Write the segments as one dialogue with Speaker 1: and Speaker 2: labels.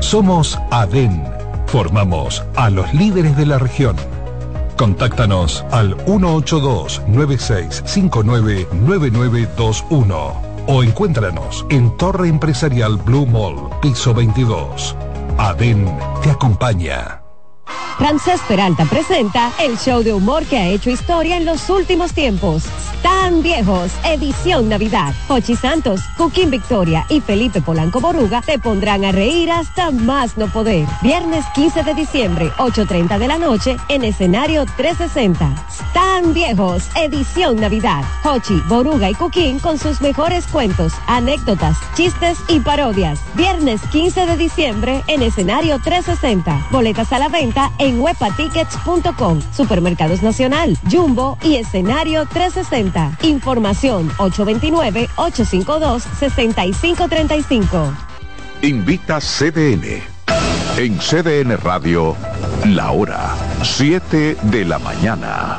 Speaker 1: Somos ADEN. Formamos a los líderes de la región. Contáctanos al 182-9659-9921 o encuéntranos en Torre Empresarial Blue Mall, piso 22. ADEN te acompaña.
Speaker 2: Ramsés Peralta presenta el show de humor que ha hecho historia en los últimos tiempos. Tan viejos, edición Navidad. Pochi Santos, Joaquín Victoria y Felipe Polanco Boruga te pondrán a reír hasta más no poder. Viernes 15 de diciembre, 8.30 de la noche, en escenario 360. Tan viejos, edición Navidad. Hochi, Boruga y Cuquín con sus mejores cuentos, anécdotas, chistes y parodias. Viernes 15 de diciembre, en escenario 360. Boletas a la venta en en webatickets.com, Supermercados Nacional, Jumbo y Escenario 360. Información 829-852-6535.
Speaker 3: Invita CDN. En CDN Radio, la hora 7 de la mañana.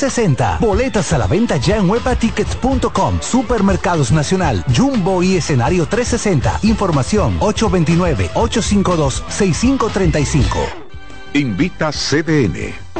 Speaker 4: Boletas a la venta ya en webatickets.com. Supermercados Nacional, Jumbo y Escenario 360. Información 829-852-6535.
Speaker 3: Invita CDN.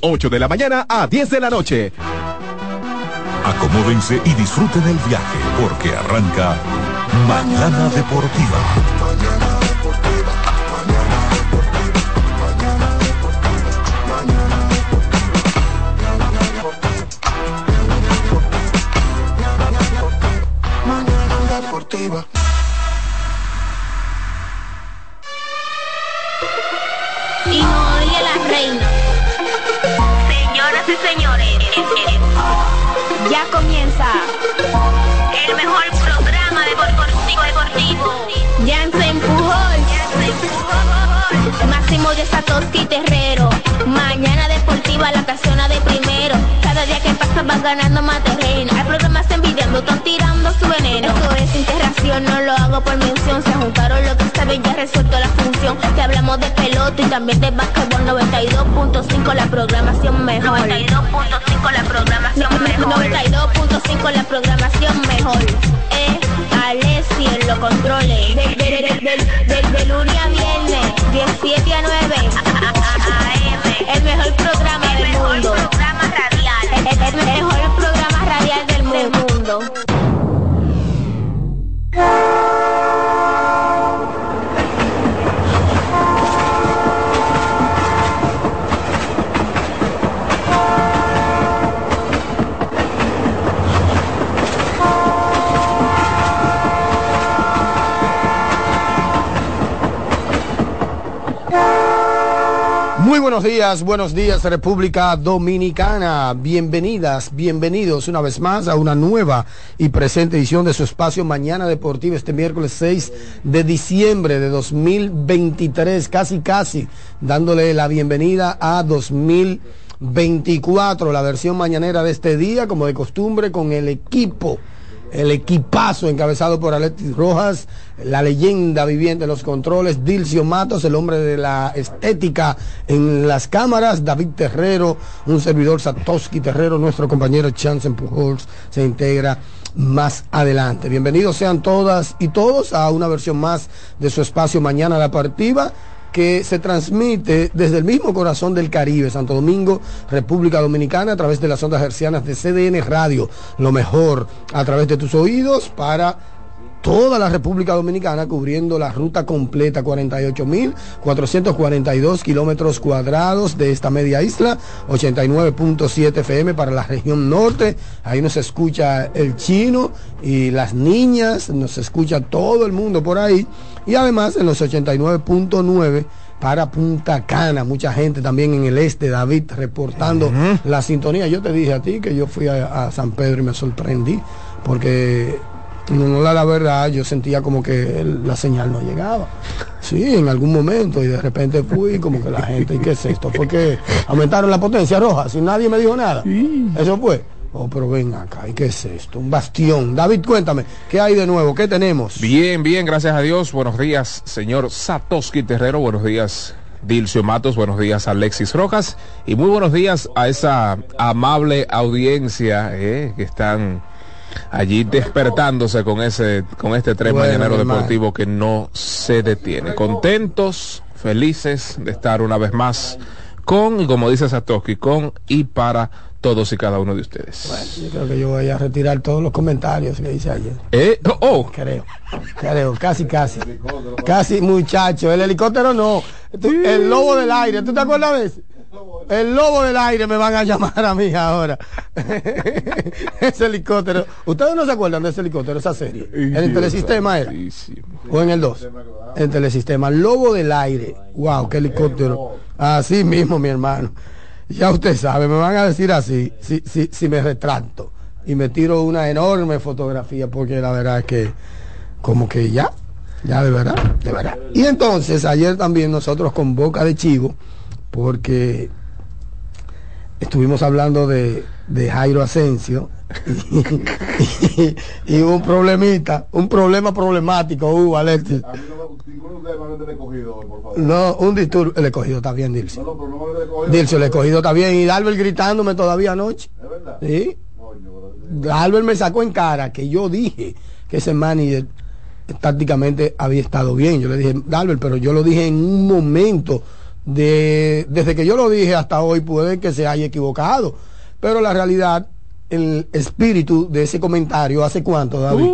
Speaker 5: 8 de la mañana a 10 de la noche.
Speaker 1: Acomódense y disfruten el viaje porque arranca Mañana Deportiva.
Speaker 6: El mejor programa deportivo deportivo.
Speaker 7: Jansen Pujol. Máximo de Satoshi Terrero. Mañana deportiva la casona de primero. Cada día que pasa vas ganando más terreno. Hay programas envidiando, están tirando su veneno. Esto es interacción, no lo hago por mención. Se juntaron lo que saben, ya resuelto la función. Te hablamos de pelota y también de básquetbol 92.5 la programación mejor.
Speaker 6: 92.5 la programación mejor.
Speaker 7: 92.5 la programación mejor. Eh, Alessi en los controles. De, de, lunes a viernes, 17 a 9. El mejor programa del mundo.
Speaker 6: Programa radial.
Speaker 7: El, mejor programa radial del mundo.
Speaker 8: Muy buenos días, buenos días República Dominicana. Bienvenidas, bienvenidos una vez más a una nueva y presente edición de su espacio Mañana Deportivo este miércoles 6 de diciembre de 2023, casi casi dándole la bienvenida a 2024, la versión mañanera de este día, como de costumbre, con el equipo el equipazo encabezado por Alexis Rojas, la leyenda viviente de los controles, Dilcio Matos, el hombre de la estética en las cámaras, David Terrero, un servidor Satoshi Terrero, nuestro compañero Chance Pujols se integra más adelante. Bienvenidos sean todas y todos a una versión más de su espacio Mañana la Partida que se transmite desde el mismo corazón del Caribe, Santo Domingo, República Dominicana, a través de las ondas hercianas de CDN Radio. Lo mejor a través de tus oídos para toda la República Dominicana, cubriendo la ruta completa, 48.442 kilómetros cuadrados de esta media isla, 89.7 FM para la región norte, ahí nos escucha el chino y las niñas, nos escucha todo el mundo por ahí, y además en los 89.9 para Punta Cana, mucha gente también en el este, David, reportando la sintonía. Yo te dije a ti que yo fui a, a San Pedro y me sorprendí, porque no, la, la verdad, yo sentía como que el- la señal no llegaba. Sí, en algún momento, y de repente fui como que la gente, ¿y qué es esto? Porque aumentaron la potencia roja, si nadie me dijo nada. Eso fue. Oh, pero ven acá, ¿y qué es esto? Un bastión. David, cuéntame, ¿qué hay de nuevo? ¿Qué tenemos?
Speaker 9: Bien, bien, gracias a Dios. Buenos días, señor Satoshi Terrero. Buenos días, Dilcio Matos. Buenos días, Alexis Rojas. Y muy buenos días a esa amable audiencia eh, que están allí despertándose con ese, con este tren
Speaker 8: Bueno,
Speaker 9: mañanero deportivo que no se detiene. Contentos, felices de estar una vez más con, y como dice Satoshi, con y para todos y cada uno de ustedes.
Speaker 8: Yo creo que yo voy a retirar todos los comentarios que hice ayer.
Speaker 9: Eh, oh,
Speaker 8: Creo, creo, casi, casi. Casi, muchacho. El helicóptero no. El lobo del aire. ¿Tú te acuerdas de ese? El lobo del aire me van a llamar a mí ahora. ese helicóptero. ¿Ustedes no se acuerdan de ese helicóptero, esa serie? En el telesistema era. O en el 2. En telesistema. Lobo del aire. Wow, qué helicóptero. Así mismo, mi hermano. Ya usted sabe, me van a decir así, si, si, si me retracto y me tiro una enorme fotografía, porque la verdad es que, como que ya, ya de verdad, de verdad. Y entonces, ayer también nosotros con Boca de Chivo, porque estuvimos hablando de, de Jairo Asensio y, y- y hubo un problemita, un problema problemático hubo, Alexis. No, un disturbio, el escogido está bien, Dilcio. Dilcio, el escogido está bien. Y Dalbert gritándome todavía anoche. Sí. Dalbert me sacó en cara que yo dije que ese manager tácticamente había estado bien. Yo le dije, Dalbert, pero yo lo dije en un momento de desde que yo lo dije hasta hoy puede que se haya equivocado. Pero la realidad, el espíritu de ese comentario, ¿hace cuánto, David?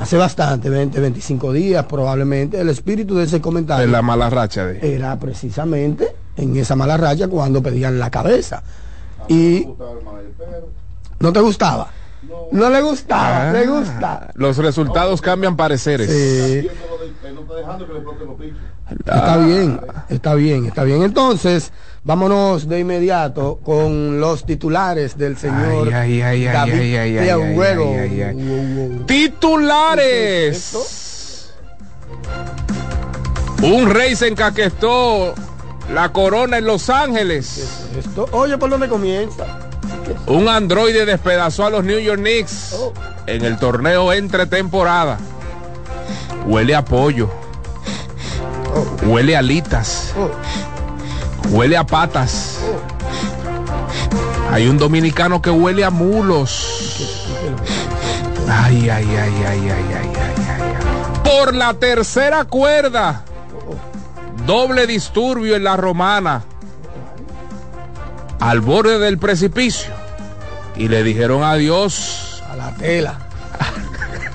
Speaker 8: Hace bastante, 20, 25 días probablemente. El espíritu de ese comentario
Speaker 9: en la mala racha de.
Speaker 8: era precisamente en esa mala raya cuando pedían la cabeza. Y no te gustaba. No le gustaba,
Speaker 9: Ah,
Speaker 8: le gusta.
Speaker 9: Los resultados cambian pareceres.
Speaker 8: Sí. Está bien, está bien, está bien. Entonces, vámonos de inmediato con los titulares del señor David.
Speaker 9: Titulares. Un rey se encaquestó la corona en Los Ángeles.
Speaker 8: Esto, oye, ¿por dónde comienza?
Speaker 9: Un androide despedazó a los New York Knicks en el torneo entre temporada. Huele a pollo. Huele a alitas. Huele a patas. Hay un dominicano que huele a mulos. Ay, ay, ay, ay, ay, ay, ay, ay. Por la tercera cuerda. Doble disturbio en la romana. Al borde del precipicio. Y le dijeron adiós.
Speaker 8: A la tela.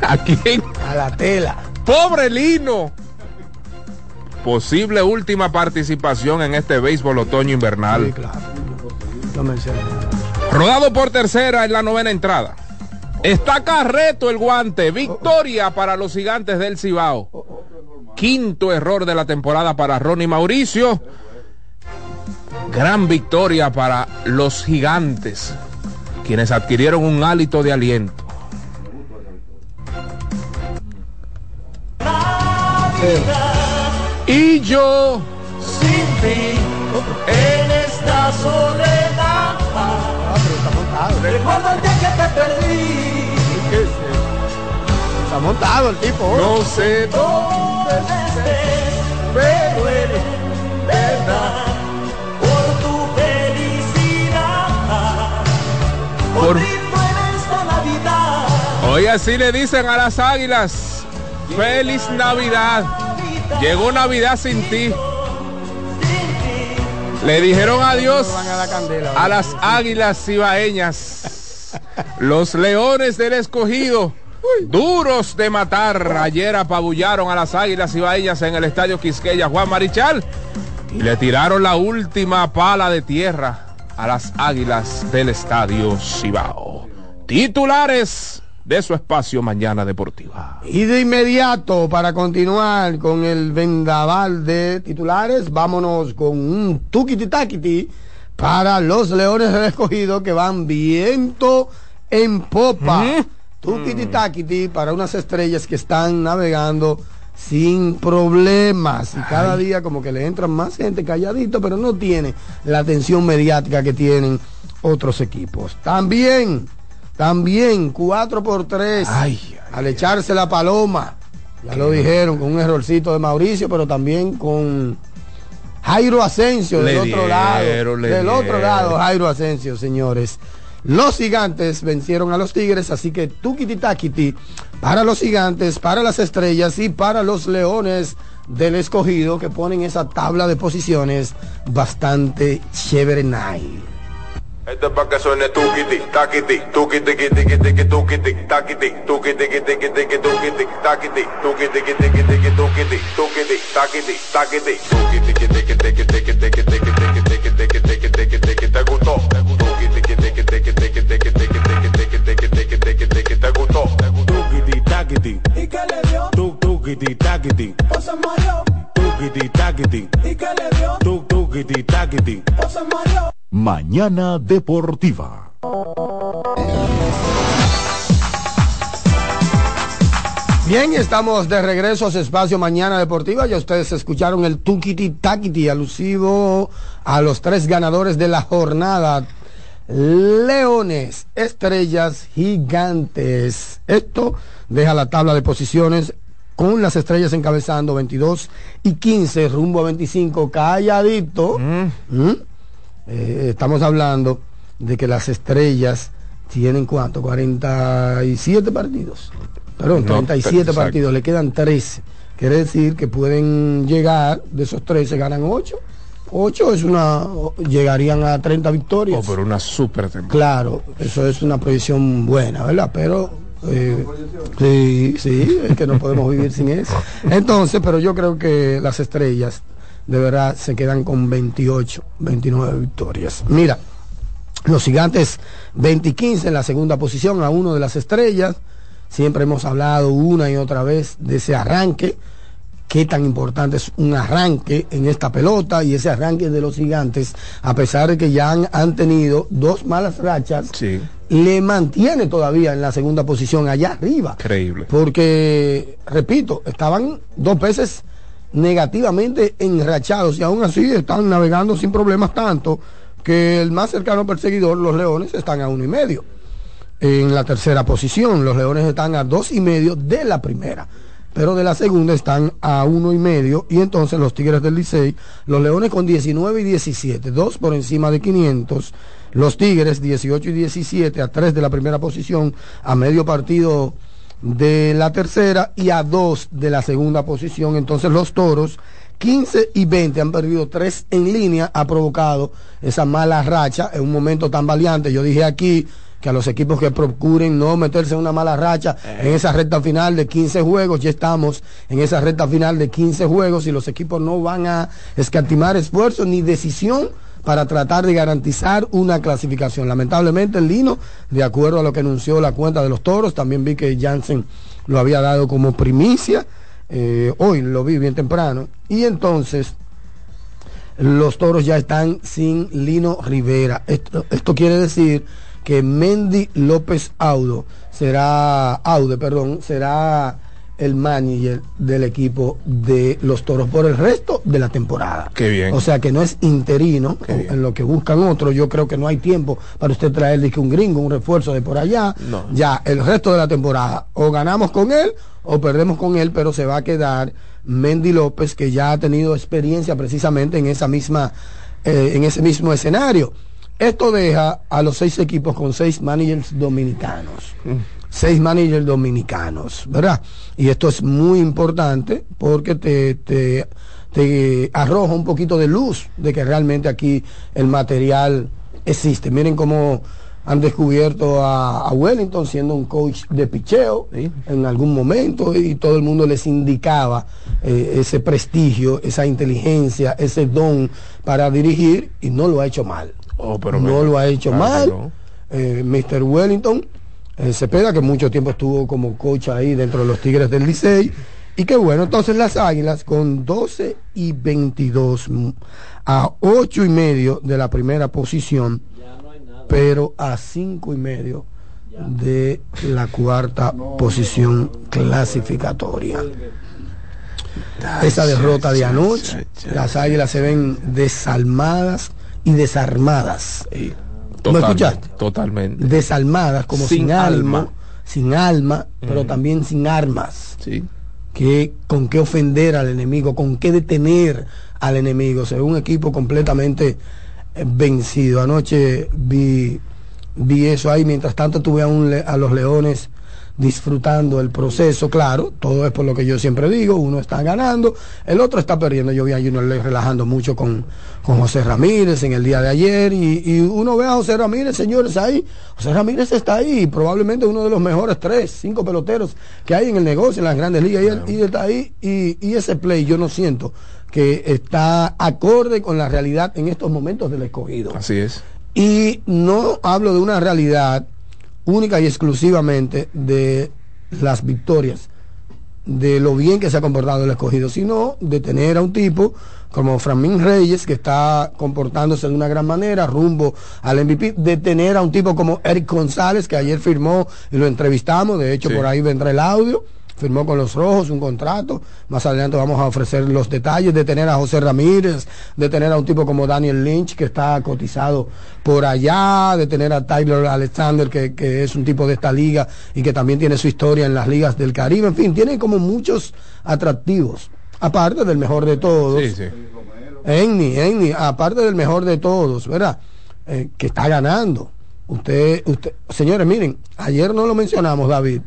Speaker 9: ¿A quién?
Speaker 8: A la tela.
Speaker 9: Pobre Lino. Posible última participación en este béisbol otoño
Speaker 8: Sí,
Speaker 9: invernal.
Speaker 8: claro. No.
Speaker 9: Rodado por tercera en la novena entrada. Está Carreto el guante. Victoria para los gigantes del Cibao. Quinto error de la temporada para Ronnie Mauricio. Gran victoria para los gigantes, quienes adquirieron un hálito de aliento. Y yo
Speaker 10: sin ti en esta soledad.
Speaker 8: Ah, pero está montado.
Speaker 10: Recuerdo el día que te perdí.
Speaker 8: Está montado el tipo. ¿eh?
Speaker 9: no sé
Speaker 10: Donde estés, me duele, verdad, por tu felicidad.
Speaker 9: Por-
Speaker 10: Por esta Navidad.
Speaker 9: Hoy así le dicen a las águilas, feliz Navidad. Llegó Navidad sin ti. Le dijeron adiós
Speaker 8: a
Speaker 9: las águilas cibaeñas. Los leones del escogido Duros de matar. Ayer apabullaron a las águilas ibaeñas en el estadio Quisqueya Juan Marichal y le tiraron la última pala de tierra a las águilas del estadio Cibao. Titulares de su espacio Mañana Deportiva.
Speaker 8: Y de inmediato, para continuar con el vendaval de titulares, vámonos con un tuquiti taquiti para los Leones del Escogido que van viento en popa. Tuquiti taquiti para unas estrellas que están navegando sin problemas. Y cada día como que le entran más gente calladito, pero no tiene la atención mediática que tienen otros equipos. También, también 4 por 3 al echarse la paloma. Ya lo dijeron, con un errorcito de Mauricio, pero también con Jairo Asensio del otro lado.
Speaker 9: dieron,
Speaker 8: Del otro lado, Jairo Asensio, señores. Los gigantes vencieron a los tigres, así que tuquiti taquiti para los gigantes, para las estrellas y para los leones del escogido que ponen esa tabla de posiciones bastante chévere night.
Speaker 11: Esto es para que suene tuquiti, taquiti, tuquiti, tiqui, tiqui, tuquiti, taquiti, tuquiti, tiqui, tiqui, tuquiti, taquiti, tuquiti, tiqui, tiqui, tuquiti, tuquiti, taquiti, taquiti, tuquiti, tiqui, tiqui, tiqui, tiqui, tiqui, tiqui, tiqui, tiqui, tiqui, tiqui, tiqui, ¿te gustó? Tuquiti, tiqui, tiqui, tiqui, tiqui, tiqui, tiqui, tiqui, tiqui, tiqui, tiqui, tiqui, ¿te gustó?
Speaker 10: Tuquiti, taquiti. ¿Y qué le dio? Tuc, tuquiti, taquiti. O se mareó. Tuquiti, taquiti. ¿Y qué le dio? Tuc, tuquiti, taquiti. O se mareó.
Speaker 3: Mañana Deportiva.
Speaker 8: Bien, estamos de regreso a su espacio Mañana Deportiva. Ya ustedes escucharon el Tukiti Takiti alusivo a los tres ganadores de la jornada. Leones, estrellas gigantes. Esto deja la tabla de posiciones con las estrellas encabezando 22 y 15 rumbo a 25 calladito. ¿Mm? Eh, estamos hablando de que las estrellas tienen cuánto 47 partidos perdón
Speaker 9: No,
Speaker 8: 37
Speaker 9: exacto.
Speaker 8: partidos le quedan 13 quiere decir que pueden llegar de esos 13 ganan 8 8 es una llegarían a 30 victorias
Speaker 9: Oh, pero una super temporada.
Speaker 8: Claro, eso es una proyección buena, ¿verdad? Pero eh, sí, sí, es que no podemos vivir sin eso. Entonces, pero yo creo que las estrellas de verdad se quedan con 28, 29 victorias. Mira, los gigantes 20 y 15 en la segunda posición a uno de las estrellas. Siempre hemos hablado una y otra vez de ese arranque qué tan importante es un arranque en esta pelota y ese arranque de los gigantes, a pesar de que ya han, han tenido dos malas rachas, le mantiene todavía en la segunda posición allá arriba.
Speaker 9: Increíble.
Speaker 8: Porque, repito, estaban dos veces negativamente enrachados y aún así están navegando sin problemas tanto que el más cercano perseguidor, los Leones, están a uno y medio. En la tercera posición, los Leones están a dos y medio de la primera pero de la segunda están a uno y medio y entonces los Tigres del Licey, los Leones con 19 y 17, dos por encima de 500, los Tigres 18 y 17 a tres de la primera posición, a medio partido de la tercera y a dos de la segunda posición, entonces los Toros 15 y 20 han perdido tres en línea, ha provocado esa mala racha en un momento tan valiente, yo dije aquí que a los equipos que procuren no meterse en una mala racha en esa recta final de 15 juegos, ya estamos en esa recta final de 15 juegos y los equipos no van a escatimar esfuerzo ni decisión para tratar de garantizar una clasificación. Lamentablemente el Lino, de acuerdo a lo que anunció la cuenta de los toros, también vi que Jansen lo había dado como primicia, eh, hoy lo vi bien temprano, y entonces los toros ya están sin Lino Rivera. Esto, esto quiere decir que Mendy López Audo será, Aude, perdón, será el manager del equipo de los toros por el resto de la temporada.
Speaker 9: Qué bien.
Speaker 8: O sea que no es interino en, lo que buscan otros. Yo creo que no hay tiempo para usted traer dizque, un gringo, un refuerzo de por allá.
Speaker 9: No.
Speaker 8: Ya el resto de la temporada o ganamos con él o perdemos con él, pero se va a quedar Mendy López que ya ha tenido experiencia precisamente en esa misma eh, en ese mismo escenario. Esto deja a los seis equipos con seis managers dominicanos. Seis managers dominicanos, ¿verdad? Y esto es muy importante porque te, te, te arroja un poquito de luz de que realmente aquí el material existe. Miren cómo han descubierto a, a Wellington siendo un coach de picheo en algún momento y todo el mundo les indicaba eh, ese prestigio, esa inteligencia, ese don para dirigir y no lo ha hecho mal.
Speaker 9: Oh, pero
Speaker 8: no
Speaker 9: me-
Speaker 8: lo ha hecho
Speaker 9: claro
Speaker 8: mal.
Speaker 9: no.
Speaker 8: Eh, Mr. Wellington eh, Cepeda, que mucho tiempo estuvo como coach ahí dentro de los Tigres del Licey. Y qué bueno, entonces las Águilas con 12 y 22 mm, a 8 y medio de la primera posición, pero a 5 y medio de la cuarta posición clasificatoria. Esa derrota de anoche, las Águilas se ven desalmadas y desarmadas. ¿No
Speaker 9: Totalmente,
Speaker 8: escuchaste?
Speaker 9: Totalmente.
Speaker 8: Desalmadas, como sin,
Speaker 9: Sin
Speaker 8: alma,
Speaker 9: alma.
Speaker 8: sin alma, pero
Speaker 9: Ujú.
Speaker 8: también sin armas.
Speaker 9: Sí.
Speaker 8: Que, con qué ofender al enemigo, con qué detener al enemigo. Se ve un equipo completamente eh, vencido. Anoche vi, vi eso ahí, mientras tanto tuve a, un a los leones disfrutando el proceso, claro, todo es por lo que yo siempre digo, uno está ganando, el otro está perdiendo, yo vi a Junior Ley relajando mucho con, con José Ramírez en el día de ayer y, y uno ve a José Ramírez, señores, ahí, José Ramírez está ahí, probablemente uno de los mejores tres, cinco peloteros que hay en el negocio, en las grandes ligas, y él, y él está ahí, y, y ese play yo no siento que está acorde con la realidad en estos momentos del escogido.
Speaker 9: Así es.
Speaker 8: Y no hablo de una realidad única y exclusivamente de las victorias, de lo bien que se ha comportado el escogido, sino de tener a un tipo como Framín Reyes, que está comportándose de una gran manera, rumbo al MVP, de tener a un tipo como Eric González, que ayer firmó y lo entrevistamos, de hecho
Speaker 9: Sí.
Speaker 8: por ahí vendrá el audio, firmó con los rojos un contrato, más adelante vamos a ofrecer los detalles, de tener a José Ramírez, de tener a un tipo como Daniel Lynch, que está cotizado por allá, de tener a Tyler Alexander, que, que es un tipo de esta liga y que también tiene su historia en las ligas del Caribe, en fin, tiene como muchos atractivos, aparte del mejor de todos.
Speaker 9: Sí, sí.
Speaker 8: Enni, Enni, aparte del mejor de todos, ¿verdad? Eh, que está ganando. Usted, usted, señores, miren, ayer no lo mencionamos, David,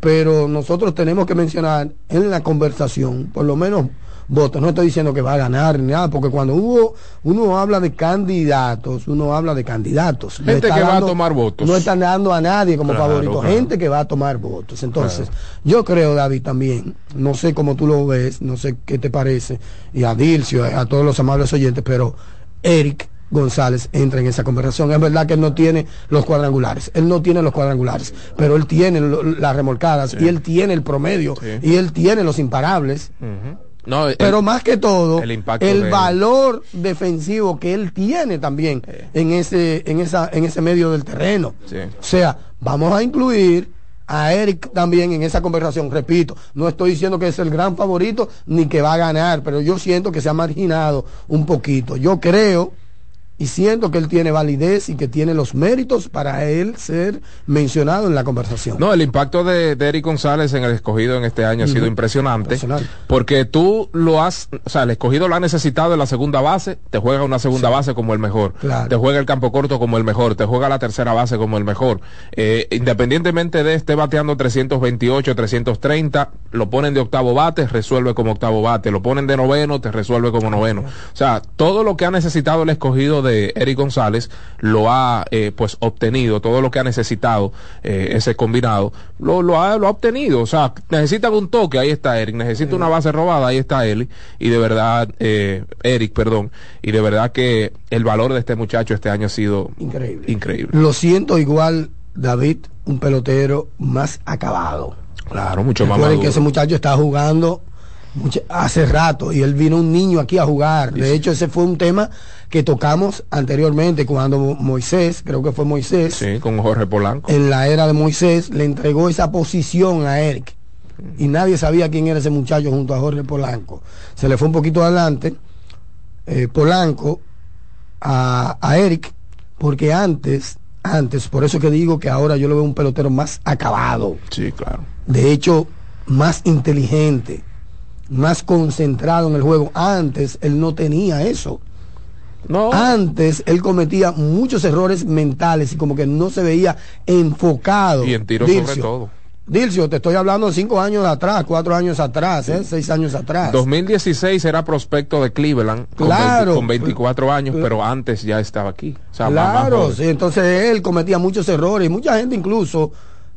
Speaker 8: pero nosotros tenemos que mencionar en la conversación, por lo menos votos. No estoy diciendo que va a ganar ni nada, porque cuando hubo, uno habla de candidatos, uno habla de candidatos.
Speaker 9: Gente que va a tomar votos.
Speaker 8: No están dando a nadie como
Speaker 9: Claro,
Speaker 8: favorito,
Speaker 9: claro.
Speaker 8: gente que va a tomar votos. Entonces, yo creo, David, también, no sé cómo tú lo ves, no sé qué te parece, y a Dilcio, a todos los amables oyentes, pero Eric González entra en esa conversación. Es verdad que él no tiene los cuadrangulares, él no tiene los cuadrangulares, pero él tiene lo- las remolcadas, y él tiene el promedio, y él tiene los imparables.
Speaker 9: No, el-
Speaker 8: Pero más que todo,
Speaker 9: el impacto
Speaker 8: el
Speaker 9: de-
Speaker 8: valor defensivo que él tiene también en ese, en esa, en ese medio del terreno.
Speaker 9: Sí.
Speaker 8: O sea, vamos a incluir a Eric también en esa conversación. Repito, no estoy diciendo que es el gran favorito ni que va a ganar, pero yo siento que se ha marginado un poquito. Yo creo y siento que él tiene validez y que tiene los méritos para él ser mencionado en la conversación.
Speaker 9: No, el impacto de, de Eric González en el escogido en este año ha sido impresionante,
Speaker 8: Impresionante.
Speaker 9: Porque tú lo has, o sea, el escogido lo ha necesitado en la segunda base, te juega una segunda base como el mejor,
Speaker 8: Claro.
Speaker 9: te juega el campo corto como el mejor, te juega la tercera base como el mejor. Eh, independientemente de esté bateando 328, 330, lo ponen de octavo bate, resuelve como octavo bate, lo ponen de noveno, te resuelve como noveno. O sea, todo lo que ha necesitado el escogido de Eric González lo ha eh, pues obtenido, todo lo que ha necesitado eh, ese combinado, lo, lo, ha, lo ha obtenido. O sea, necesitan un toque, ahí está Eric, necesita una base robada, ahí está Eli, y de verdad, eh, Eric, perdón, y de verdad que el valor de este muchacho este año ha sido
Speaker 8: Increíble.
Speaker 9: increíble.
Speaker 8: Lo siento igual, David, un pelotero más acabado.
Speaker 9: Claro, mucho más maduro.
Speaker 8: que ese muchacho está jugando hace rato y él vino un niño aquí a jugar. De hecho, ese fue un tema que tocamos anteriormente cuando Mo- Moisés, creo que fue Moisés,
Speaker 9: Sí, con Jorge Polanco.
Speaker 8: en la era de Moisés, le entregó esa posición a Eric. Y nadie sabía quién era ese muchacho junto a Jorge Polanco. Se le fue un poquito adelante eh, Polanco a, a Eric, porque antes, antes, por eso que digo que ahora yo lo veo un pelotero más acabado
Speaker 9: Sí, claro.
Speaker 8: de hecho, más inteligente, más concentrado en el juego. Antes él no tenía eso.
Speaker 9: No.
Speaker 8: Antes él cometía muchos errores mentales y como que no se veía enfocado.
Speaker 9: Y en tiro sobre todo.
Speaker 8: Dilcio, te estoy hablando cinco años atrás, cuatro años atrás, ¿eh? seis años atrás.
Speaker 9: 2016 era prospecto de Cleveland con,
Speaker 8: Claro.
Speaker 9: 20 con 24 años, pero antes ya estaba aquí. O sea, más- más
Speaker 8: Claro, sí, entonces él cometía muchos errores y mucha gente incluso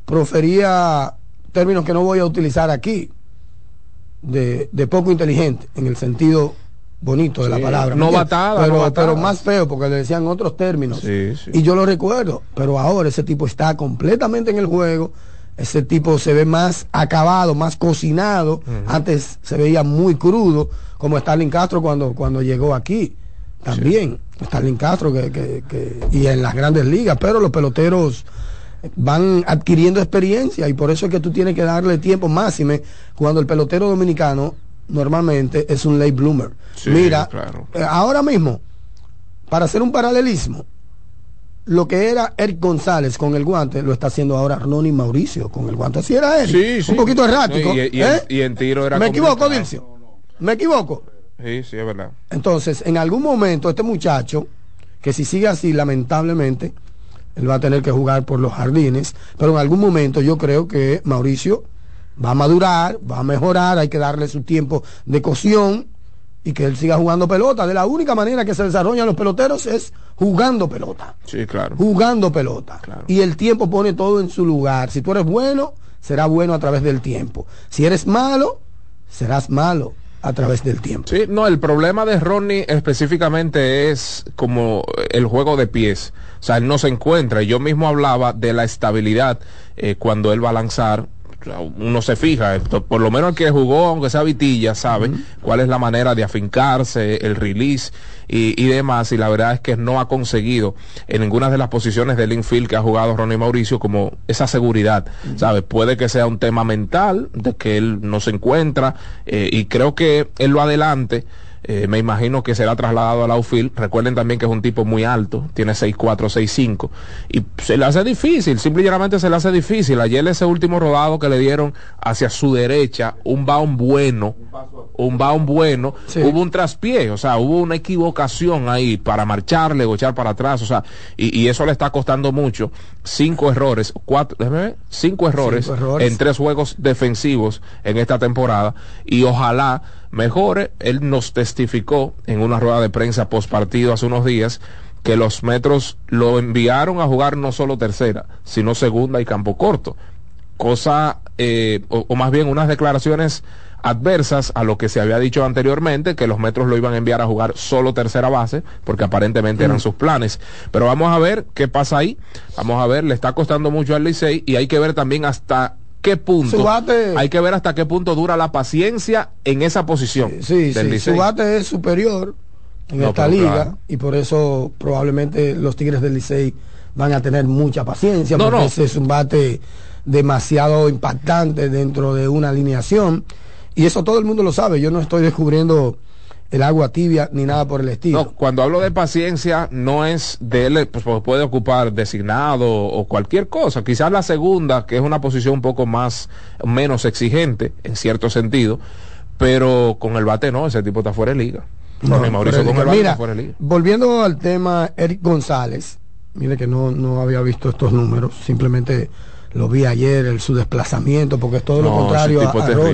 Speaker 8: profería términos que no voy a utilizar aquí, de, de poco inteligente, en el sentido bonito de la palabra. ¿me
Speaker 9: novatada,
Speaker 8: entiendes? pero, pero más feo porque le decían otros términos.
Speaker 9: Sí, sí.
Speaker 8: Y yo lo recuerdo, pero ahora ese tipo está completamente en el juego. Ese tipo se ve más acabado, más cocinado. Antes se veía muy crudo, como Stalin Castro cuando, cuando llegó aquí. También, Stalin Castro que, que- que- y en las grandes ligas, pero los peloteros van adquiriendo experiencia y por eso es que tú tienes que darle tiempo máxime cuando el pelotero dominicano normalmente es un late bloomer.
Speaker 9: Sí,
Speaker 8: Mira,
Speaker 9: claro.
Speaker 8: eh, ahora mismo, para hacer un paralelismo, lo que era Eric González con el guante lo está haciendo ahora Ronnie Mauricio con el guante. Así era Eric.
Speaker 9: Sí, sí.
Speaker 8: Un poquito errático.
Speaker 9: No, y, y
Speaker 8: ¿eh?
Speaker 9: en, y en tiro era
Speaker 8: ¿Me equivoco. Dilcio? ¿Me equivoco?
Speaker 9: Sí, sí, es verdad.
Speaker 8: Entonces, en algún momento, este muchacho, que si sigue así, lamentablemente, él va a tener que jugar por los jardines, pero en algún momento yo creo que Mauricio va a madurar, va a mejorar, hay que darle su tiempo de cocción y que él siga jugando pelota. De la única manera que se desarrollan los peloteros es jugando pelota,
Speaker 9: Sí, claro.
Speaker 8: jugando pelota.
Speaker 9: Claro.
Speaker 8: Y el tiempo pone todo en su lugar. Si tú eres bueno, será bueno a través del tiempo. Si eres malo, serás malo a través del tiempo.
Speaker 9: Sí, no, el problema de Ronnie específicamente es como el juego de pies. O sea, él no se encuentra. Yo mismo hablaba de la estabilidad eh, cuando él va a lanzar. Uno se fija, esto- por lo menos el que jugó, aunque sea Vitilla, sabe cuál es la manera de afincarse, el release y, y demás. Y la verdad es que no ha conseguido en ninguna de las posiciones del infield que ha jugado Ronnie Mauricio como esa seguridad, ¿sabe? Puede que sea un tema mental de que él no se encuentra eh, y creo que él lo adelante. Eh, me imagino que será trasladado al outfield. Recuerden también que es un tipo muy alto, tiene 6'4, 6'5 y se le hace difícil, simple y llanamente se le hace difícil. Ayer ese último rodado que le dieron hacia su derecha, un bound bueno, un bound bueno,
Speaker 8: Sí.
Speaker 9: hubo un traspié, o sea, hubo una equivocación ahí para marcharle o echar para atrás, o sea, y, y eso le está costando mucho. Cinco errores, cuatro, ver, cinco errores,
Speaker 8: Cinco errores.
Speaker 9: en tres juegos defensivos en esta temporada y ojalá mejore. Él nos testificó en una rueda de prensa post partido hace unos días que los metros lo enviaron a jugar no solo tercera, sino segunda y campo corto cosa, eh, o, o más bien unas declaraciones adversas a lo que se había dicho anteriormente, que los metros lo iban a enviar a jugar solo tercera base, porque aparentemente eran sus planes. Pero vamos a ver qué pasa ahí. Vamos a ver, le está costando mucho al Licey y hay que ver también hasta qué punto.
Speaker 8: Su bate-
Speaker 9: Hay que ver hasta qué punto dura la paciencia en esa posición.
Speaker 8: Sí, sí, su bate es superior en
Speaker 9: No,
Speaker 8: esta liga
Speaker 9: claro.
Speaker 8: y por eso probablemente los Tigres del Licey van a tener mucha paciencia
Speaker 9: No,
Speaker 8: porque
Speaker 9: no.
Speaker 8: ese es un bate demasiado impactante dentro de una alineación y eso todo el mundo lo sabe, yo no estoy descubriendo el agua tibia ni nada por el estilo.
Speaker 9: No, cuando hablo de paciencia, no es de él, pues pues, puede ocupar designado o cualquier cosa. Quizás la segunda, que es una posición un poco más, menos exigente, en cierto sentido, pero con el bate no, ese tipo está fuera de liga.
Speaker 8: No,
Speaker 9: Ronnie Mauricio con el bate
Speaker 8: mira,
Speaker 9: está fuera de liga.
Speaker 8: volviendo al tema Eric González, mire que no, no había visto estos números, simplemente lo vi ayer, el, su desplazamiento, porque es todo lo
Speaker 9: No,
Speaker 8: contrario
Speaker 9: ese
Speaker 8: a, a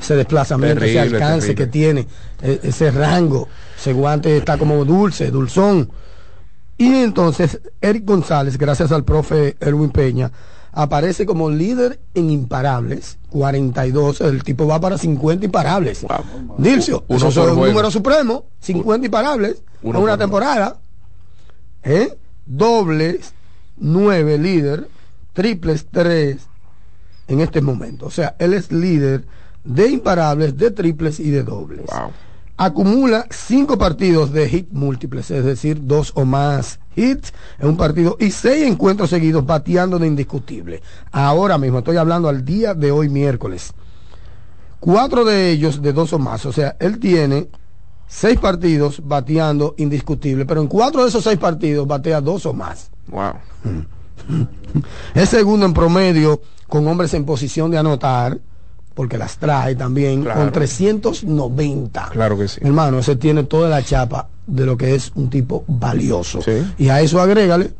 Speaker 8: ese desplazamiento, ese
Speaker 9: Terrible,
Speaker 8: alcance
Speaker 9: terrible.
Speaker 8: que tiene, ese rango, ese guante está como dulce, dulzón. Y entonces Eric González, gracias al profe Erwin Peña, aparece como líder en imparables, 42, el tipo va para 50 imparables.
Speaker 9: Wow.
Speaker 8: Dilcio,
Speaker 9: Uno
Speaker 8: eso es un número supremo, 50 imparables
Speaker 9: Uno
Speaker 8: en una
Speaker 9: por
Speaker 8: temporada. ¿Eh? Dobles, 9 líder, triples 3 en este momento. O sea, él es líder de imparables, de triples y de dobles.
Speaker 9: Wow.
Speaker 8: Acumula 5 partidos de hit múltiples, es decir, dos o más hits en un partido y 6 encuentros seguidos bateando de indiscutible. Ahora mismo estoy hablando al día de hoy miércoles. Cuatro de ellos de dos o más. O sea, él tiene seis partidos bateando indiscutible, pero en cuatro de esos seis partidos batea dos o más.
Speaker 9: Wow.
Speaker 8: Es segundo en promedio con hombres en posición de anotar, porque las trae también,
Speaker 9: Claro.
Speaker 8: con 390.
Speaker 9: Claro que sí.
Speaker 8: Hermano, ese tiene toda la chapa de lo que es un tipo valioso.
Speaker 9: Sí.
Speaker 8: Y a eso agrégale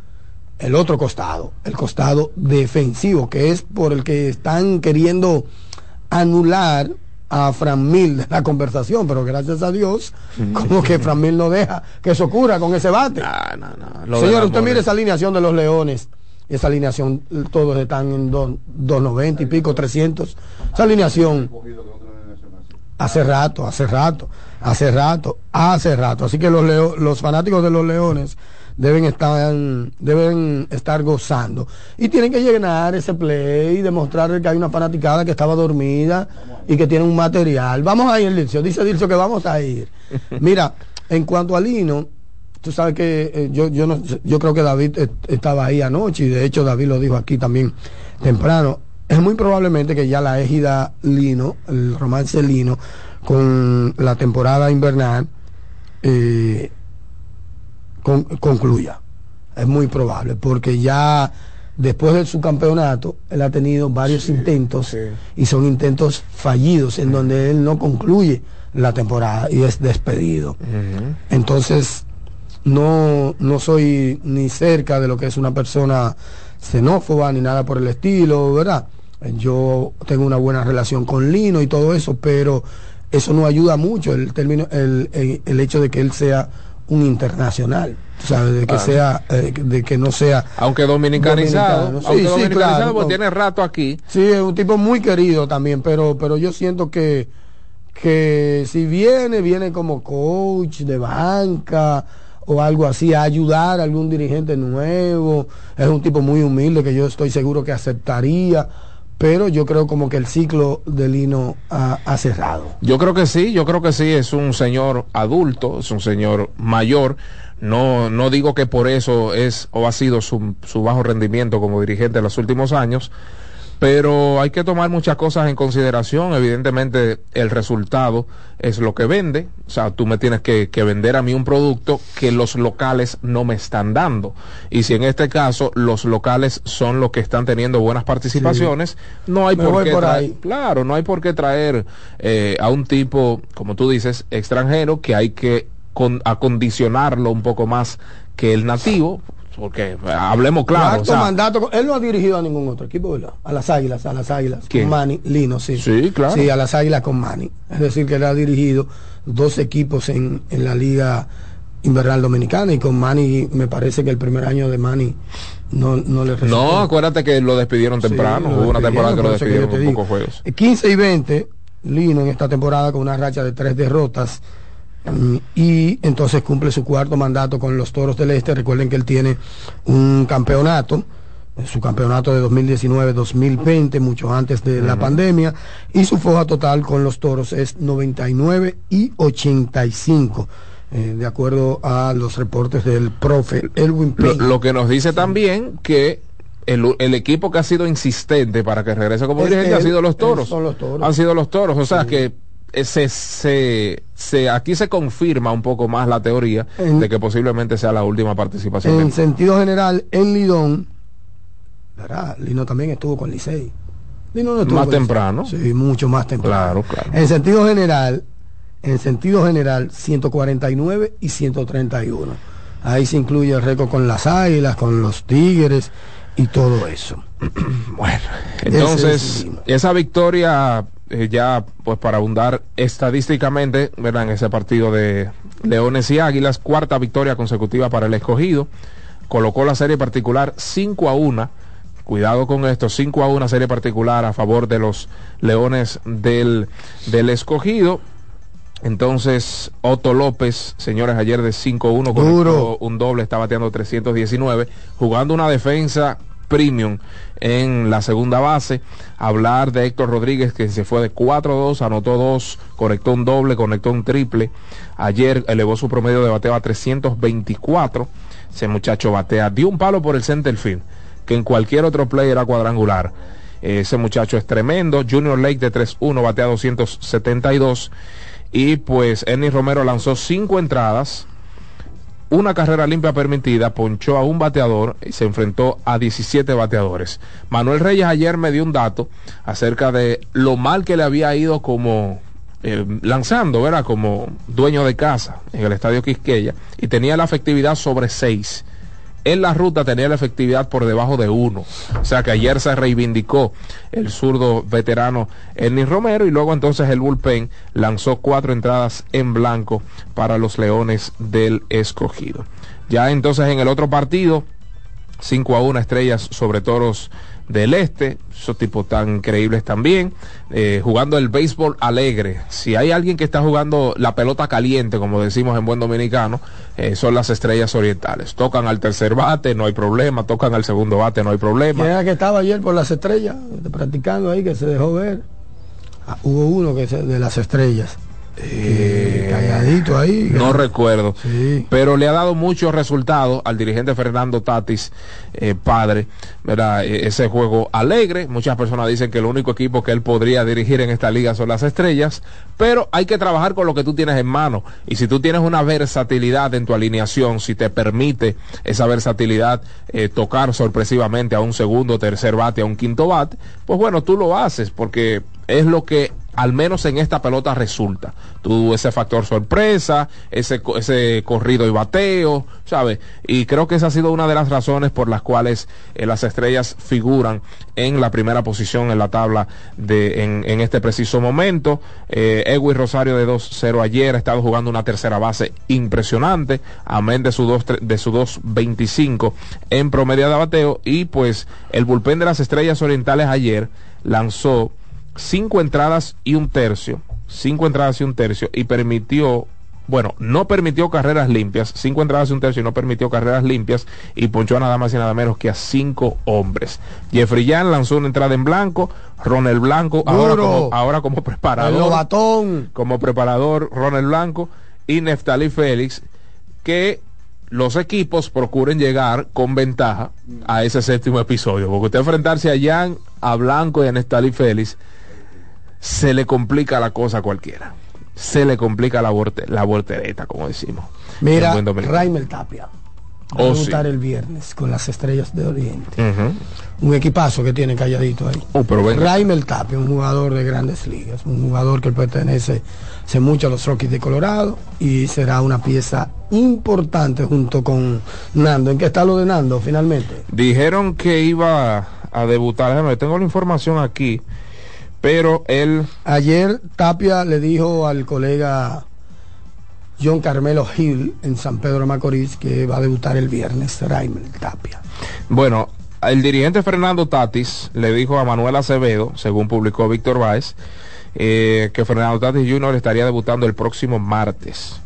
Speaker 8: el otro costado, el costado defensivo, que es por el que están queriendo anular a Fran Mil de la conversación, pero gracias a Dios, como que Fran Mil no deja que eso ocurra con ese bate.
Speaker 9: Lo
Speaker 8: Señor,
Speaker 9: del
Speaker 8: usted
Speaker 9: amor
Speaker 8: mire
Speaker 9: es-
Speaker 8: esa alineación de los Leones. Esa alineación, todos están en dos- 290 y pico, 300. Esa alineación, hace rato, hace rato, hace rato, hace rato. Así que los, leo- los fanáticos de los Leones deben estar, deben estar gozando. Y tienen que llenar ese play y demostrar que hay una fanaticada que estaba dormida y que tiene un material. Vamos a ir, Dilcio. Dice Dilcio que vamos a ir. Mira, en cuanto a Lino, tú sabes que eh, yo, yo, no, yo creo que David estaba ahí anoche y de hecho David lo dijo aquí también temprano. Es muy probablemente que ya la égida Lino, el romance Lino, con la temporada invernal, eh, con- concluya. Es muy probable, porque ya después de su campeonato, él ha tenido varios intentos y son intentos fallidos en donde él no concluye la temporada y es despedido. Entonces, no, no soy ni cerca de lo que es una persona xenófoba ni nada por el estilo, ¿verdad? Yo tengo una buena relación con Lino y todo eso, pero eso no ayuda mucho el término, el, el, el hecho de que él sea un internacional, ¿sabes? De que
Speaker 9: Ah.
Speaker 8: sea, eh, de que no sea
Speaker 9: Aunque dominicanizado,
Speaker 8: dominicano. Sí,
Speaker 9: aunque
Speaker 8: sí,
Speaker 9: dominicanizado,
Speaker 8: claro,
Speaker 9: pues
Speaker 8: no.
Speaker 9: tiene rato aquí.
Speaker 8: Sí, es un tipo muy querido también, pero, pero yo siento que, que si viene, viene como coach de banca o algo así, a ayudar a algún dirigente nuevo. Es un tipo muy humilde que yo estoy seguro que aceptaría, pero yo creo como que el ciclo de Lino ha, ha cerrado.
Speaker 9: Yo creo que sí, yo creo que sí, es un señor adulto, es un señor mayor. No, no digo que por eso es o ha sido su, su bajo rendimiento como dirigente en los últimos años, pero hay que tomar muchas cosas en consideración. Evidentemente, el resultado es lo que vende. O sea, tú me tienes que, que vender a mí un producto que los locales no me están dando. Y si en este caso los locales son los que están teniendo buenas participaciones, no hay
Speaker 8: Me
Speaker 9: por qué
Speaker 8: por
Speaker 9: traer-
Speaker 8: ahí.
Speaker 9: Claro, no hay por qué traer eh, a un tipo, como tú dices, extranjero, que hay que con- acondicionarlo un poco más que el nativo, porque eh, hablemos claro. O sea,
Speaker 8: mandato, él no ha dirigido a ningún otro equipo, ¿verdad? A las Águilas, a las Águilas.
Speaker 9: ¿Quién?
Speaker 8: Con Manny, Lino, sí.
Speaker 9: Sí, claro.
Speaker 8: Sí, a las Águilas con Manny. Es decir, que él ha dirigido dos equipos en, en la Liga Invernal Dominicana y con Manny, me parece que el primer año de Manny no, no le resultó.
Speaker 9: no, acuérdate que lo despidieron temprano,
Speaker 8: Sí, lo
Speaker 9: hubo una temporada que lo
Speaker 8: despidieron,
Speaker 9: con pocos juegos.
Speaker 8: Eh, 15 y 20, Lino en esta temporada con una racha de tres derrotas. Y entonces cumple su cuarto mandato con los Toros del Este. Recuerden que él tiene un campeonato, su campeonato de 2019-2020, mucho antes de la pandemia, y su foja total con los Toros es 99 y 85, eh, de acuerdo a los reportes del profe Elwin
Speaker 9: Lo, que nos dice también que el, el equipo que ha sido insistente para que regrese como dirigente ha sido los toros.
Speaker 8: son los Toros.
Speaker 9: Han sido los toros. O sea que se, se, se- aquí se confirma un poco más la teoría
Speaker 8: En-
Speaker 9: de que posiblemente sea la última participación.
Speaker 8: En sentido general, en Lidón, ¿verdad? Lino también estuvo con Licey. Lino no estuvo
Speaker 9: Más
Speaker 8: con Licey.
Speaker 9: temprano.
Speaker 8: Sí, mucho más temprano.
Speaker 9: Claro, claro.
Speaker 8: En sentido general, en sentido general, 149 y 131. Ahí se incluye el récord con las águilas, con los tigres y todo eso.
Speaker 9: Bueno,
Speaker 8: es
Speaker 9: entonces esa victoria eh, ya pues para abundar estadísticamente, ¿verdad? En ese partido de Leones y Águilas, cuarta victoria consecutiva para el escogido, colocó la serie particular 5 a 1. Cuidado con esto, 5 a 1 serie particular a favor de los Leones del, del escogido. Entonces, Otto López, señores, ayer de 5-1 conectó
Speaker 8: Duro.
Speaker 9: un doble, está bateando 319, jugando una defensa premium en la segunda base. Hablar de Héctor Rodríguez, que se fue de 4-2, anotó 2, conectó un doble, conectó un triple. Ayer elevó su promedio de bateo a 324. Ese muchacho batea, dio un palo por el center field, que en cualquier otro play era cuadrangular. Ese muchacho es tremendo. Junior Lake de 3-1 batea 272. Y pues Ernie Romero lanzó cinco entradas, una carrera limpia permitida, ponchó a un bateador y se enfrentó a 17 bateadores. Manuel Reyes ayer me dio un dato acerca de lo mal que le había ido como eh, lanzando, ¿verdad? Como dueño de casa en el estadio Quisqueya y tenía la efectividad sobre 6 en la ruta tenía la efectividad por debajo de uno. O sea que ayer se reivindicó el zurdo veterano Ernie Romero y luego entonces el bullpen lanzó cuatro entradas en blanco para los Leones del Escogido. Ya entonces en el otro partido, 5 a 1 estrellas sobre toros del este, esos tipos tan increíbles también, eh, jugando el béisbol alegre. Si hay alguien que está jugando la pelota caliente, como decimos en buen dominicano, eh, son las estrellas orientales. Tocan al tercer bate, no hay problema, tocan al segundo bate, no hay problema.
Speaker 8: ¿Quién era que estaba ayer por las estrellas, practicando ahí, que se dejó ver? Ah, hubo uno que de las estrellas.
Speaker 9: Eh,
Speaker 8: calladito ahí.
Speaker 9: No recuerdo.
Speaker 8: Sí.
Speaker 9: Pero le ha dado muchos resultados al dirigente Fernando Tatis, eh, padre, ¿verdad? E- ese juego alegre. Muchas personas dicen que el único equipo que él podría dirigir en esta liga son las estrellas. Pero hay que trabajar con lo que tú tienes en mano. Y si tú tienes una versatilidad en tu alineación, si te permite esa versatilidad eh, tocar sorpresivamente a un segundo, tercer bate, a un quinto bate, pues bueno, tú lo haces porque es lo que al menos en esta pelota resulta. Tú ese factor sorpresa, ese, ese corrido y bateo, ¿sabes? Y creo que esa ha sido una de las razones por las cuales eh, las estrellas figuran en la primera posición en la tabla de, en, este preciso momento. Eh, Edwin Rosario de 2-0 ayer ha estado jugando una tercera base impresionante, amén de su 2 de su 2.25 en promedio de bateo. Y pues el bullpen de las estrellas orientales ayer lanzó cinco entradas y un tercio, cinco entradas y un tercio, y permitió, bueno, no permitió carreras limpias, cinco entradas y un tercio y no permitió carreras limpias, y ponchó a nada más y nada menos que a cinco hombres. Jeffrey Yan lanzó una entrada en blanco, Ronald Blanco, ahora como, ahora como preparador,
Speaker 8: novatón.
Speaker 9: como preparador Ronald Blanco, y Neftali Félix, que los equipos procuren llegar con ventaja a ese séptimo episodio. Porque usted enfrentarse a Jan, a Blanco y a Nestali Félix, se le complica la cosa a cualquiera. Se le complica la, vorte- la voltereta, como decimos.
Speaker 8: Mira. Raimel Tapia. Va
Speaker 9: Oh,
Speaker 8: a debutar
Speaker 9: sí.
Speaker 8: el viernes con las estrellas de Oriente. Un equipazo que tiene calladito ahí.
Speaker 9: Oh, pero.
Speaker 8: Raimel Tapia, un jugador de grandes ligas, un jugador que pertenece hace mucho a los Rockies de Colorado y será una pieza importante junto con Nando. ¿En qué está lo de Nando finalmente?
Speaker 9: Dijeron que iba a debutar. Déjame, tengo la información aquí. Pero él
Speaker 8: Ayer Tapia le dijo al colega John Carmelo Hill en San Pedro de Macorís que va a debutar el viernes Raimel Tapia.
Speaker 9: Bueno, el dirigente Fernando Tatis le dijo a Manuel Acevedo, según publicó Víctor Báez, eh, que Fernando Tatis Jr. estaría debutando el próximo martes.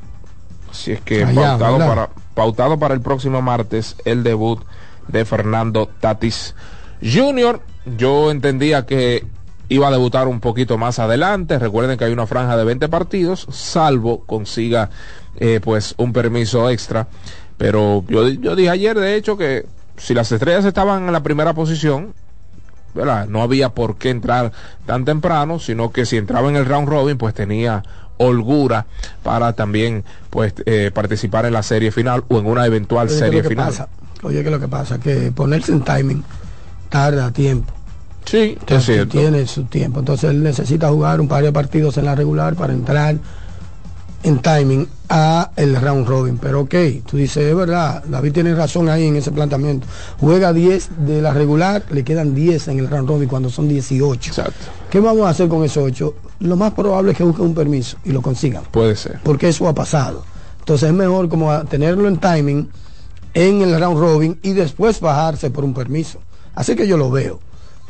Speaker 9: Así es que
Speaker 8: Allá,
Speaker 9: pautado, para, pautado para el próximo martes el debut de Fernando Tatis Jr. Yo entendía que iba a debutar un poquito más adelante. Recuerden que hay una franja de 20 partidos, salvo consiga eh, pues un permiso extra. Pero yo, yo dije ayer, de hecho, que si las estrellas estaban en la primera posición, ¿verdad? no había por qué entrar tan temprano, sino que si entraba en el round robin, pues tenía holgura para también pues eh, participar en la serie final o en una eventual
Speaker 8: Oye, ¿qué es
Speaker 9: serie
Speaker 8: que
Speaker 9: final.
Speaker 8: pasa? Oye, ¿qué es lo que pasa? Que ponerse en timing tarda tiempo.
Speaker 9: Sí, es cierto.
Speaker 8: tiene su tiempo. Entonces él necesita jugar un par de partidos en la regular para entrar en timing a el round robin. Pero ok, tú dices, es verdad, David tiene razón ahí en ese planteamiento. Juega 10 de la regular, le quedan 10 en el round robin cuando son 18.
Speaker 9: Exacto.
Speaker 8: ¿Qué vamos a hacer con esos 8? Lo más probable es que busquen un permiso y lo consigan.
Speaker 9: Puede ser.
Speaker 8: Porque eso ha pasado. Entonces es mejor como tenerlo en timing en el round robin y después bajarse por un permiso. Así que yo lo veo.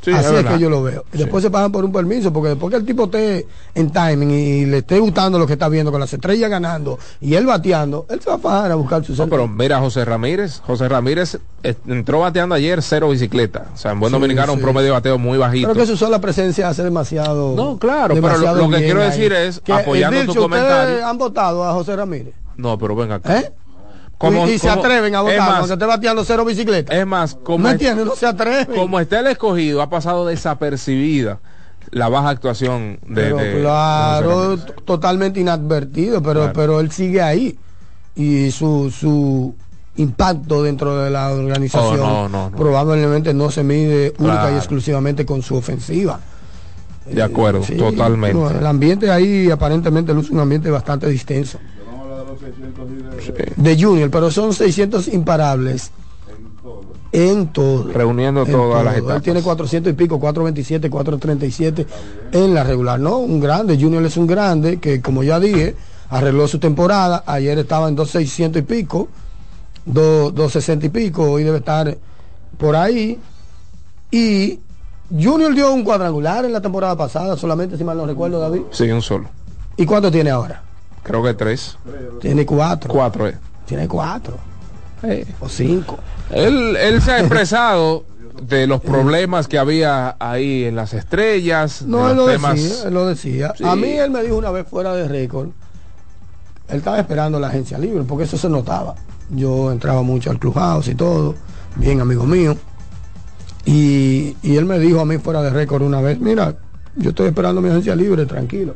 Speaker 9: Sí,
Speaker 8: Así es, que yo lo veo.
Speaker 9: Sí.
Speaker 8: después se pagan por un permiso, porque después que el tipo esté en timing y le esté gustando lo que está viendo con las estrellas ganando y él bateando, él se va a bajar a buscar su
Speaker 9: No,
Speaker 8: centro.
Speaker 9: pero mira, José Ramírez, José Ramírez eh, entró bateando ayer cero bicicleta. O sea, en buen
Speaker 8: Sí,
Speaker 9: dominicano un promedio de bateo muy bajito.
Speaker 8: Creo que su sola presencia hace demasiado.
Speaker 9: No, claro, pero lo- que quiero
Speaker 8: ahí.
Speaker 9: decir es,
Speaker 8: Que,
Speaker 9: apoyando
Speaker 8: eh,
Speaker 9: tu comentario-
Speaker 8: ¿Ustedes han votado a José Ramírez?
Speaker 9: No, pero venga acá.
Speaker 8: ¿Eh?
Speaker 9: Como-
Speaker 8: y, y se atreven a votar cuando esté bateando cero bicicleta.
Speaker 9: Es más, como,
Speaker 8: ¿No entiendes? No se atreven.
Speaker 9: como está el escogido, ha pasado desapercibida la baja actuación de.
Speaker 8: Pero
Speaker 9: de-
Speaker 8: claro, totalmente inadvertido, pero,
Speaker 9: Claro.
Speaker 8: pero él sigue ahí. Y su, su impacto dentro de la organización
Speaker 9: Oh, no, no, no.
Speaker 8: probablemente no se mide única
Speaker 9: Claro.
Speaker 8: y exclusivamente con su ofensiva.
Speaker 9: De acuerdo,
Speaker 8: Sí,
Speaker 9: totalmente.
Speaker 8: el ambiente ahí aparentemente luce un ambiente bastante distenso. De Junior, pero son 600 imparables en todo.
Speaker 9: Reuniendo
Speaker 8: En
Speaker 9: todas las
Speaker 8: todo. Él
Speaker 9: etapas.
Speaker 8: tiene 400 y pico, 427, 437 en la regular. No, un grande. Junior es un grande que, como ya dije, arregló su temporada. Ayer estaba en 2600 y pico, 2, 260 y pico. Hoy debe estar por ahí. Y Junior dio un cuadrangular en la temporada pasada, solamente si mal no recuerdo, David.
Speaker 9: Sí, un solo.
Speaker 8: ¿Y cuánto tiene ahora?
Speaker 9: Creo que tres.
Speaker 8: Tiene cuatro.
Speaker 9: Cuatro, eh.
Speaker 8: Tiene cuatro. O cinco.
Speaker 9: Él, él se ha expresado de los problemas que había ahí en las estrellas,
Speaker 8: No,
Speaker 9: de
Speaker 8: él
Speaker 9: los
Speaker 8: lo
Speaker 9: temas.
Speaker 8: decía, él lo decía.
Speaker 9: Sí.
Speaker 8: A mí él me dijo una vez fuera de récord, él estaba esperando la agencia libre, porque eso se notaba. Yo entraba mucho al clubhouse y todo, bien amigo mío. Y, y él me dijo a mí fuera de récord una vez, mira, yo estoy esperando mi agencia libre, tranquilo.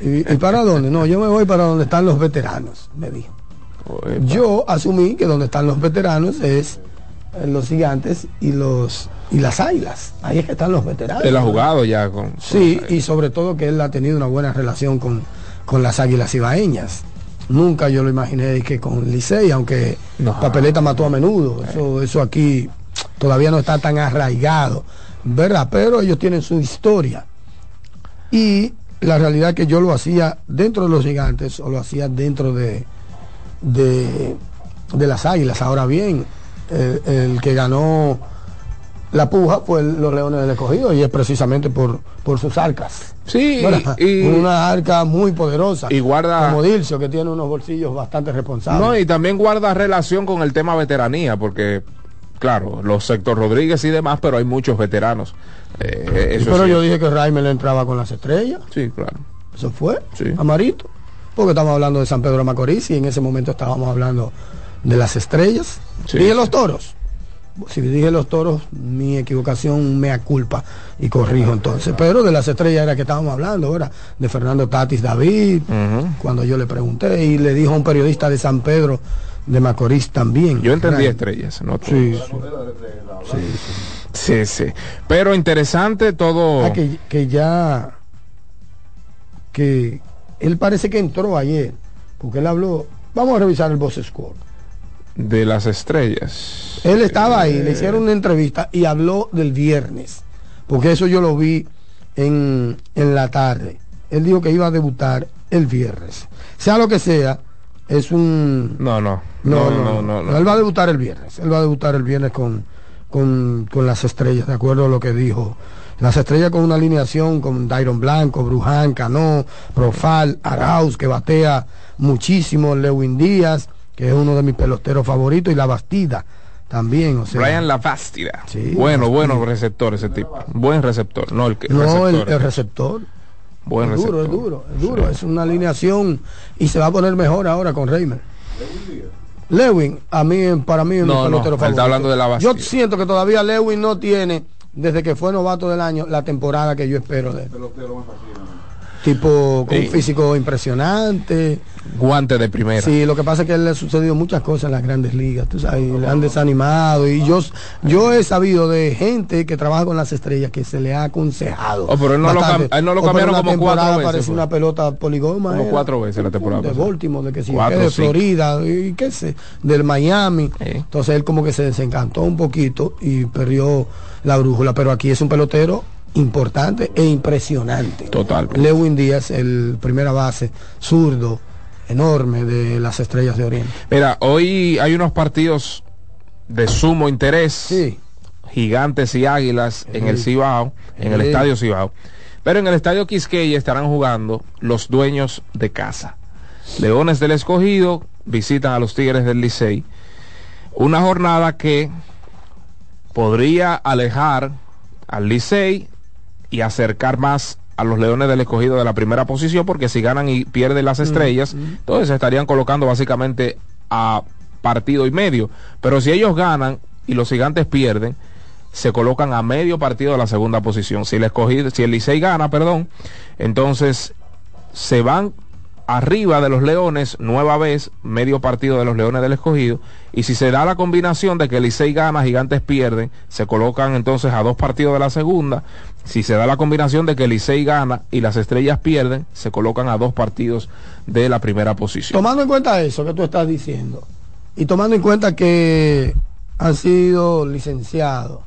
Speaker 8: ¿Y, y para dónde? No, yo me voy para donde están los veteranos, me dijo. Yo asumí que donde están los veteranos es en los gigantes y los y las águilas. Ahí es que están los veteranos.
Speaker 9: Él ha jugado ya con.
Speaker 8: Sí, y sobre todo que él ha tenido una buena relación con, con las águilas ibaeñas. Nunca yo lo imaginé que con Licey, aunque Papeleta mató a menudo. Eso, eso aquí todavía no está tan arraigado, ¿verdad? Pero ellos tienen su historia. Y la realidad es que yo lo hacía dentro de los gigantes o lo hacía dentro de, de, de las águilas. Ahora bien, el, el que ganó la puja fue el- los Leones del Escogido y es precisamente por, por sus arcas.
Speaker 9: Sí, y-
Speaker 8: una arca muy poderosa.
Speaker 9: Y guarda-
Speaker 8: Como Dilcio, que tiene unos bolsillos bastante responsables.
Speaker 9: No, y también guarda relación con el tema veteranía, porque, claro, los sector Rodríguez y demás, pero hay muchos veteranos. Eh,
Speaker 8: Sí, pero
Speaker 9: sí.
Speaker 8: yo dije que Raimel entraba con las estrellas.
Speaker 9: Sí, claro.
Speaker 8: Eso fue. Amarito. Porque estamos hablando de San Pedro de Macorís y en ese momento estábamos hablando de las estrellas.
Speaker 9: Sí.
Speaker 8: Dije los toros. Si dije los toros, mi equivocación me culpa y corrijo entonces. Pero de las estrellas era que estábamos hablando, ¿verdad? De Fernando Tatis David, cuando yo le pregunté y le dijo a un periodista de San Pedro de Macorís también.
Speaker 9: Yo entendí estrellas, ¿no?
Speaker 8: Sí, sí.
Speaker 9: Sí, sí. Pero interesante todo.
Speaker 8: Ah, que, que ya que él parece que entró ayer porque él habló vamos a revisar el boss score
Speaker 9: de las estrellas.
Speaker 8: él estaba ahí le hicieron una entrevista y habló del viernes porque eso yo lo vi en, en la tarde él dijo que iba a debutar el viernes sea lo que sea es un
Speaker 9: No, no.
Speaker 8: no,
Speaker 9: No,
Speaker 8: no,
Speaker 9: no, no, no.
Speaker 8: Él va a debutar el viernes. Él va a debutar el viernes con, con, con las estrellas, de acuerdo a lo que dijo. Las estrellas con una alineación con Dairon Blanco, Bruján, Cano, Profal, Arauz, que batea muchísimo, Lewin Díaz, que es uno de mis peloteros favoritos, y La Bastida también. O sea,
Speaker 9: Brian Lavastida.
Speaker 8: Sí,
Speaker 9: bueno, bueno receptor ese tipo. Buen receptor. No, el que.
Speaker 8: no, el,
Speaker 9: receptor.
Speaker 8: el receptor.
Speaker 9: Buen
Speaker 8: es duro,
Speaker 9: receptor.
Speaker 8: es duro, es duro. Es una alineación y se va a poner mejor ahora con Reimer. Lewin, a mí, para mí es mi
Speaker 9: No, no,
Speaker 8: pelotero
Speaker 9: él está
Speaker 8: favorito.
Speaker 9: hablando de la Bastida.
Speaker 8: Yo siento que todavía Lewin no tiene, desde que fue novato del año, la temporada que yo espero de él. Tipo, con
Speaker 9: Sí.
Speaker 8: un físico impresionante.
Speaker 9: Guante de primera.
Speaker 8: Sí, lo que pasa es que le ha sucedido muchas cosas en las grandes ligas, tú sabes, le han desanimado. Y yo, yo he sabido de gente que trabaja con las estrellas que se le ha aconsejado.
Speaker 9: Oh, pero él no lo
Speaker 8: bastante.
Speaker 9: él no lo cambiaron como cuatro veces,
Speaker 8: Parece
Speaker 9: fue.
Speaker 8: una pelota poligoma.
Speaker 9: Como
Speaker 8: era.
Speaker 9: cuatro veces la temporada
Speaker 8: De. Baltimore, de que sí,
Speaker 9: Cuatro,
Speaker 8: que de. Florida, y qué sé, del Miami. Entonces él como que se desencantó un poquito y perdió la brújula. Pero aquí es un pelotero importante e impresionante.
Speaker 9: Total.
Speaker 8: Lewin Díaz, el primera base, zurdo, enorme de las estrellas de Oriente.
Speaker 9: Mira, hoy hay unos partidos de sumo interés. Gigantes y Águilas en el Cibao, en el
Speaker 8: Sí.
Speaker 9: Estadio Cibao. Pero en el Estadio Quisqueya estarán jugando los dueños de casa. Leones del Escogido visitan a los Tigres del Licey. Una jornada que podría alejar al Licey y acercar más a los Leones del Escogido de la primera posición, porque si ganan y pierden las estrellas, entonces se estarían colocando básicamente a partido y medio. Pero si ellos ganan y los gigantes pierden, se colocan a medio partido de la segunda posición. Si el escogido, si el Licey gana, perdón, entonces se van arriba de los Leones, nueva vez, medio partido de los Leones del Escogido, y si se da la combinación de que Licey gana, Gigantes pierden, se colocan entonces a dos partidos de la segunda, si se da la combinación de que Licey gana y las Estrellas pierden, se colocan a dos partidos de la primera posición.
Speaker 8: Tomando en cuenta eso que tú estás diciendo y tomando en cuenta que han sido licenciados,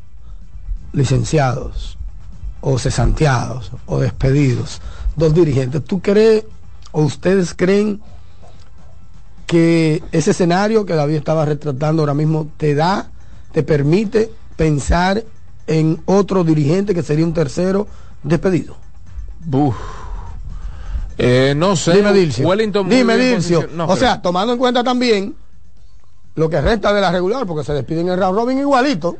Speaker 8: licenciados o cesanteados o despedidos, dos dirigentes. ¿Tú crees o ustedes creen que ese escenario que David estaba retratando ahora mismo te da, te permite pensar en otro dirigente que sería un tercero despedido?
Speaker 9: Eh, no sé.
Speaker 8: Dime, Dilcio.
Speaker 9: Wellington
Speaker 8: Dime, Dilcio.
Speaker 9: no
Speaker 8: o sea, tomando en cuenta también lo que resta de la regular, porque se despiden en round robin igualito.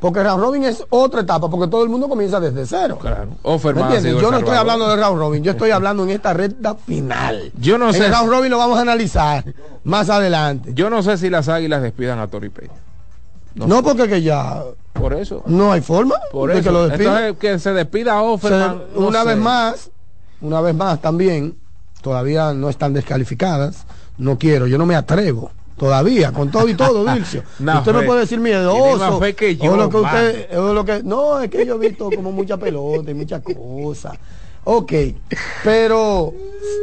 Speaker 8: Porque round robin es otra etapa, porque todo el mundo comienza desde cero.
Speaker 9: Claro.
Speaker 8: ¿Me
Speaker 9: Offerman sido
Speaker 8: Yo no estoy hablando de round robin, yo estoy hablando en esta recta final.
Speaker 9: Yo no
Speaker 8: en
Speaker 9: sé
Speaker 8: el round robin lo vamos a analizar más adelante.
Speaker 9: Yo no sé si las águilas despidan a Tori Peña.
Speaker 8: No, porque que ya
Speaker 9: Por eso.
Speaker 8: no hay forma
Speaker 9: Por
Speaker 8: de
Speaker 9: eso.
Speaker 8: que lo despidan.
Speaker 9: Entonces, que se despida a
Speaker 8: Se-
Speaker 9: Offerman. no
Speaker 8: una
Speaker 9: sé.
Speaker 8: vez más, una vez más también, todavía no están descalificadas. No quiero, yo no me atrevo. Todavía, con todo y todo, Dilcio.
Speaker 9: No,
Speaker 8: usted me
Speaker 9: fe.
Speaker 8: puede decir miedoso.
Speaker 9: más fe que yo,
Speaker 8: o lo que usted, o lo que, no, es que yo he visto como mucha pelota y muchas cosas. Ok, pero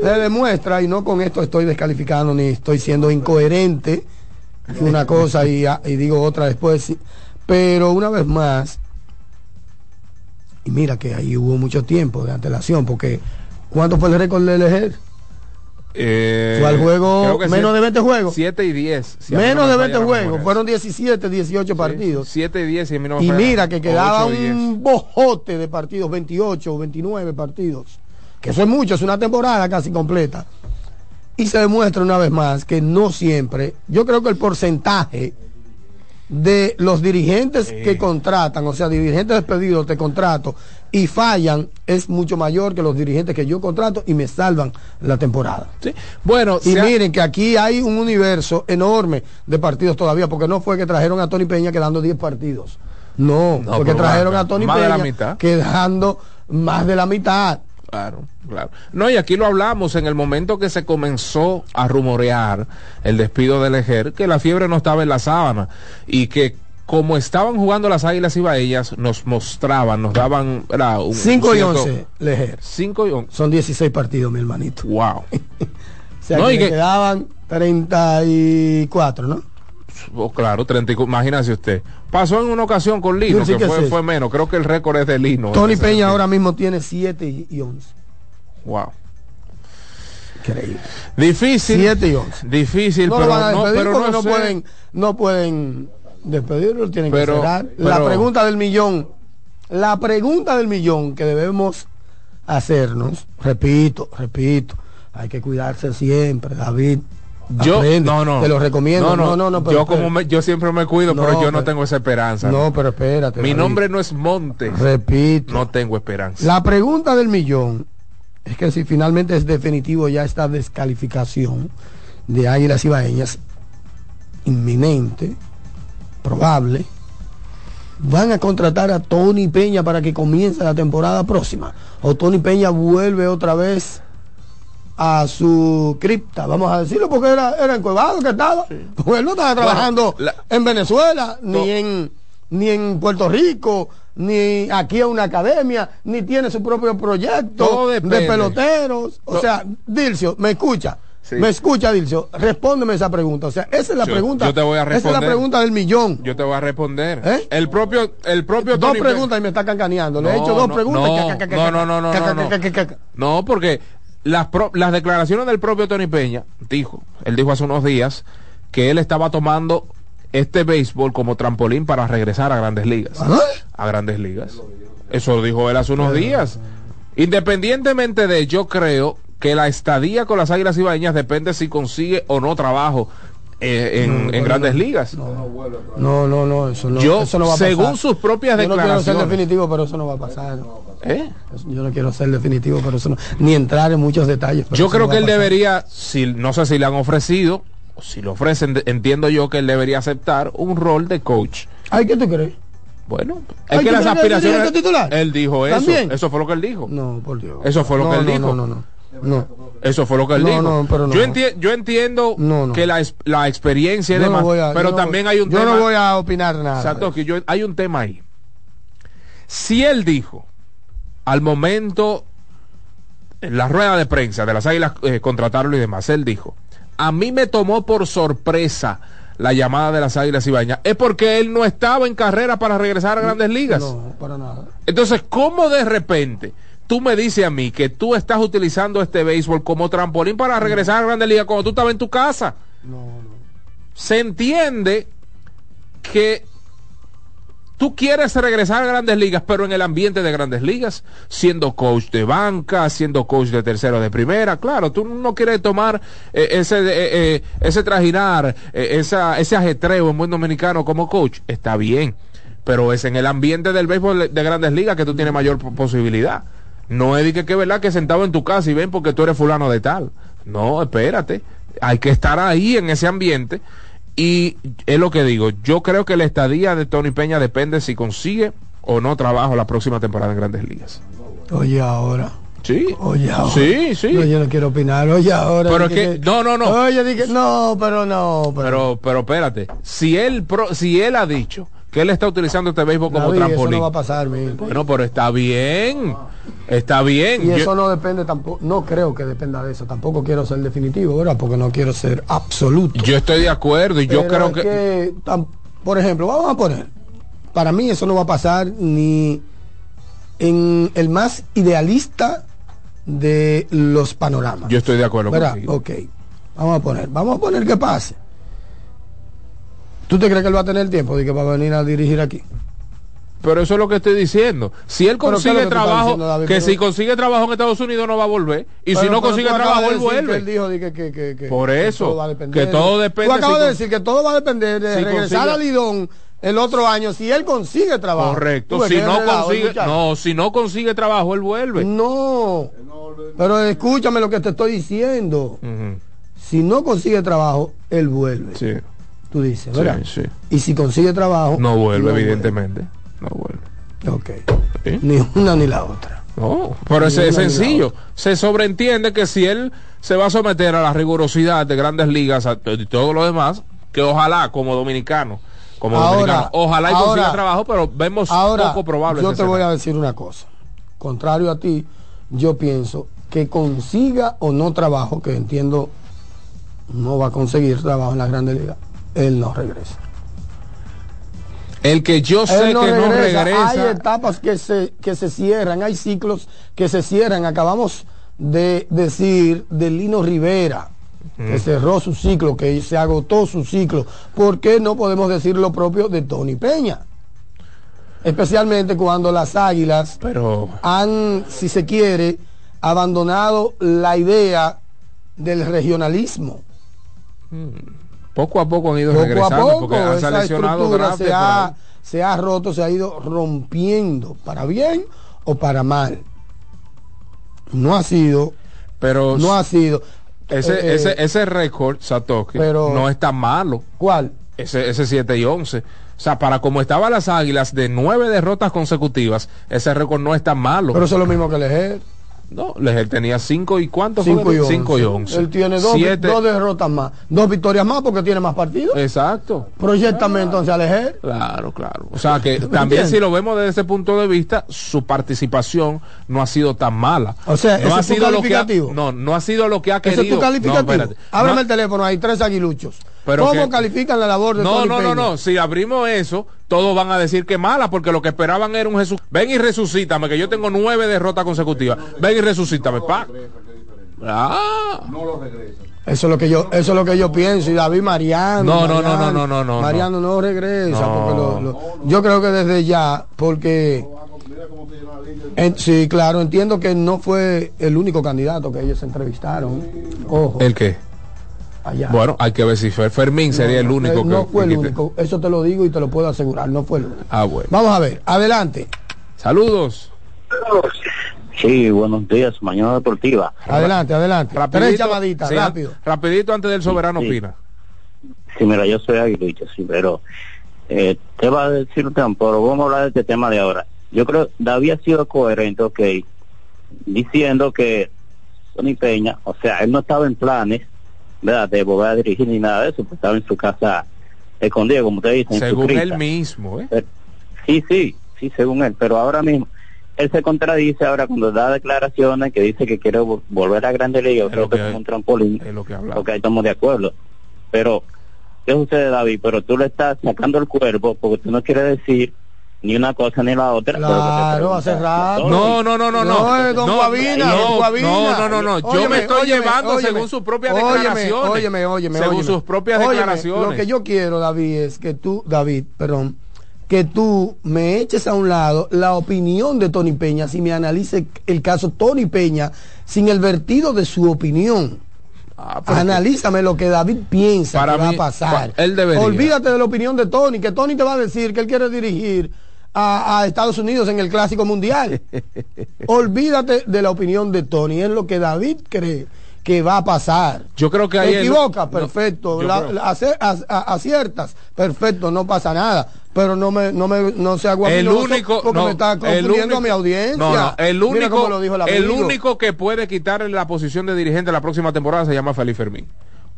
Speaker 8: se demuestra, y no con esto estoy descalificando ni estoy siendo incoherente, una cosa y, y digo otra después, pero una vez más, y mira que ahí hubo mucho tiempo de antelación, porque ¿cuánto fue el récord del Ejer?
Speaker 9: Eh,
Speaker 8: Fue al juego menos
Speaker 9: siete-
Speaker 8: de 20 juegos.
Speaker 9: 7 y 10. si a mí
Speaker 8: Menos
Speaker 9: no me
Speaker 8: de
Speaker 9: falla
Speaker 8: 20
Speaker 9: la
Speaker 8: juegos, fueron 17, 18 partidos.
Speaker 9: 7 y 10 y no
Speaker 8: mira que quedaba un bojote de partidos, 28 o 29 partidos. Que eso es mucho, es una temporada casi completa. Y se demuestra una vez más que no siempre, yo creo que el porcentaje de los dirigentes que contratan, o sea, dirigentes despedidos de contrato y fallan, es mucho mayor que los dirigentes que yo contrato y me salvan la temporada.
Speaker 9: Sí. Bueno,
Speaker 8: Y
Speaker 9: ha-
Speaker 8: miren que aquí hay un universo enorme de partidos todavía, porque no fue que trajeron a Tony Peña quedando 10 partidos. No,
Speaker 9: No,
Speaker 8: porque trajeron a Tony
Speaker 9: de
Speaker 8: Peña
Speaker 9: la mitad.
Speaker 8: quedando más de la mitad.
Speaker 9: Claro, claro. No, y aquí lo hablamos en el momento que se comenzó a rumorear el despido del Ejer, que la fiebre no estaba en la sábana y que como estaban jugando las Águilas Ibaeñas, nos mostraban, nos daban era, un
Speaker 8: 5 y
Speaker 9: cierto-
Speaker 8: 11, Lejer.
Speaker 9: 5 y 11.
Speaker 8: Son 16 partidos, mi hermanito.
Speaker 9: Wow.
Speaker 8: O sea,
Speaker 9: No,
Speaker 8: que
Speaker 9: y que-
Speaker 8: quedaban 34, ¿no?
Speaker 9: Oh, claro, 30 y cu- imagínese usted. Pasó en una ocasión con Lino,
Speaker 8: Yo sí
Speaker 9: que
Speaker 8: que
Speaker 9: fue, fue menos. Creo que el récord es de Lino.
Speaker 8: Tony Peña
Speaker 9: sentido.
Speaker 8: ahora mismo tiene 7 y y 11.
Speaker 9: Wow.
Speaker 8: Increíble.
Speaker 9: Difícil.
Speaker 8: 7 y 11.
Speaker 9: Difícil,
Speaker 8: no
Speaker 9: pero no, pero no,
Speaker 8: no, pueden no pueden despedirlo tienen
Speaker 9: Pero-
Speaker 8: que cerrar la pregunta del millón la pregunta del millón que debemos hacernos repito repito hay que cuidarse siempre David
Speaker 9: Yo
Speaker 8: aprende,
Speaker 9: no, no.
Speaker 8: te lo recomiendo no no no, pero
Speaker 9: yo como me- yo siempre me cuido, pero yo no
Speaker 8: pero-
Speaker 9: tengo esa esperanza.
Speaker 8: no pero espérate
Speaker 9: Mi
Speaker 8: David.
Speaker 9: nombre no es Montes.
Speaker 8: repito
Speaker 9: No tengo esperanza.
Speaker 8: la pregunta del millón es que si finalmente es definitivo ya esta descalificación de Águilas Ibaeñas, inminente, probable, van a contratar a Tony Peña para que comience la temporada próxima. O Tony Peña vuelve otra vez a su cripta, vamos a decirlo, porque era, era en Cuevado que estaba. Porque él no estaba trabajando
Speaker 9: la-
Speaker 8: en Venezuela, ni en ni en Puerto Rico, ni aquí a una academia, ni tiene su propio proyecto de peloteros. O sea, Dilcio, me escucha.
Speaker 9: Sí.
Speaker 8: Me escucha, Dilcio. Respóndeme esa pregunta. O sea, esa es la
Speaker 9: Yo-
Speaker 8: pregunta.
Speaker 9: yo te voy a
Speaker 8: Esa es la
Speaker 9: responder.
Speaker 8: pregunta del millón.
Speaker 9: Yo te voy a responder.
Speaker 8: ¿Eh?
Speaker 9: El propio, el propio
Speaker 8: dos
Speaker 9: Tony
Speaker 8: preguntas y me está cancaneando. Le he hecho dos
Speaker 9: no,
Speaker 8: preguntas.
Speaker 9: no, no, no, no, no, no, porque las, pro- las declaraciones del propio Tony Peña dijo, él dijo hace unos días que él estaba tomando este béisbol como trampolín para regresar a grandes ligas.
Speaker 8: ¿Ah?
Speaker 9: A grandes ligas. Eso dijo él hace unos días. Independientemente de, yo creo que la estadía con las Águilas Ibaeñas depende si consigue o no trabajo eh, en, en grandes ligas.
Speaker 8: No, no, no, eso no,
Speaker 9: Yo,
Speaker 8: eso no va a
Speaker 9: según
Speaker 8: pasar.
Speaker 9: sus propias
Speaker 8: Yo no quiero ser
Speaker 9: declaraciones.
Speaker 8: definitivo, pero eso no va a pasar.
Speaker 9: ¿Eh?
Speaker 8: Yo no quiero ser definitivo, pero eso no. Ni entrar en muchos detalles.
Speaker 9: Yo creo
Speaker 8: no
Speaker 9: que él debería, si no sé si le han ofrecido, o si le ofrecen, entiendo yo que él debería aceptar un rol de coach.
Speaker 8: Ay, ¿qué tú crees?
Speaker 9: Bueno, es
Speaker 8: Ay,
Speaker 9: que
Speaker 8: ¿tú
Speaker 9: las aspiraciones.
Speaker 8: tiene que titular?
Speaker 9: Él dijo eso.
Speaker 8: ¿También?
Speaker 9: Eso fue lo que él dijo.
Speaker 8: No, por Dios.
Speaker 9: Eso fue lo
Speaker 8: No,
Speaker 9: que él
Speaker 8: no,
Speaker 9: dijo.
Speaker 8: No, no, no. No.
Speaker 9: Eso fue lo que él
Speaker 8: No,
Speaker 9: dijo.
Speaker 8: no, pero no.
Speaker 9: Yo, enti- yo entiendo que la, es- la experiencia
Speaker 8: Yo
Speaker 9: demás,
Speaker 8: voy a-
Speaker 9: pero
Speaker 8: yo
Speaker 9: también hay un
Speaker 8: yo
Speaker 9: tema.
Speaker 8: no voy a opinar nada.
Speaker 9: Satoshi, yo- hay un tema ahí. Si él dijo al momento en la rueda de prensa de las águilas eh, contratarlo y demás, él dijo, a mí me tomó por sorpresa la llamada de las Águilas Ibañas, es porque él no estaba en carrera para regresar a Grandes Ligas.
Speaker 8: No, para nada.
Speaker 9: Entonces, ¿cómo de repente tú me dices a mí que tú estás utilizando este béisbol como trampolín para regresar a Grandes Ligas cuando tú estabas en tu casa?
Speaker 8: No, no.
Speaker 9: Se entiende que tú quieres regresar a Grandes Ligas, pero en el ambiente de Grandes Ligas, siendo coach de banca, siendo coach de tercero de primera, claro, tú no quieres tomar eh, ese eh, eh, ese trajinar, eh, esa, ese ajetreo en buen dominicano como coach, está bien, pero es en el ambiente del béisbol de Grandes Ligas que tú tienes mayor po- posibilidad. No es de que, que verdad que sentado en tu casa y ven porque tú eres fulano de tal. No, espérate. Hay que estar ahí en ese ambiente. Y es lo que digo, yo creo que la estadía de Tony Peña depende si consigue o no trabajo la próxima temporada en Grandes Ligas.
Speaker 8: Oye, ahora.
Speaker 9: Sí.
Speaker 8: Oye, ahora.
Speaker 9: Sí, sí.
Speaker 8: No, yo no quiero opinar. Oye, ahora.
Speaker 9: Pero es que- no, no, no.
Speaker 8: Oye, dije, no, pero no. Pero,
Speaker 9: Pero, pero espérate, si él, pro- si él ha dicho que él está utilizando este béisbol como
Speaker 8: David, eso no va a pasar,
Speaker 9: bueno, pero está bien, está bien.
Speaker 8: Y
Speaker 9: Yo-
Speaker 8: eso no depende tampoco, no creo que dependa de eso. Tampoco quiero ser definitivo, ¿verdad? Porque no quiero ser absoluto.
Speaker 9: Yo estoy de acuerdo y yo creo
Speaker 8: es
Speaker 9: que,
Speaker 8: que, tam- por ejemplo, vamos a poner, para mí eso no va a pasar ni en el más idealista de los panoramas.
Speaker 9: yo estoy de acuerdo
Speaker 8: ¿Verdad?
Speaker 9: contigo.
Speaker 8: Ok. Vamos a poner, vamos a poner que pase. ¿Tú te crees que él va a tener tiempo de que va a venir a dirigir aquí?
Speaker 9: Pero eso es lo que estoy diciendo. Si él
Speaker 8: Pero ¿qué es lo
Speaker 9: consigue
Speaker 8: que
Speaker 9: trabajo,
Speaker 8: diciendo, David?
Speaker 9: que
Speaker 8: Pero-
Speaker 9: si consigue trabajo en Estados Unidos no va a volver. Y si no consigue trabajo, él vuelve.
Speaker 8: él dijo de que, que- que- que-
Speaker 9: Por eso,
Speaker 8: todo va a depender
Speaker 9: que todo
Speaker 8: de-
Speaker 9: depende
Speaker 8: Tú acabas
Speaker 9: si
Speaker 8: de decir que todo va a depender de
Speaker 9: si
Speaker 8: regresar
Speaker 9: consigue-
Speaker 8: a Lidón el otro año si él consigue trabajo.
Speaker 9: Correcto. Si no consigue, no, si no consigue trabajo, él vuelve.
Speaker 8: No. Pero escúchame lo que te estoy diciendo. Si no consigue trabajo, él vuelve.
Speaker 9: Sí,
Speaker 8: Tú dices, ¿verdad?
Speaker 9: sí, sí.
Speaker 8: Y si consigue trabajo,
Speaker 9: No vuelve,
Speaker 8: no
Speaker 9: evidentemente. No vuelve.
Speaker 8: Ok.
Speaker 9: Sí.
Speaker 8: Ni una ni la otra.
Speaker 9: No, pero es
Speaker 8: la
Speaker 9: sencillo. Se sobreentiende que si él se va a someter a la rigurosidad de grandes ligas a- y todo lo demás, que ojalá como dominicano, como
Speaker 8: Ahora,
Speaker 9: dominicano, ojalá y consiga trabajo, pero vemos
Speaker 8: Ahora,
Speaker 9: poco probable.
Speaker 8: yo te voy a decir una cosa. Contrario a ti, yo pienso que consiga o no trabajo, que entiendo no va a conseguir trabajo en la Grande Liga, él no regresa.
Speaker 9: El que yo sé
Speaker 8: no
Speaker 9: que no
Speaker 8: regresa. Hay etapas que se, que se cierran, hay ciclos que se cierran. Acabamos de decir de Lino Rivera, que cerró su ciclo, que se agotó su ciclo. ¿Por qué no podemos decir lo propio de Tony Peña? Especialmente cuando las águilas
Speaker 9: Pero
Speaker 8: han, si se quiere, abandonado la idea del regionalismo.
Speaker 9: Poco a poco han ido
Speaker 8: Poco a
Speaker 9: regresando
Speaker 8: poco
Speaker 9: porque han
Speaker 8: esa
Speaker 9: seleccionado
Speaker 8: estructura se ha, se ha roto, se ha ido rompiendo, para bien o para mal. No ha sido,
Speaker 9: Pero
Speaker 8: no ha sido.
Speaker 9: ese,
Speaker 8: eh,
Speaker 9: ese, ese récord, Satoshi,
Speaker 8: pero-
Speaker 9: no está malo.
Speaker 8: ¿Cuál?
Speaker 9: Ese, ese 7 y 11. O sea, para como estaban las águilas de nueve derrotas consecutivas, ese récord no está malo.
Speaker 8: Pero eso es lo mismo que Lejer.
Speaker 9: No, Leger tenía 5 y cuánto fue?
Speaker 8: 5 y 11.
Speaker 9: 5 y 11.
Speaker 8: Él tiene dos,
Speaker 9: Siete-
Speaker 8: dos derrotas más, dos victorias más porque tiene más partidos.
Speaker 9: Exacto.
Speaker 8: Proyectame entonces a Lejer.
Speaker 9: Claro, claro. O sea que
Speaker 8: ¿Me
Speaker 9: también
Speaker 8: entiendes?
Speaker 9: si lo vemos desde ese punto de vista, su participación no ha sido tan mala.
Speaker 8: O sea,
Speaker 9: no
Speaker 8: ¿ese
Speaker 9: ha sido lo que ha, no, no ha sido lo que ha querido.
Speaker 8: es tu calificativo.
Speaker 9: No, No-
Speaker 8: el teléfono, hay tres aguiluchos.
Speaker 9: Pero
Speaker 8: ¿Cómo
Speaker 9: que-
Speaker 8: califican la labor de
Speaker 9: No,
Speaker 8: Tony
Speaker 9: no, no,
Speaker 8: Peña?
Speaker 9: no. Si abrimos eso, todos van a decir que mala, porque lo que esperaban era un Jesús. Ven y resucítame, que yo tengo nueve derrotas consecutivas. Ven y resucítame, pa. Ah.
Speaker 8: Eso es lo que yo, eso es lo que yo pienso. Y David Mariano.
Speaker 9: No, no, no,
Speaker 8: Mariano,
Speaker 9: no, no, no, no,
Speaker 8: Mariano no, regresa.
Speaker 9: No.
Speaker 8: porque lo- lo- yo creo que desde ya, porque en- sí, claro, entiendo que no fue el único candidato que ellos entrevistaron. Ojo,
Speaker 9: ¿El qué?
Speaker 8: Allá.
Speaker 9: Bueno, hay que ver si Fer- Fermín sería el único
Speaker 8: Eh, no
Speaker 9: que.
Speaker 8: fue el
Speaker 9: que-
Speaker 8: único. Eso te lo digo y te lo puedo asegurar. No fue el único.
Speaker 9: Ah, bueno.
Speaker 8: Vamos a ver, adelante,
Speaker 9: Saludos.
Speaker 12: Sí, buenos días, Mañana Deportiva.
Speaker 8: adelante, adelante. Tres
Speaker 9: Rapidito,
Speaker 8: llamaditas,
Speaker 9: sí,
Speaker 8: rápido.
Speaker 9: Rapidito antes del soberano
Speaker 12: Sí.
Speaker 9: opina.
Speaker 12: Sí, mira, yo soy aguilucho, sí, pero eh, te va a decir un tiempo, pero vamos a hablar de este tema de ahora. Yo creo David ha sido coherente, ok, diciendo que Tony Peña, o sea, él no estaba en planes, ¿verdad?, de volver a dirigir ni nada de eso, pues estaba en su casa escondido, como usted dice, en su
Speaker 9: Según él mismo, ¿eh?
Speaker 12: Pero- sí, sí, sí, según él, pero ahora mismo él se contradice ahora cuando da declaraciones que dice que quiere vol- volver a Grande Liga, creo que
Speaker 9: que
Speaker 12: es un trampolín,
Speaker 9: Es lo que
Speaker 12: porque ahí estamos de acuerdo. Pero ¿qué sucede, David? Pero tú le estás sacando el cuerpo porque tú no quieres decir ni una cosa ni la otra.
Speaker 8: Claro, hace rato.
Speaker 9: No, no, no, no, no.
Speaker 8: No, es don
Speaker 9: No,
Speaker 8: Guavina,
Speaker 9: no,
Speaker 8: don Guavina.
Speaker 9: no, no, no, no. Yo
Speaker 8: Óyeme,
Speaker 9: me estoy
Speaker 8: óyeme,
Speaker 9: llevando
Speaker 8: óyeme.
Speaker 9: según sus propias
Speaker 8: Óyeme,
Speaker 9: declaraciones.
Speaker 8: Óyeme, óyeme,
Speaker 9: Según sus propias
Speaker 8: Óyeme,
Speaker 9: declaraciones.
Speaker 8: Lo que yo quiero, David, es que tú, David, perdón, que tú me eches a un lado la opinión de Tony Peña, si me analice el caso Tony Peña, sin el vertido de su opinión.
Speaker 9: Ah,
Speaker 8: Analízame lo que David piensa
Speaker 9: Para
Speaker 8: que va a
Speaker 9: mí,
Speaker 8: pasar.
Speaker 9: pa- él.
Speaker 8: Olvídate de la opinión de Tony, que Tony te va a decir que él quiere dirigir a, a Estados Unidos en el Clásico Mundial. Olvídate de la opinión de Tony, es lo que David cree que va a pasar.
Speaker 9: Yo creo que ahí
Speaker 8: Te
Speaker 9: el-
Speaker 8: equivocas,
Speaker 9: no,
Speaker 8: perfecto. La-
Speaker 9: creo-
Speaker 8: la- ace- ac- a- aciertas, perfecto, no pasa nada. Pero no me, no me, no sea
Speaker 9: el
Speaker 8: guapinoso
Speaker 9: único
Speaker 8: porque
Speaker 9: no,
Speaker 8: me está
Speaker 9: el
Speaker 8: confundiendo
Speaker 9: único-
Speaker 8: a mi audiencia.
Speaker 9: No, no, el único
Speaker 8: cómo lo dijo el
Speaker 9: el único que puede quitarle la posición de dirigente la próxima temporada se llama Felipe Fermín.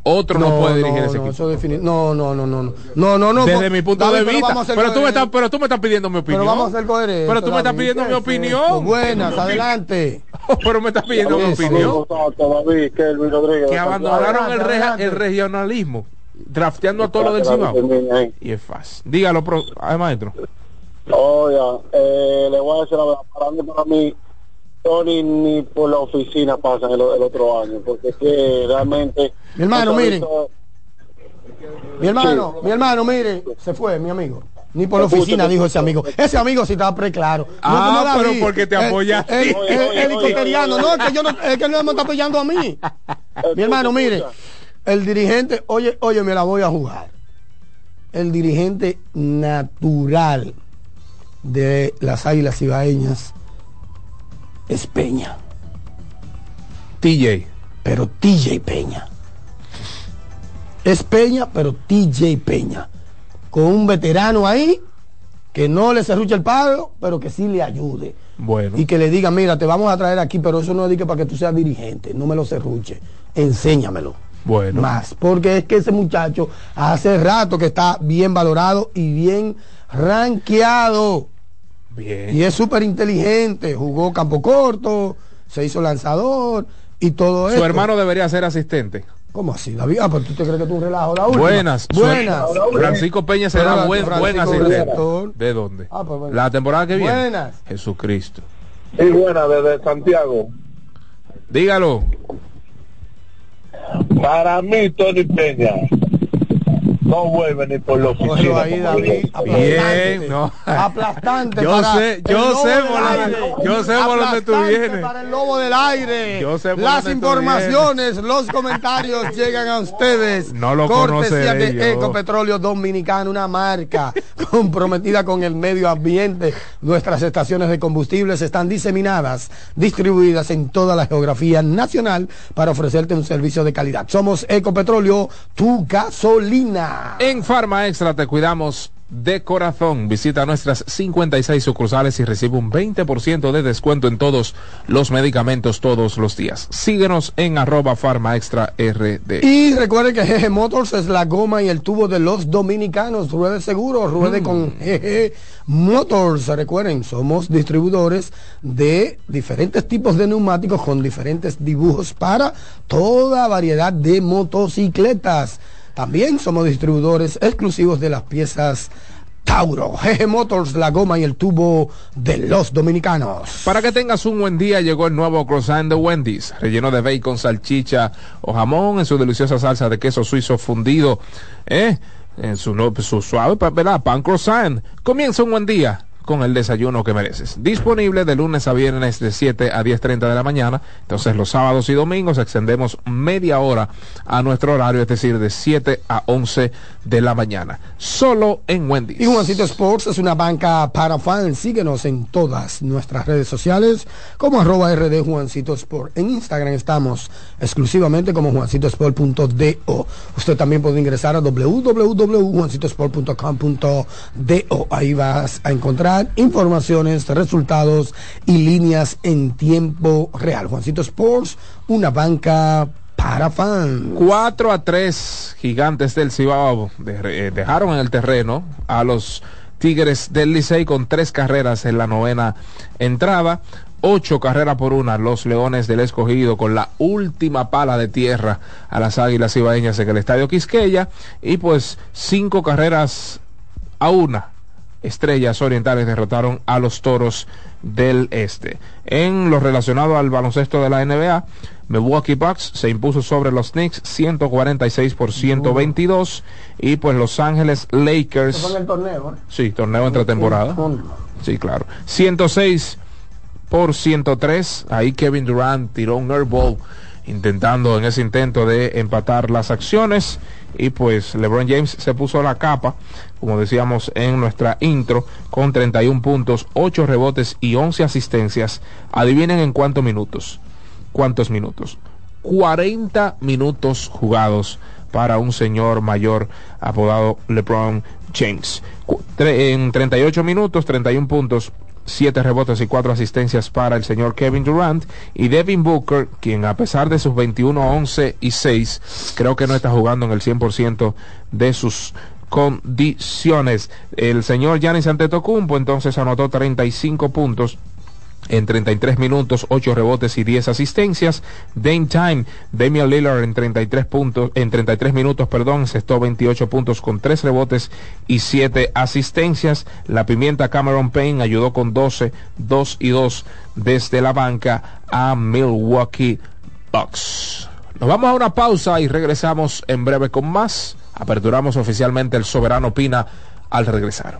Speaker 9: Otro no, puede dirigir ese
Speaker 8: no,
Speaker 9: equipo.
Speaker 8: eso no, no, no, no, no, no, no, no.
Speaker 9: Desde mi punto
Speaker 8: David,
Speaker 9: de vista. Pero tú, me estás, pero tú me estás pidiendo mi opinión.
Speaker 8: Pero vamos a ser coherentes.
Speaker 9: Pero tú me estás
Speaker 8: David,
Speaker 9: pidiendo
Speaker 8: ¿qué
Speaker 9: mi opinión.
Speaker 8: Buenas, adelante.
Speaker 9: pero me estás pidiendo mi opinión. Que abandonaron el, reja- regionalismo, drafteando a todos los del Cibao. Y es fácil. Dígalo, pro, ay, maestro.
Speaker 13: Oiga, eh, le voy a decir la verdad, para mí, para mí, Tony ni por la oficina pasan el, el otro año, porque es que realmente...
Speaker 8: Mi hermano,
Speaker 13: ahorita-
Speaker 8: Mi hermano, mi hermano, mire, se fue, mi amigo. Ni por la oficina, dijo ese amigo. Ese amigo sí estaba preclaro. No
Speaker 9: Ah,
Speaker 8: David.
Speaker 9: pero porque te apoya
Speaker 8: el- helicópteriano. No, es que yo no, es que no me está apoyando a mí. Mi hermano, mire, el dirigente, oye, oye, me la voy a jugar. El dirigente natural de las Águilas Ibaeñas es Peña.
Speaker 9: TJ.
Speaker 8: Pero TJ Peña. Es Peña, pero TJ Peña. Con un veterano ahí que no le cerruche el palo, pero que sí le ayude.
Speaker 9: Bueno.
Speaker 8: Y que le diga, mira, te vamos a traer aquí, pero eso no es que para que tú seas dirigente, no me lo cerruche, enséñamelo.
Speaker 9: Bueno.
Speaker 8: Más, porque es que ese muchacho hace rato que está bien valorado y bien rankeado.
Speaker 9: Bien.
Speaker 8: Y es súper inteligente, jugó campo corto, se hizo lanzador y todo eso.
Speaker 9: Su hermano debería ser asistente.
Speaker 8: ¿Cómo así, David? Ah, pues tú te crees que tú un relajo. La última.
Speaker 9: Buenas.
Speaker 8: Buenas.
Speaker 9: Francisco Peña será buen, buen asistente.
Speaker 8: Director.
Speaker 9: ¿De dónde?
Speaker 8: Ah, pues, bueno.
Speaker 9: La temporada que viene.
Speaker 8: Buenas.
Speaker 9: Jesucristo.
Speaker 13: Sí, buena, desde Santiago.
Speaker 9: Dígalo.
Speaker 13: Para mí, Tony Peña no vuelve ni por la oficina.
Speaker 8: Ahí, David.
Speaker 9: Bien, no.
Speaker 8: Aplastante.
Speaker 9: Yo
Speaker 8: para
Speaker 9: sé- yo sé por yo sé por dónde tú
Speaker 8: Aplastante
Speaker 9: vienes.
Speaker 8: para el lobo del aire.
Speaker 9: Yo sé por
Speaker 8: Las
Speaker 9: tú
Speaker 8: informaciones, los comentarios llegan a ustedes.
Speaker 9: No lo
Speaker 8: Cortesía de
Speaker 9: yo.
Speaker 8: Ecopetróleo Dominicano, una marca comprometida con el medio ambiente. Nuestras estaciones de combustibles están diseminadas, distribuidas en toda la geografía nacional para ofrecerte un servicio de calidad. Somos Ecopetróleo, tu gasolina.
Speaker 9: En Farma Extra te cuidamos de corazón. Visita nuestras 56 sucursales y recibe un 20% de descuento en todos los medicamentos todos los días. Síguenos en arroba Farma Extra RD.
Speaker 8: Y recuerde que GG Motors es la goma y el tubo de los dominicanos. Ruede seguro, ruede con GG Motors. Recuerden, somos distribuidores de diferentes tipos de neumáticos con diferentes dibujos para toda variedad de motocicletas. También somos distribuidores exclusivos de las piezas Tauro. GG Motors, la goma y el tubo de los dominicanos.
Speaker 9: Para que tengas un buen día, llegó el nuevo croissant de Wendy's, relleno de bacon, salchicha o jamón en su deliciosa salsa de queso suizo fundido, ¿eh? en su, su suave ¿verdad? pan croissant. Comienza un buen día con el desayuno que mereces. Disponible de lunes a viernes de 7 a 10.30 de la mañana. Entonces los sábados y domingos extendemos media hora a nuestro horario, es decir, de 7 a 11 de la mañana. Solo en Wendy's.
Speaker 8: Y Juancito Sports es una banca para fans. Síguenos en todas nuestras redes sociales como arroba RD Juancito Sport. En Instagram estamos exclusivamente como juancitosport.do. Usted también puede ingresar a www.juancitosport.com.do. Ahí vas a encontrar informaciones, resultados y líneas en tiempo real. Juancito Sports, una banca para fans.
Speaker 9: 4 a 3 gigantes del Cibao eh, dejaron en el terreno a los Tigres del Licey con tres carreras en la novena entrada. ocho carreras por una los Leones del Escogido con la última pala de tierra a las Águilas Ibaeñas en el Estadio Quisqueya y pues cinco carreras a una Estrellas Orientales derrotaron a los Toros del Este. En lo relacionado al baloncesto de la NBA, Milwaukee Bucks se impuso sobre los Knicks 146 por 122 y pues Los Ángeles Lakers.
Speaker 8: Eso fue en el torneo, ¿eh?
Speaker 9: Sí, torneo entre temporada. Sí, claro. 106 por 103. Ahí Kevin Durant tiró un airball intentando en ese intento de empatar las acciones y pues LeBron James se puso la capa, como decíamos en nuestra intro, con 31 puntos, 8 rebotes y 11 asistencias. Adivinen en cuántos minutos. ¿Cuántos minutos? 40 minutos jugados para un señor mayor apodado LeBron James. En 38 minutos, 31 puntos, 7 rebotes y 4 asistencias para el señor Kevin Durant y Devin Booker, quien a pesar de sus 21, 11 y 6, creo que no está jugando en el 100% de sus condiciones. El señor Giannis Antetokounmpo entonces anotó 35 puntos en 33 minutos, 8 rebotes y 10 asistencias. Dame Time, Damian Lillard en 33 puntos, en 33 minutos, perdón, encestó 28 puntos con 3 rebotes y 7 asistencias. La pimienta Cameron Payne ayudó con 12, 2 y 2 desde la banca a Milwaukee Bucks. Nos vamos a una pausa y regresamos en breve con más. Aperturamos oficialmente el Soberano Pina al regresar.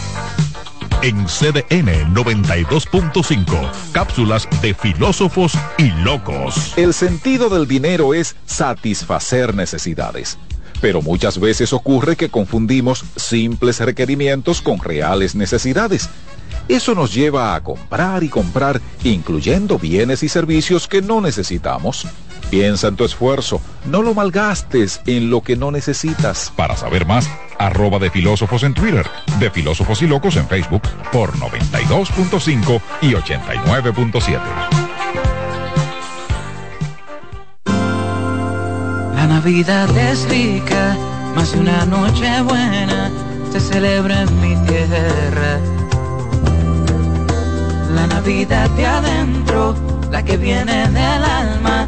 Speaker 3: En CDN 92.5, cápsulas de filósofos y locos.
Speaker 14: El sentido del dinero es satisfacer necesidades. Pero muchas veces ocurre que confundimos simples requerimientos con reales necesidades. Eso nos lleva a comprar y comprar, incluyendo bienes y servicios que no necesitamos. Piensa en tu esfuerzo, no lo malgastes en lo que no necesitas.
Speaker 3: Para saber más, arroba de filósofos en Twitter, de filósofos y locos en Facebook por 92.5 y 89.7.
Speaker 15: La Navidad es rica, más una noche buena se celebra en mi tierra. La Navidad de adentro, la que viene del alma,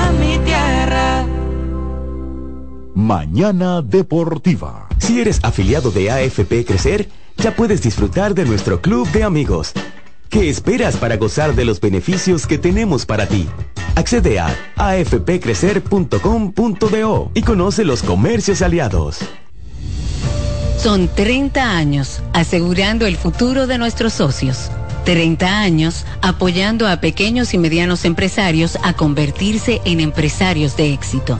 Speaker 16: Mañana Deportiva.
Speaker 17: Si eres afiliado de AFP Crecer, ya puedes disfrutar de nuestro club de amigos. ¿Qué esperas para gozar de los beneficios que tenemos para ti? Accede a afpcrecer.com.do y conoce los comercios aliados.
Speaker 18: Son 30 años asegurando el futuro de nuestros socios. 30 años apoyando a pequeños y medianos empresarios a convertirse en empresarios de éxito.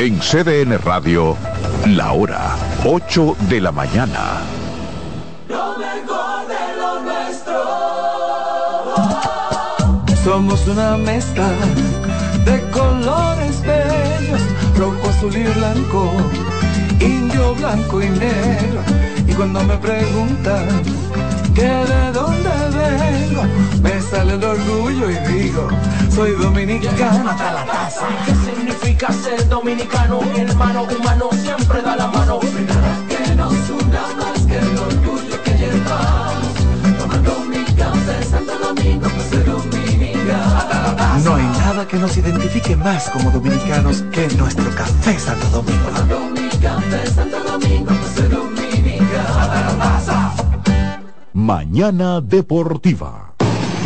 Speaker 3: En CDN Radio, la hora 8 de la mañana.
Speaker 19: Lo mejor de lo nuestro. Somos una mezcla de colores bellos, rojo, azul y blanco, indio, blanco y negro. Y cuando me preguntan que de dónde vengo, me sale el orgullo y digo, soy dominicano hasta la taza.
Speaker 20: ¿Qué significa ser dominicano? Mi hermano humano siempre da la mano.
Speaker 19: que nos una más que el orgullo que llevamos. Tomando mi café Santo Domingo, pues ser dominicano.
Speaker 20: No hay nada que nos identifique más como dominicanos que nuestro café Santo Domingo.
Speaker 19: Tomando mi café Santo Domingo, pues ser dominicano.
Speaker 16: Mañana Deportiva.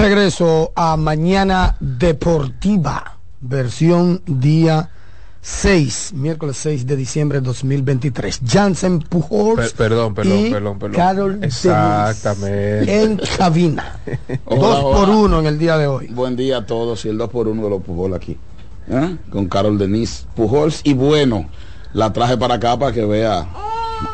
Speaker 8: Regreso a Mañana Deportiva, versión día 6, miércoles 6 de diciembre de 2023. Jansen Pujols.
Speaker 9: Per- perdón, perdón,
Speaker 8: y
Speaker 9: perdón, perdón.
Speaker 8: Carol
Speaker 9: Exactamente.
Speaker 8: Denis En cabina.
Speaker 21: Hola,
Speaker 8: Dos
Speaker 21: hola.
Speaker 8: por uno en el día de hoy.
Speaker 21: Buen día a todos y el 2 por 1 de los Pujols aquí. ¿eh? Con Carol Denise Pujols. Y bueno, la traje para acá para que vea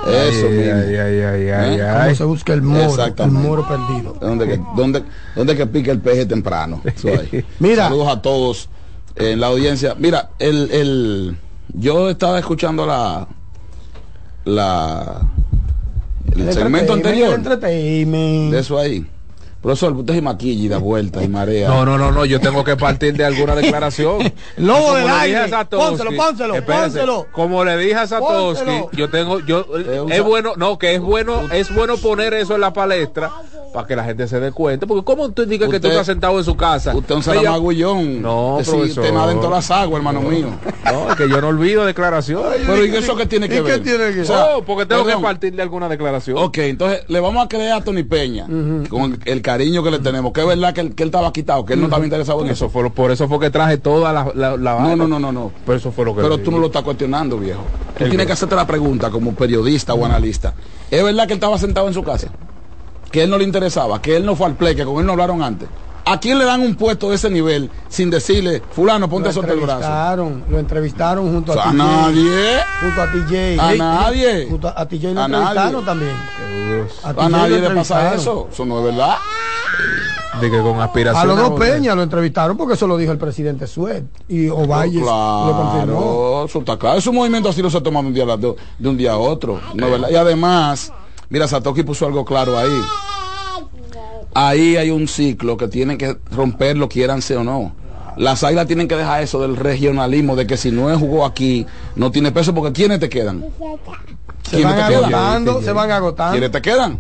Speaker 21: eso
Speaker 9: Ay,
Speaker 21: mismo.
Speaker 9: ay, ay, ay,
Speaker 21: ¿Eh?
Speaker 9: ay.
Speaker 8: Se busca el moro, el moro perdido.
Speaker 21: ¿Dónde que, dónde, dónde que pique el peje temprano? Eso ahí.
Speaker 8: Mira.
Speaker 21: Saludos a todos en la audiencia. Mira, el, el, yo estaba escuchando la, la, el, segmento anterior
Speaker 8: el
Speaker 21: de eso ahí. Profesor, usted se maquilla y da vueltas y marea.
Speaker 9: No, no, no, no, yo tengo que partir de alguna declaración.
Speaker 8: Lobo
Speaker 9: Como
Speaker 8: del
Speaker 9: le
Speaker 8: aire.
Speaker 9: dije a Satoshi-
Speaker 8: Pónselo, pónselo,
Speaker 9: Espérese.
Speaker 8: pónselo.
Speaker 9: Como le dije a Satoshi,
Speaker 8: Pónselo.
Speaker 9: yo tengo, yo, es bueno, no, que es bueno, es bueno poner eso en la palestra para que la gente se dé cuenta, porque como tú dices que tú estás sentado en su casa.
Speaker 21: Usted es un salamagullón.
Speaker 9: No,
Speaker 21: Sí,
Speaker 9: profesor.
Speaker 21: Usted nada en todas las aguas, hermano mío.
Speaker 9: No, es que yo no olvido declaraciones.
Speaker 21: Pero ¿y eso qué tiene que
Speaker 8: ¿Y
Speaker 21: ver?
Speaker 8: qué tiene que
Speaker 21: O sea,
Speaker 9: No, porque tengo
Speaker 21: perdón.
Speaker 9: que partir de alguna declaración.
Speaker 21: Ok, entonces le vamos a creer a Tony Peña con el, el cariño que le tenemos. Que es verdad que él, que él estaba quitado, que él no estaba interesado en
Speaker 9: Eso fue, lo- por eso fue que traje toda la, la, la
Speaker 21: No, no, no, no, no.
Speaker 9: Pero eso fue lo que
Speaker 21: Pero tú no lo estás cuestionando, viejo. Tú
Speaker 9: El
Speaker 21: tienes que hacerte la pregunta como periodista o analista. ¿Es verdad que él estaba sentado en su casa? Que él no le interesaba, que él no fue al play, que con él no hablaron antes. ¿A quién le dan un puesto de ese nivel sin decirle, fulano, ponte a
Speaker 8: Lo
Speaker 21: soltar el brazo?
Speaker 8: entrevistaron, lo entrevistaron junto
Speaker 21: O sea,
Speaker 8: a
Speaker 21: a
Speaker 8: TJ.
Speaker 21: nadie.
Speaker 8: Junto a TJ.
Speaker 21: A nadie.
Speaker 8: Junto a TJ lo
Speaker 21: A
Speaker 8: entrevistaron
Speaker 21: nadie.
Speaker 8: también.
Speaker 21: A,
Speaker 8: TJ lo
Speaker 21: nadie le pasa eso. Eso no es verdad.
Speaker 9: De que con aspiración.
Speaker 8: A los dos
Speaker 9: a-
Speaker 8: Peña lo entrevistaron porque eso lo dijo el presidente Suet. Y Ovalles lo confirmó.
Speaker 21: Claro, eso está claro. Es un movimiento así no se toma de un día, a de, de un día a otro. ¿no es verdad? Y además, mira, Satoki puso algo claro ahí. Ahí hay un ciclo que tienen que romperlo, quieranse o no. Las águilas tienen que dejar eso del regionalismo, de que si no es jugó aquí, no tiene peso, porque ¿quiénes te quedan?
Speaker 8: Se van agotando, se van agotando.
Speaker 21: ¿Quiénes te quedan?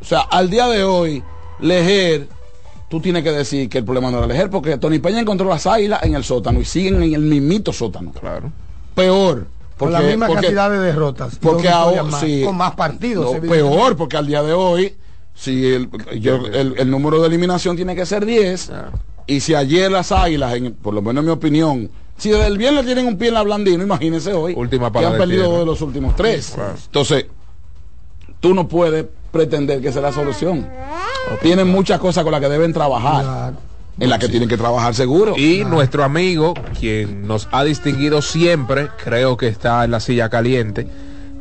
Speaker 21: O sea, al día de hoy, Lejer, tú tienes que decir que el problema no era Lejer, porque Tony Peña encontró las águilas en el sótano y siguen en el mismito sótano.
Speaker 9: Claro.
Speaker 21: Peor.
Speaker 8: Con la misma cantidad de derrotas.
Speaker 21: Porque ahora sí,
Speaker 8: con más partidos.
Speaker 21: no, peor, porque al día de hoy, si el, yo- el, el número de eliminación tiene que ser 10, y si ayer las águilas, en- por lo menos en mi opinión, si desde el viernes tienen un pie en la blandina, imagínense hoy,
Speaker 9: Última
Speaker 21: que han perdido de los últimos tres. Entonces, tú no puedes pretender que es la solución. Tienen muchas cosas con las que deben trabajar, en las que tienen que trabajar seguro.
Speaker 9: Y nuestro amigo, quien nos ha distinguido siempre, creo que está en la silla caliente.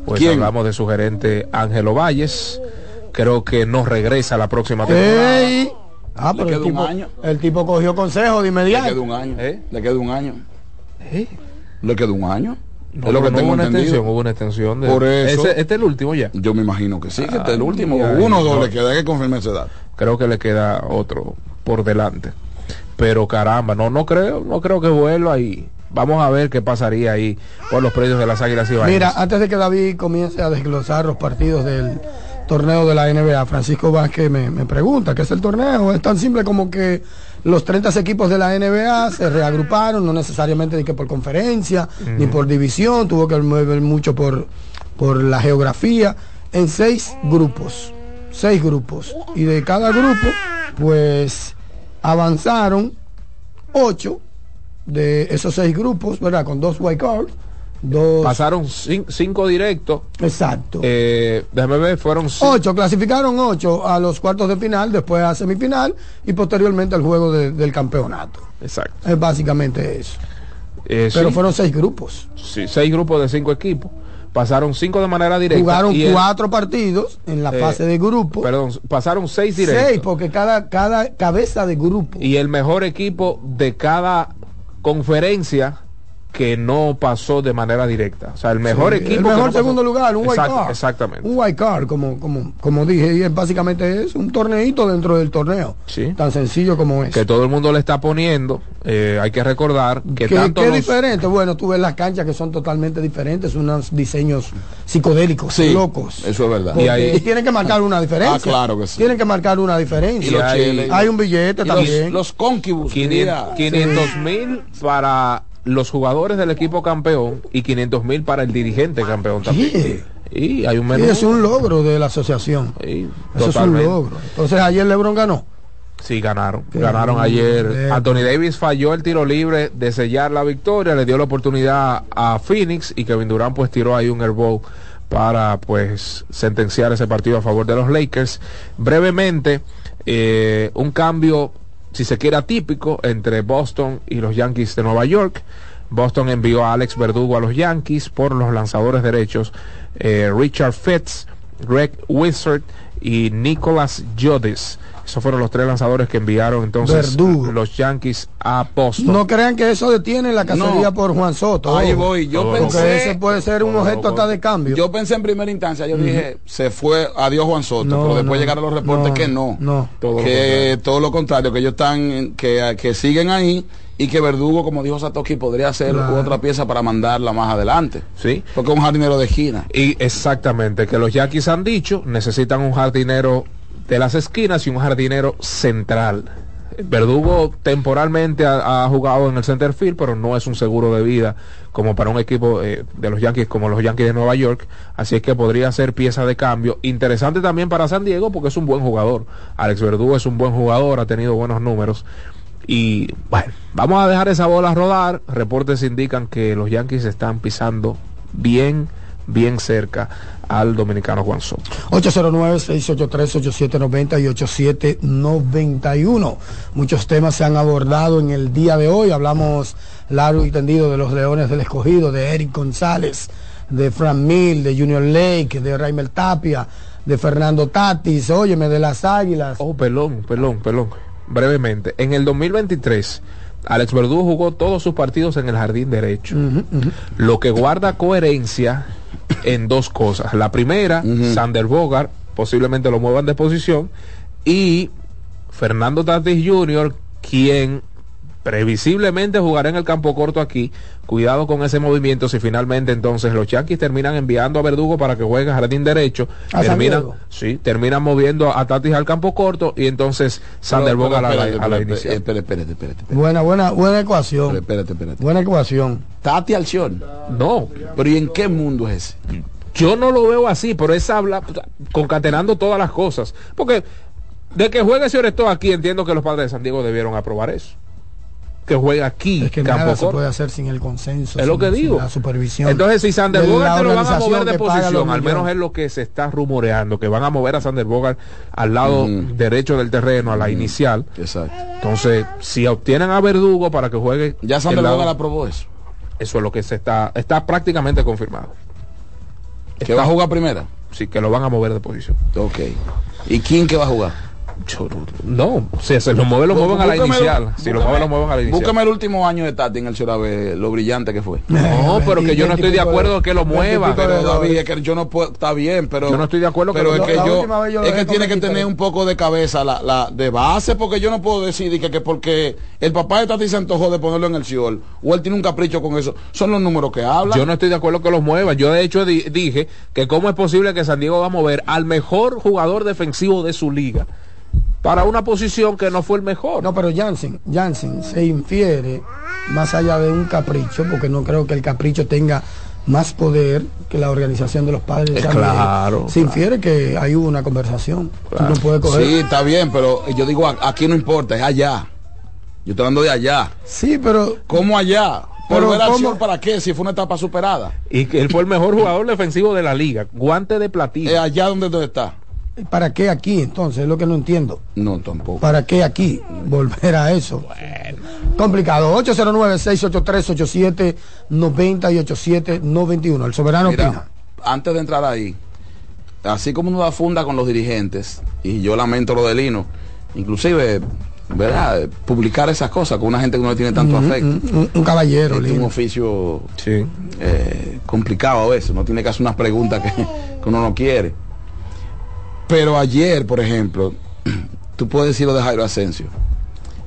Speaker 9: Pues
Speaker 21: ¿Quién?
Speaker 9: hablamos de su gerente Ángelo Valles. Creo que no regresa la próxima temporada.
Speaker 8: Ey. Ah,
Speaker 21: Le
Speaker 8: pero el tipo,
Speaker 21: año.
Speaker 8: el tipo cogió consejo de
Speaker 21: Le
Speaker 8: inmediato.
Speaker 21: queda un año.
Speaker 9: ¿Eh?
Speaker 21: Le queda un año. Le queda un año.
Speaker 9: No,
Speaker 21: es lo que
Speaker 9: no
Speaker 21: tengo
Speaker 9: hubo una
Speaker 21: entendido.
Speaker 9: extensión, hubo una extensión de.
Speaker 21: Por eso.
Speaker 9: Ese- este es el último ya.
Speaker 21: Yo me imagino que sí, que este es el
Speaker 9: Ay,
Speaker 21: último. Uno o dos
Speaker 9: no.
Speaker 21: le queda hay que confirmar esa edad.
Speaker 9: Creo que le queda otro por delante. Pero caramba, no, no creo, no creo que vuelva y vamos a ver qué pasaría ahí por los precios de las águilas y
Speaker 8: Mira, antes de que David comience a desglosar los partidos del torneo de la NBA, Francisco Vázquez me, me pregunta qué es el torneo. Es tan simple como que los 30 equipos de la NBA se reagruparon, no necesariamente de que por conferencia ni por división, tuvo que mover mucho por, por la geografía, en seis grupos. Seis grupos. Y de cada grupo, pues avanzaron ocho de esos seis grupos, ¿verdad? Con dos white cards. Dos...
Speaker 9: Pasaron cin- cinco directos.
Speaker 8: Exacto.
Speaker 9: Eh, déjame ver, fueron cin-
Speaker 8: Ocho, clasificaron ocho a los cuartos de final, después a semifinal y posteriormente al juego de- del campeonato.
Speaker 9: Exacto.
Speaker 8: Es básicamente eso.
Speaker 9: Eh,
Speaker 8: Pero
Speaker 9: sí,
Speaker 8: fueron seis grupos.
Speaker 9: sí, seis grupos de cinco equipos. Pasaron cinco de manera directa.
Speaker 8: Jugaron
Speaker 9: y el-
Speaker 8: cuatro partidos en la
Speaker 9: eh,
Speaker 8: fase de grupo.
Speaker 9: Perdón, pasaron seis directos.
Speaker 8: Seis, porque cada, cada cabeza de grupo.
Speaker 9: Y el mejor equipo de cada conferencia que no pasó de manera directa. O sea, el mejor
Speaker 8: Sí,
Speaker 9: equipo.
Speaker 8: El
Speaker 9: que
Speaker 8: mejor
Speaker 9: no
Speaker 8: segundo lugar, un white card.
Speaker 9: Exactamente.
Speaker 8: Un white card, como, como, como dije, y es básicamente es un torneito dentro del torneo.
Speaker 9: Sí.
Speaker 8: Tan sencillo como es.
Speaker 9: Que todo el mundo le está poniendo. eh, hay que recordar que
Speaker 8: ¿Qué,
Speaker 9: tanto
Speaker 8: qué
Speaker 9: los-
Speaker 8: diferente? Bueno, tú ves las canchas que son totalmente diferentes, unos diseños psicodélicos,
Speaker 21: Sí,
Speaker 8: locos.
Speaker 21: eso es verdad.
Speaker 9: Y ahí-
Speaker 8: tienen que marcar una diferencia.
Speaker 21: Ah, claro que sí.
Speaker 8: Tienen que marcar una diferencia.
Speaker 21: Y los
Speaker 9: hay-
Speaker 8: un billete
Speaker 21: Y los,
Speaker 8: también.
Speaker 21: los concubus.
Speaker 9: 500
Speaker 21: mira.
Speaker 9: mil para los jugadores del equipo campeón y 500 mil para el dirigente campeón también. Y hay un
Speaker 8: Sí, es un logro de la asociación.
Speaker 9: Sí,
Speaker 8: Eso es un logro. Entonces ayer LeBron ganó.
Speaker 9: Sí, ganaron.
Speaker 8: Qué
Speaker 9: Ganaron ayer. Anthony Davis falló el tiro libre de sellar la victoria, le dio la oportunidad a Phoenix y Kevin Durant pues tiró ahí un airball para pues sentenciar ese partido a favor de los Lakers. Brevemente, eh, un cambio, si se quiere, atípico entre Boston y los Yankees de Nueva York. Boston envió a Alex Verdugo a los Yankees por los lanzadores derechos eh, Richard Fitz, Greg Wizard y Nicholas Jodis. Esos fueron los tres lanzadores que enviaron entonces
Speaker 8: Verdugo.
Speaker 9: los Yankees a Boston.
Speaker 8: No crean que eso detiene la cacería
Speaker 21: No.
Speaker 8: por Juan Soto.
Speaker 21: Ahí voy. Yo.
Speaker 8: Porque
Speaker 21: pensé.
Speaker 8: ese puede ser un objeto hasta de cambio.
Speaker 21: Yo pensé en primera instancia, yo dije, se fue, adiós Juan Soto,
Speaker 8: No,
Speaker 21: pero después
Speaker 8: no,
Speaker 21: llegaron los reportes
Speaker 8: no,
Speaker 21: que no.
Speaker 8: no.
Speaker 9: Todo lo
Speaker 21: que todo lo contrario, que ellos están, que, que siguen ahí y que Verdugo, como dijo Satoshi, podría ser
Speaker 8: Claro.
Speaker 21: otra pieza para mandarla más adelante.
Speaker 9: Sí.
Speaker 21: Porque es un jardinero de esquina.
Speaker 9: Y exactamente, que los Yankees han dicho, necesitan un jardinero de las esquinas y un jardinero central. Verdugo temporalmente ha, jugado en el center field, pero no es un seguro de vida como para un equipo eh, de los Yankees como los Yankees de Nueva York. Así es que podría ser pieza de cambio. Interesante también para San Diego porque es un buen jugador. Alex Verdugo es un buen jugador, ha tenido buenos números. Y bueno, vamos a dejar esa bola rodar. Reportes indican que los Yankees están pisando bien bien cerca al dominicano Juan Soto.
Speaker 8: 809-683-8790 y 8791. Muchos temas se han abordado en el día de hoy. Hablamos largo y tendido de los Leones del Escogido, de Eric González, de Fran Mil, de Junior Lake, de Raimel Tapia, de Fernando Tatis, óyeme, de las Águilas.
Speaker 9: Oh, perdón, perdón, perdón. Brevemente, en el 2023, Alex Verdugo jugó todos sus partidos en el jardín derecho, lo que guarda coherencia en dos cosas. La primera, Sander Bogart, posiblemente lo muevan de posición, y Fernando Tatis Jr., quien previsiblemente jugará en el campo corto aquí. Cuidado con ese movimiento si finalmente entonces los Yankees terminan enviando a Verdugo para que juegue jardín derecho,
Speaker 8: ¿A
Speaker 9: terminan, sí, terminan moviendo a Tatis al campo corto y entonces Sander Bogart a la,
Speaker 21: pero
Speaker 9: a la
Speaker 21: espérate,
Speaker 9: inicial.
Speaker 21: espérate, espérate, espérate, espérate.
Speaker 8: Buena, buena, buena ecuación.
Speaker 21: Espérate, espérate.
Speaker 8: Buena ecuación.
Speaker 21: Tati Alción.
Speaker 9: No.
Speaker 21: Pero ¿y en qué mundo es ese?
Speaker 9: Yo no lo veo así, pero es habla concatenando todas las cosas. Porque de que juegue Sioresto aquí, entiendo que los padres de San Diego debieron aprobar eso. Que juegue aquí,
Speaker 8: Es que
Speaker 9: campo
Speaker 8: nada se puede hacer sin el consenso.
Speaker 9: Es lo que digo.
Speaker 8: La supervisión.
Speaker 9: Entonces, si Sander
Speaker 8: de
Speaker 9: Bogart te lo van a
Speaker 8: organización
Speaker 9: mover de posición, al menos es lo que se está rumoreando, que van a mover a Sander Bogart al lado derecho del terreno, a la inicial.
Speaker 21: Exacto.
Speaker 9: Entonces, si obtienen a Verdugo para que juegue.
Speaker 21: Ya Sander Bogart aprobó eso.
Speaker 9: Eso es lo que se está, está prácticamente confirmado.
Speaker 21: ¿Que va a jugar primera?
Speaker 9: Sí, que lo van a mover de posición.
Speaker 21: Ok. ¿Y quién que va a jugar?
Speaker 9: No, si se lo mueve, lo mueven a la inicial. Si lo mueven, lo mueven a la inicial.
Speaker 21: Búscame el último año de Tati en el Chorabe, lo brillante que fue.
Speaker 9: No, pero que yo no estoy de acuerdo que lo mueva.
Speaker 21: Pero David, es que yo no puedo, está bien, pero
Speaker 9: Yo no estoy de acuerdo que
Speaker 21: pero
Speaker 9: lo-
Speaker 21: es que yo, es que tiene que
Speaker 9: X3.
Speaker 21: tener un poco de cabeza la, la de base, porque yo no puedo decir que, que porque el papá de Tati se antojó de ponerlo en el Ciol, o él tiene un capricho con eso, son los números que hablan.
Speaker 9: Yo no estoy de acuerdo que los muevan. Yo de hecho di- dije que cómo es posible que San Diego va a mover al mejor jugador defensivo de su liga para una posición que no fue el mejor.
Speaker 8: No, pero Jansen, Jansen se infiere más allá de un capricho, porque no creo que el capricho tenga más poder que la organización de los padres. de
Speaker 21: Eh, claro,
Speaker 8: Se infiere que hay una conversación. Tú no puedes coger.
Speaker 21: Sí, está bien, pero yo digo, aquí no importa, es allá. Yo estoy hablando de allá.
Speaker 8: Sí, pero...
Speaker 21: ¿Cómo allá?
Speaker 8: Pero
Speaker 21: ¿Volver acción para qué? Si fue una etapa superada.
Speaker 9: Y que él fue el mejor jugador defensivo de la liga. Guante de platino.
Speaker 21: ¿Es allá donde, donde está?
Speaker 8: ¿Para qué aquí entonces? Es lo que no entiendo.
Speaker 21: No, tampoco.
Speaker 8: ¿Para qué aquí? Volver a eso. Complicado. 809-683-8790 y 8791. El soberano
Speaker 21: Mira,
Speaker 8: opina.
Speaker 21: antes de entrar ahí, así como uno da funda con los dirigentes, y yo lamento lo de Lino, inclusive, ¿verdad? Publicar esas cosas con una gente que no le tiene tanto afecto.
Speaker 8: un, un caballero,
Speaker 21: Este es un oficio eh, complicado a veces, no tiene que hacer unas preguntas que, que uno no quiere. Pero ayer, por ejemplo, tú puedes decir lo de Jairo Asensio.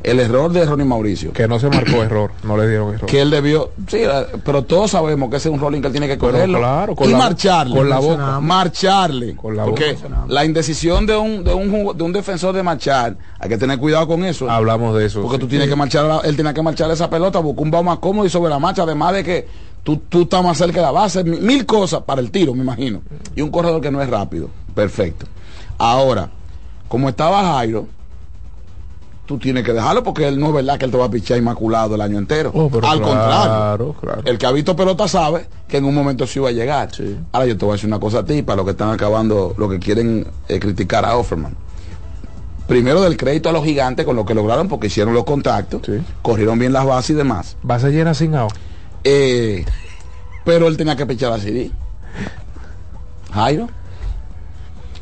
Speaker 21: El error de Ronnie Mauricio.
Speaker 9: Que no se marcó error, no le dieron error.
Speaker 21: Que él debió, sí, eh, pero todos sabemos que ese es un rolling que él tiene que correrlo.
Speaker 9: claro, con
Speaker 21: y
Speaker 9: la-
Speaker 21: marcharle.
Speaker 9: con la boca.
Speaker 21: Marcharle.
Speaker 9: Con la
Speaker 21: porque
Speaker 9: boca.
Speaker 21: la indecisión de un, de, un, jugo- de un defensor de marchar, hay que tener cuidado con eso.
Speaker 9: Hablamos de eso.
Speaker 21: Porque
Speaker 9: sí.
Speaker 21: tú tienes que marchar, la- él tiene que marchar esa pelota, buscar un bao más cómodo y sobre la marcha, además de que tú, tú estás más cerca de la base, mi- mil cosas para el tiro, me imagino. Y un corredor que no es rápido. Perfecto. Ahora, como estaba Jairo, tú tienes que dejarlo porque él no es verdad que él te va a pichar inmaculado el año entero.
Speaker 9: Oh, pero
Speaker 21: Al
Speaker 9: claro,
Speaker 21: contrario.
Speaker 9: claro.
Speaker 21: El que ha visto pelota sabe que en un momento sí iba a llegar. Ahora yo te voy a decir una cosa a ti, para los que están acabando, lo que quieren eh, criticar a Offerman. Primero del crédito a los gigantes con lo que lograron porque hicieron los contactos, corrieron bien las bases y demás.
Speaker 9: Base llena sin out.
Speaker 21: Eh, pero él tenía que pichar a Siri. Jairo.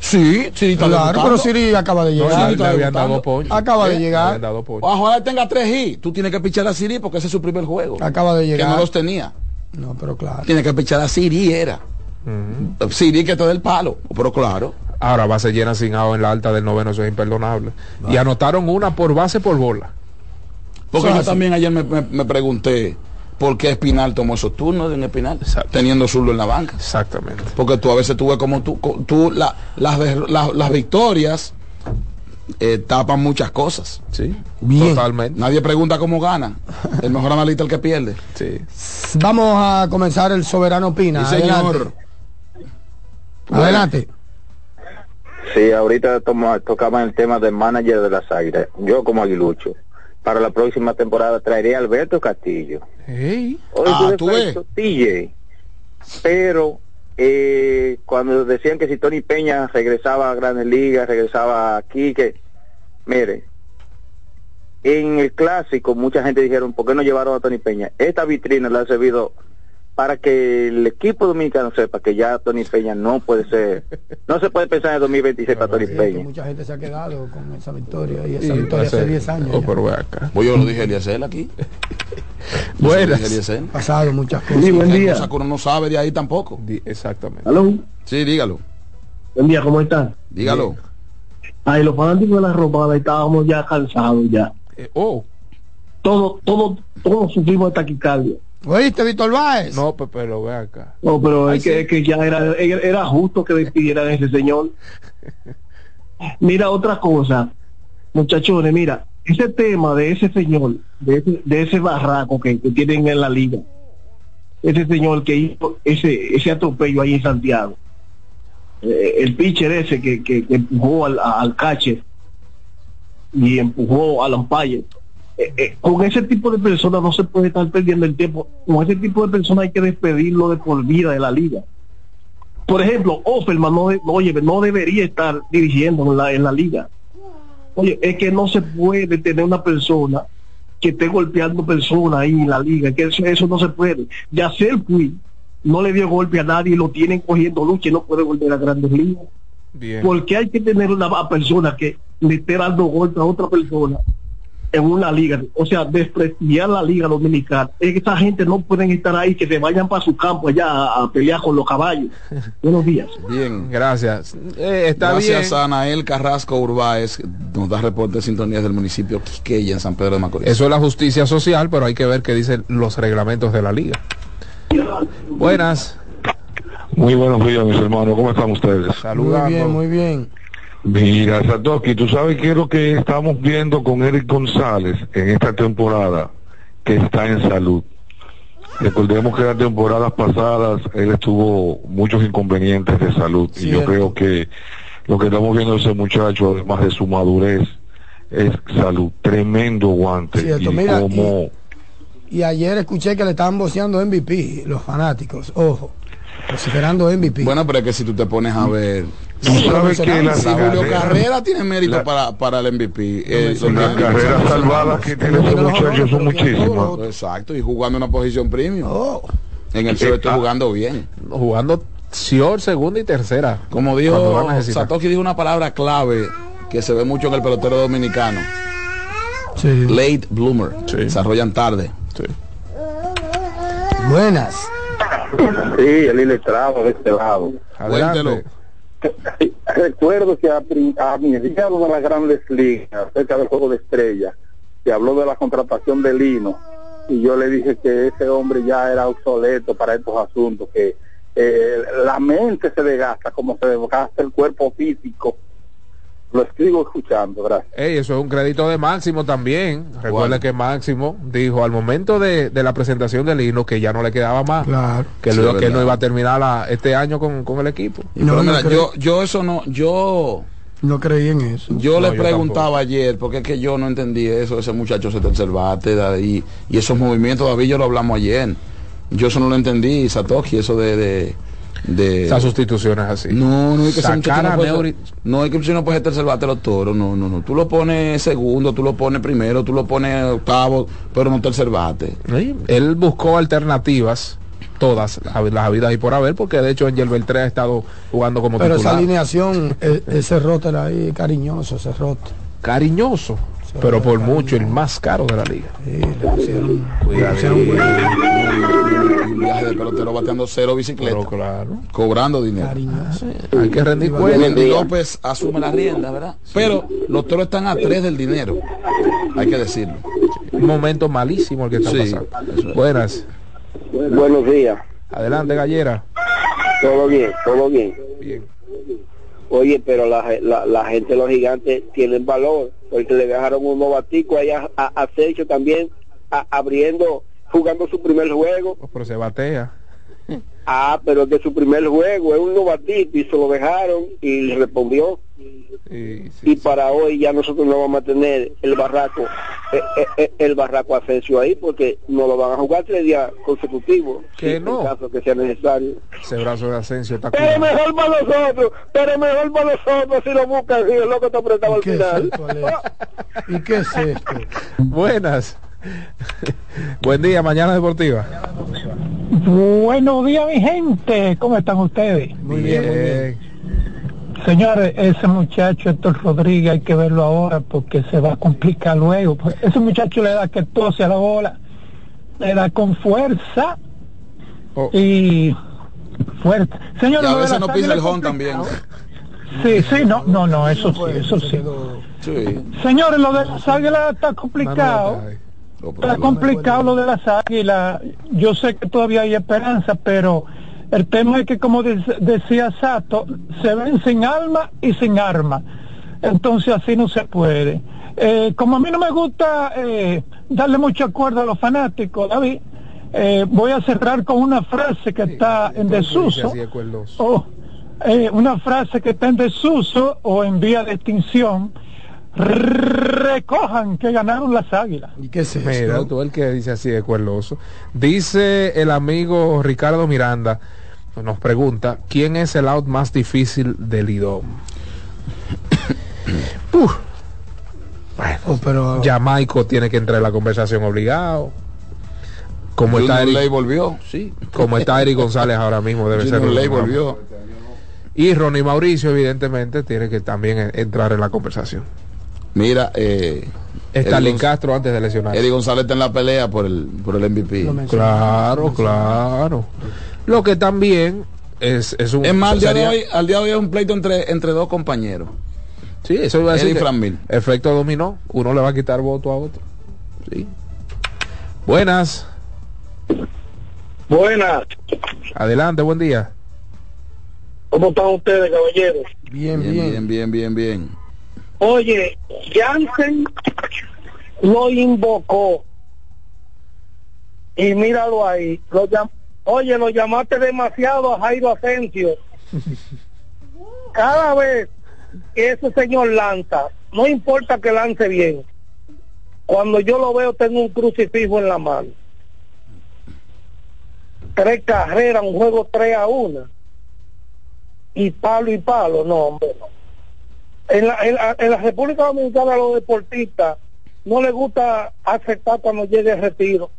Speaker 21: Sí, sí, está
Speaker 8: Claro,
Speaker 21: debutando.
Speaker 8: pero Siri acaba de
Speaker 21: No,
Speaker 8: llegar.
Speaker 21: Siri
Speaker 9: le habían
Speaker 21: debutando.
Speaker 9: dado ponche.
Speaker 8: Acaba de
Speaker 21: ¿Eh?
Speaker 8: llegar.
Speaker 9: Le habían dado ponche.
Speaker 21: Ojalá tenga tres hits. Tú tienes que pichar a Siri porque ese es su primer juego.
Speaker 8: Acaba de
Speaker 21: Que
Speaker 8: llegar.
Speaker 21: no los tenía.
Speaker 8: No, pero claro.
Speaker 21: Tiene que pichar a Siri, era. Siri que te dé el palo. Pero claro.
Speaker 9: Ahora base llena sin en la alta del noveno, eso es imperdonable. Y anotaron una por base por bola.
Speaker 21: Porque yo también ayer me, me- me pregunté por qué Espinal tomó esos turnos de un Espinal, teniendo zurdo en la banca.
Speaker 9: Exactamente.
Speaker 21: Porque tú a veces tú ves como tú, tú la- las, de- la- las victorias eh, tapan muchas cosas.
Speaker 9: Sí,
Speaker 8: Bien.
Speaker 9: totalmente.
Speaker 21: Nadie pregunta cómo gana. El mejor analista es el que pierde.
Speaker 9: Sí.
Speaker 8: Vamos a comenzar el soberano opina.
Speaker 21: Sí, señor.
Speaker 8: Adelante. Adelante.
Speaker 22: Sí, ahorita toma, tocaban el tema del manager de las Águilas. Yo como aguilucho, para la próxima temporada traeré a Alberto Castillo.
Speaker 9: Hey.
Speaker 22: Hoy
Speaker 21: Ah, tú
Speaker 22: TJ. Pero
Speaker 13: eh, cuando decían que si Tony Peña regresaba a Grandes Ligas, regresaba aquí, que, mire, en el clásico mucha gente dijeron, ¿por qué no llevaron a Tony Peña? Esta vitrina le ha servido para que el equipo dominicano sepa que ya Tony Peña no puede ser, no se puede pensar en el 2026 para Tony Peña.
Speaker 8: mucha gente se ha quedado con esa victoria y esa
Speaker 21: Y
Speaker 8: victoria hace
Speaker 21: hace-
Speaker 8: 10 años.
Speaker 21: oh, pero acá. Pues yo lo dije Eliezer aquí.
Speaker 8: Buenas.
Speaker 21: Eliezer.
Speaker 8: Pasado muchas cosas.
Speaker 21: Sí, buen día. Cosa que uno no sabe de ahí tampoco.
Speaker 9: Exactamente.
Speaker 23: ¿Aló?
Speaker 21: Sí, dígalo.
Speaker 23: Buen día, ¿cómo están?
Speaker 21: Dígalo.
Speaker 23: Ay, los fanáticos de la ropa estábamos ya cansados ya.
Speaker 9: oh.
Speaker 23: Todos, todos, todos sufrimos de taquicardia.
Speaker 8: ¿Oíste, Víctor Báez?
Speaker 9: No, pe- pero ve acá.
Speaker 23: No, pero
Speaker 9: Ay,
Speaker 23: es, que, es que ya era, era justo que despidieran a ese señor. Mira, otra cosa, muchachones, mira, ese tema de ese señor, de ese, de ese barraco que, que tienen en la liga, ese señor que hizo ese, ese atropello ahí en Santiago, eh, el pitcher ese que, que, que empujó al, al catcher y empujó al umpire. Eh, eh, con ese tipo de personas no se puede estar perdiendo el tiempo. Con ese tipo de personas hay que despedirlo de por vida de la liga. Por ejemplo, Offerman no, de- oye, no debería estar dirigiendo en la, en la liga. Oye, es que no se puede tener una persona que esté golpeando personas ahí en la liga, que eso, eso no se puede. Yacel Puig no le dio golpe a nadie y lo tienen cogiendo lucha y no puede volver a grandes ligas.
Speaker 9: Bien.
Speaker 23: Porque hay que tener una persona que le esté dando golpe a otra persona en una liga, o sea, desprestigiar la liga dominicana. Es que esa gente no pueden estar ahí, que se vayan para su campo allá a, a pelear con los caballos. Buenos días.
Speaker 21: Bien.
Speaker 9: Gracias. Eh, está
Speaker 21: Gracias
Speaker 9: bien.
Speaker 21: a Anael Carrasco Urbáez, nos da reporte de sintonías del municipio Quisqueya en San Pedro de Macorís.
Speaker 9: Eso es la justicia social, pero hay que ver qué dicen los reglamentos de la liga. Buenas.
Speaker 24: Muy buenos días, mis hermanos. ¿Cómo están ustedes?
Speaker 8: Muy bien, muy bien.
Speaker 24: Mira, Satoki, tú sabes qué es lo que estamos viendo con Eric González en esta temporada, que está en salud. Recordemos que las temporadas pasadas él estuvo muchos inconvenientes de salud y yo creo que lo que estamos viendo de ese muchacho, además de su madurez, es salud. Tremendo guante.
Speaker 8: Cierto,
Speaker 24: y
Speaker 8: mira,
Speaker 24: como
Speaker 8: Y ayer escuché que le estaban boceando MVP, los fanáticos. Ojo, considerando MVP.
Speaker 21: Bueno, pero es que si tú te pones a ver.
Speaker 8: Tú sabes que la-
Speaker 21: Si Julio
Speaker 24: carrera-
Speaker 21: tiene mérito
Speaker 24: la-
Speaker 21: para, para el MVP. eh,
Speaker 24: las carreras salvadas que tiene ese muchacho son muchísimas.
Speaker 21: Exacto, y jugando una posición premium.
Speaker 8: Oh.
Speaker 21: En el sur estoy jugando bien.
Speaker 9: Jugando Sior, segunda y tercera.
Speaker 21: Como dijo. Satoshi dijo una palabra clave que se ve mucho en el pelotero dominicano.
Speaker 8: Sí.
Speaker 21: Late bloomer. Desarrollan tarde.
Speaker 8: Buenas.
Speaker 13: Sí, el iletrado de este lado.
Speaker 21: Cuéntelo.
Speaker 13: Recuerdo que a, a mediados de las grandes ligas, acerca del juego de estrellas, se habló de la contratación de Lino y yo le dije que ese hombre ya era obsoleto para estos asuntos, que eh, la mente se desgasta como se desgasta el cuerpo físico. Lo sigo escuchando, gracias.
Speaker 9: Eso es un crédito de Máximo también. Recuerda que Máximo dijo al momento de, de la presentación del hino que ya no le quedaba más.
Speaker 8: Claro.
Speaker 9: Que,
Speaker 21: Sí,
Speaker 9: que no iba a terminar la- este año con, con el equipo.
Speaker 21: Y mira, yo, yo eso no, yo,
Speaker 8: No creí en eso.
Speaker 21: yo
Speaker 9: No,
Speaker 21: le
Speaker 9: yo
Speaker 21: preguntaba ayer, porque es que yo no entendí eso, ese muchacho se tercer bate de ahí, y esos movimientos, David, yo lo hablamos ayer. Yo eso no lo entendí, Satoshi, eso de, de, de
Speaker 9: Esas sustituciones así.
Speaker 21: No, no es que
Speaker 9: Sacar
Speaker 21: no
Speaker 9: a
Speaker 21: puede ser- no es que si no puedes tercer bate los toros, no, no, no. Tú lo pones segundo, tú lo pones primero, tú lo pones octavo, pero no tercer bate.
Speaker 9: Sí, Él buscó alternativas, todas las habidas y por haber, porque de hecho Angel Beltré ha estado jugando como
Speaker 8: Pero esa alineación, ese roster ahí, cariñoso, ese roster.
Speaker 9: Cariñoso, pero por mucho el más caro de la liga.
Speaker 8: Sí, le pusieron,
Speaker 21: Cuidado.
Speaker 8: le pusieron.
Speaker 21: Un viaje de pelotero bateando cero bicicleta.
Speaker 9: Pero claro.
Speaker 21: Cobrando dinero.
Speaker 8: Cariñoso.
Speaker 9: Hay que rendir cuenta.
Speaker 21: López asume la rienda, ¿verdad? Pero los toros están a tres del dinero. Hay que decirlo.
Speaker 9: Un momento malísimo el que está
Speaker 21: Sí,
Speaker 9: pasando.
Speaker 21: es.
Speaker 9: Buenas.
Speaker 13: Buenos días.
Speaker 9: Adelante, Gallera.
Speaker 13: Todo bien, todo bien.
Speaker 9: Bien.
Speaker 13: Oye, pero la, la, la gente, los gigantes, tienen valor, porque le dejaron un novatico ahí a, a, a también, a- abriendo, jugando su primer juego.
Speaker 9: Pero se batea.
Speaker 13: Ah, pero de su primer juego, es un novatito y se lo dejaron y le respondió.
Speaker 9: Y,
Speaker 13: y para hoy ya nosotros no vamos a tener el barraco
Speaker 25: eh, eh, eh, el Barraco Asensio ahí porque no lo van a jugar tres días consecutivos.
Speaker 9: Que no.
Speaker 25: En caso que sea necesario.
Speaker 9: Ese brazo de Asensio está
Speaker 25: Pero
Speaker 9: cuidado.
Speaker 25: mejor para nosotros, pero mejor para nosotros si lo buscan, si el loco está apretado al
Speaker 8: ¿Qué es
Speaker 25: final.
Speaker 8: esto, Alex? ¿Y qué es esto?
Speaker 9: Buenas. Buen día, mañana deportiva.
Speaker 26: Buenos días, mi gente. ¿Cómo están ustedes?
Speaker 8: Muy bien, muy bien.
Speaker 26: Señores, ese muchacho Héctor Rodríguez hay que verlo ahora porque se va a complicar luego. Pues Ese muchacho le da que tose a la bola, le da con fuerza
Speaker 9: Oh.
Speaker 26: y fuerte. Señores,
Speaker 21: Y a veces no pisa el home también.
Speaker 26: Sí, sí, no, no, no, eso sí, eso sí.
Speaker 21: Sí.
Speaker 26: Señores, lo de las águilas está complicado. Está complicado lo de las águilas. Yo sé que todavía hay esperanza, pero el tema es que, como de- decía Sato, se ven sin alma y sin arma. Entonces así no se puede. Eh, como a mí no me gusta eh, darle mucho acuerdo a los fanáticos, David, eh, voy a cerrar con una frase que está en desuso.
Speaker 9: De
Speaker 26: o eh, una frase que está en desuso o en vía de extinción. Recojan que ganaron las águilas.
Speaker 8: ¿Y qué es
Speaker 9: Mira, tú el que dice así de cuerdoso. Dice el amigo Ricardo Miranda, nos pregunta, ¿quién es el out más difícil del IDOM? Uf. Bueno,
Speaker 8: Oh, pero
Speaker 9: Jamaico tiene que entrar en la conversación obligado. Como está,
Speaker 21: Junior
Speaker 9: Eric,
Speaker 21: volvió, sí.
Speaker 9: como está Eric González ahora mismo, debe ser
Speaker 21: Junior
Speaker 9: uno
Speaker 21: Ley volvió.
Speaker 9: Y Ronnie Mauricio, evidentemente, tiene que también en- entrar en la conversación.
Speaker 21: Mira, eh,
Speaker 9: Stalin Castro antes de lesionarse.
Speaker 21: Eddie González está en la pelea por el, por el MVP.
Speaker 9: Claro, claro. Lo que también es, es un...
Speaker 21: Es más, al día, de hoy, al día de hoy es un pleito entre, entre dos compañeros.
Speaker 9: Sí, eso iba a decir. Efecto dominó. Uno le va a quitar voto a otro. Sí. Buenas.
Speaker 25: Buenas,
Speaker 9: Adelante, buen día.
Speaker 25: ¿cómo están ustedes, caballeros?
Speaker 8: Bien,
Speaker 21: Bien,
Speaker 8: bien.
Speaker 21: bien, bien, bien, bien.
Speaker 25: Oye, Jansen lo invocó. Y míralo ahí. Lo llam- Oye, lo llamaste demasiado a Jairo Asensio. Cada vez que ese señor lanza, no importa que lance bien, cuando yo lo veo tengo un crucifijo en la mano. Tres carreras, un juego 3 a 1. Y palo y palo, no, hombre, no en la, en, la, en la República Dominicana a los deportistas no les gusta aceptar cuando llegue el retiro.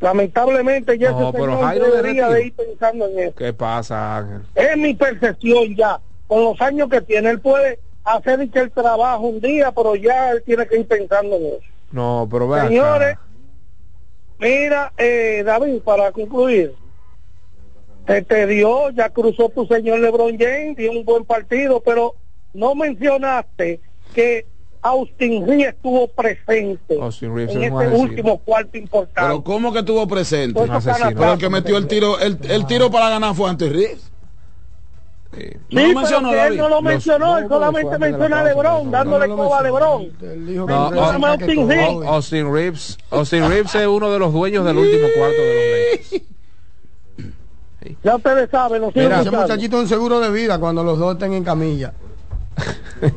Speaker 25: Lamentablemente ya
Speaker 9: No,
Speaker 25: ese
Speaker 9: pero Jairo de
Speaker 25: debería de ir pensando en eso.
Speaker 9: ¿Qué pasa, Ángel?
Speaker 25: Es mi percepción ya. Con los años que tiene, él puede hacer el trabajo un día, pero ya él tiene que ir pensando en eso.
Speaker 9: No, pero vea.
Speaker 25: Señores, mira, eh, David, para concluir, se te dio, ya cruzó tu señor LeBron James, dio un buen partido, pero no mencionaste que Austin Reeves estuvo presente
Speaker 9: Austin Reeves
Speaker 25: en este último cuarto importante.
Speaker 21: Pero ¿cómo que estuvo presente?
Speaker 25: Un asesino.
Speaker 21: Pero el que metió el tiro, el, el tiro para ganar fue Antes Reeves.
Speaker 9: Sí.
Speaker 21: No
Speaker 25: Sí,
Speaker 21: lo
Speaker 25: pero
Speaker 21: mencionó
Speaker 25: que él no lo mencionó, él solamente menciona a LeBron, dándole
Speaker 8: no
Speaker 25: coba a LeBron.
Speaker 9: No,
Speaker 25: Austin.
Speaker 9: Austin Reeves. Austin Reeves es uno de los dueños del último cuarto de los Lakers.
Speaker 25: Ya ustedes saben, los
Speaker 8: Mira, ese muchachito en seguro de vida cuando los dos estén en camilla.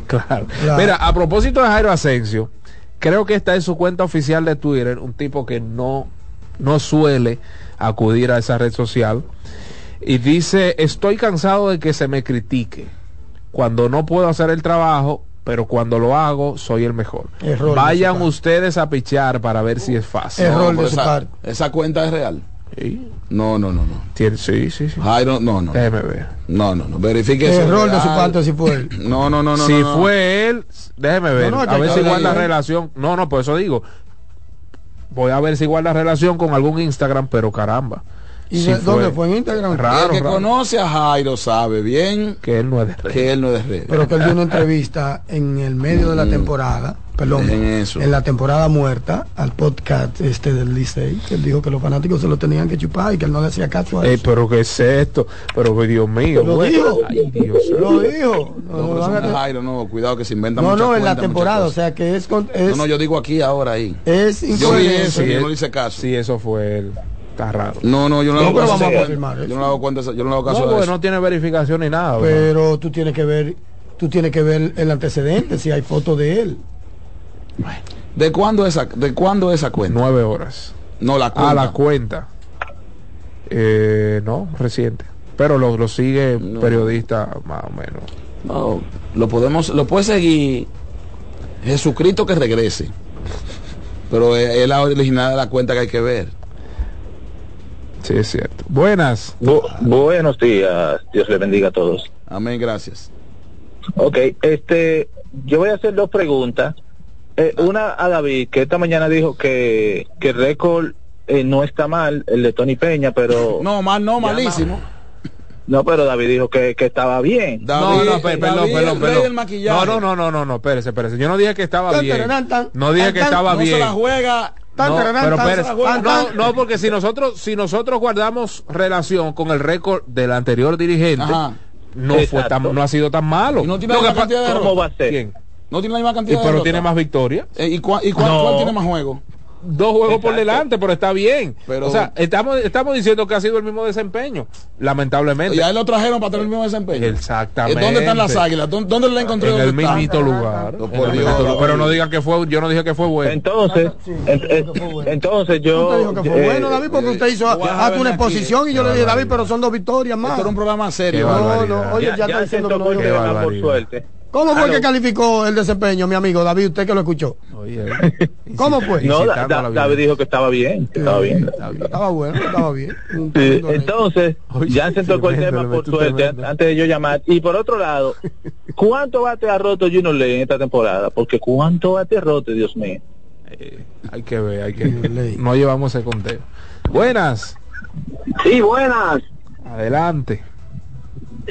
Speaker 9: claro.
Speaker 8: Claro.
Speaker 9: Mira, a propósito de Jairo Asensio, creo que está en su cuenta oficial de Twitter un tipo que no, no suele acudir a esa red social. Y dice, estoy cansado de que se me critique. Cuando no puedo hacer el trabajo, pero cuando lo hago, soy el mejor.
Speaker 8: Error
Speaker 9: Vayan ustedes a pichar para ver si es fácil.
Speaker 8: Error
Speaker 21: pero
Speaker 8: de su
Speaker 21: esa,
Speaker 8: parte.
Speaker 21: esa cuenta es real.
Speaker 9: Sí.
Speaker 21: No, no, no, no.
Speaker 9: Tiene- sí, sí, sí.
Speaker 21: Jairo, no, no.
Speaker 9: Déjeme ver.
Speaker 21: No, no, no. Verifique eso.
Speaker 8: Error de su parte si fue él.
Speaker 21: No, no, no, no.
Speaker 9: si
Speaker 21: no, no.
Speaker 9: fue él, déjeme ver.
Speaker 8: No, no,
Speaker 9: a ver si guarda relación. No, no, por eso digo. Voy a ver si guarda relación con algún Instagram, pero caramba.
Speaker 8: ¿Y de- dónde fue? ¿En Instagram?
Speaker 9: Raro,
Speaker 21: el que
Speaker 9: raro.
Speaker 21: conoce a Jairo sabe bien
Speaker 9: Que él no es de red.
Speaker 21: que él no es de red.
Speaker 8: Pero que él dio una entrevista en el medio de la temporada, perdón,
Speaker 21: Dejen eso.
Speaker 8: en la temporada muerta, al podcast este del Licey, que él dijo que los fanáticos se lo tenían que chupar y que él no le hacía caso a
Speaker 9: Ey,
Speaker 8: eso.
Speaker 9: pero qué es esto, pero que Dios mío.
Speaker 8: Lo dijo.
Speaker 9: Ay, Dios
Speaker 8: Lo dijo. No,
Speaker 21: No, Jairo, no, cuidado que se inventan
Speaker 8: no, no, en la temporada, o sea que es, con- es,
Speaker 21: No, no, yo digo aquí ahora ahí.
Speaker 8: es
Speaker 21: Yo vi eso y
Speaker 9: Sí,
Speaker 21: yo
Speaker 9: él-
Speaker 21: no le hice caso.
Speaker 9: Sí, eso fue él. Está raro.
Speaker 21: No, no, yo no,
Speaker 8: No,
Speaker 21: le hago
Speaker 8: pero
Speaker 21: caso
Speaker 8: vamos a
Speaker 21: a eso.
Speaker 8: confirmar
Speaker 21: Yo no le hago cuenta, yo no le hago caso
Speaker 9: No,
Speaker 21: a
Speaker 9: porque
Speaker 21: eso.
Speaker 9: no tiene verificación ni nada. ¿verdad?
Speaker 8: Pero tú tienes que ver, tú tienes que ver el antecedente, si hay fotos de él.
Speaker 21: ¿De cuándo esa, de cuándo esa cuenta?
Speaker 9: Nueve horas.
Speaker 21: No, la cuenta.
Speaker 9: A la cuenta. Eh, no, reciente. Pero lo, lo sigue periodista más o menos.
Speaker 21: No, lo podemos, lo puede seguir Jesucristo que regrese. Pero es, es la original de la cuenta que hay que ver.
Speaker 9: Sí, es cierto. Buenas.
Speaker 27: buenos días. Dios le bendiga a todos.
Speaker 21: Amén, gracias.
Speaker 27: Ok, este, yo voy a hacer dos preguntas. Eh, una a David, que esta mañana dijo que, que el récord eh, no está mal, el de Tony Peña, pero...
Speaker 21: No, mal, no, malísimo.
Speaker 27: No, pero David dijo que, que estaba bien.
Speaker 9: no, no, pe- perdón, perdón, perdón. No, no, no, no, no, no, espérese, espérese. Yo no dije que estaba bien. No dije que estaba
Speaker 8: no se
Speaker 9: bien.
Speaker 8: la juega.
Speaker 9: No, pero
Speaker 8: juega,
Speaker 9: No, no, porque si nosotros, si nosotros guardamos relación con el récord del anterior dirigente,
Speaker 21: Ajá.
Speaker 9: no fue
Speaker 21: Exacto.
Speaker 9: tan, no ha sido tan malo.
Speaker 21: Y no tiene
Speaker 9: Lo
Speaker 21: la
Speaker 9: que
Speaker 21: misma cantidad de
Speaker 9: ¿Cómo va a ser? ¿Quién?
Speaker 21: No tiene la misma
Speaker 9: Y,
Speaker 21: cantidad de
Speaker 9: pero tiene más victorias.
Speaker 21: Eh, ¿Y, cuál, y cuál,
Speaker 9: No.
Speaker 21: cuál tiene más juego?
Speaker 9: Dos juegos por delante, pero está bien.
Speaker 21: Pero-
Speaker 9: o sea, estamos, estamos diciendo que ha sido el mismo desempeño, lamentablemente.
Speaker 21: Y a él lo trajeron para tener el mismo desempeño.
Speaker 9: Exactamente.
Speaker 21: Eh, ¿Dónde están las águilas? ¿Dónde, la encontré?
Speaker 9: En el mismito lugar.
Speaker 21: No, por Dios.
Speaker 9: Pero no digan que fue, yo no dije que fue bueno.
Speaker 27: Entonces, en- en- entonces yo...
Speaker 8: Usted dijo que fue
Speaker 27: eh,
Speaker 8: bueno, David, porque usted hizo hasta una exposición y yo le dije, David, pero son dos victorias más.
Speaker 21: Esto era un programa serio.
Speaker 8: No, no, oye, ya,
Speaker 27: ya,
Speaker 8: está
Speaker 27: ya
Speaker 8: diciendo que no
Speaker 27: por suerte.
Speaker 8: ¿Cómo fue que calificó el desempeño, mi amigo David? Usted que lo escuchó.
Speaker 9: Oye,
Speaker 8: ¿Cómo fue?
Speaker 27: No, Da- Da- David dijo que estaba bien, que estaba bien.
Speaker 8: Estaba bueno, estaba bien.
Speaker 27: Sí, entonces,
Speaker 9: Oye,
Speaker 27: ya se tocó el tema por suerte,
Speaker 9: tremendo.
Speaker 27: antes de yo llamar. Y por otro lado, ¿cuánto bate ha roto Junior Ley en esta temporada? Porque ¿cuánto bate ha roto, Dios mío?
Speaker 9: Eh, hay que ver, hay que No llevamos ese conteo. Buenas.
Speaker 25: Sí, buenas.
Speaker 9: Adelante.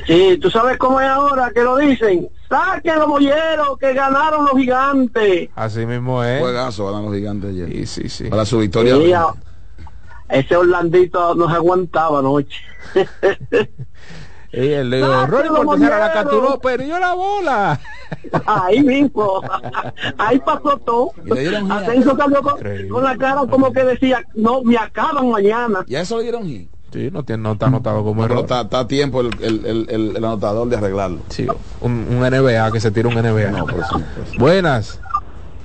Speaker 25: Sí, tú sabes cómo es ahora que lo dicen. Saquen los bolleros que ganaron los gigantes.
Speaker 9: Así mismo es.
Speaker 21: Juegazo ganan los gigantes ayer.
Speaker 9: Sí, sí, sí.
Speaker 21: Para su victoria.
Speaker 25: Sí, a- ese Orlandito no se aguantaba anoche.
Speaker 9: Y él le digo,
Speaker 25: ¡Sáquenlo,
Speaker 9: Ronnie la capturó, perdió la bola.
Speaker 25: Ahí mismo. Ahí pasó todo.
Speaker 21: Y le dieron hit.
Speaker 25: Ascenso salió con, con la cara como que decía, no, me acaban mañana.
Speaker 21: Ya eso le dieron hit.
Speaker 9: Sí, no, tiene, no está anotado como
Speaker 21: No, pero
Speaker 9: error.
Speaker 21: está, está a tiempo el, el, el, el- el anotador de arreglarlo.
Speaker 9: Sí, un, un NBA que se tira un NBA.
Speaker 21: No, por eso, por eso.
Speaker 9: Buenas.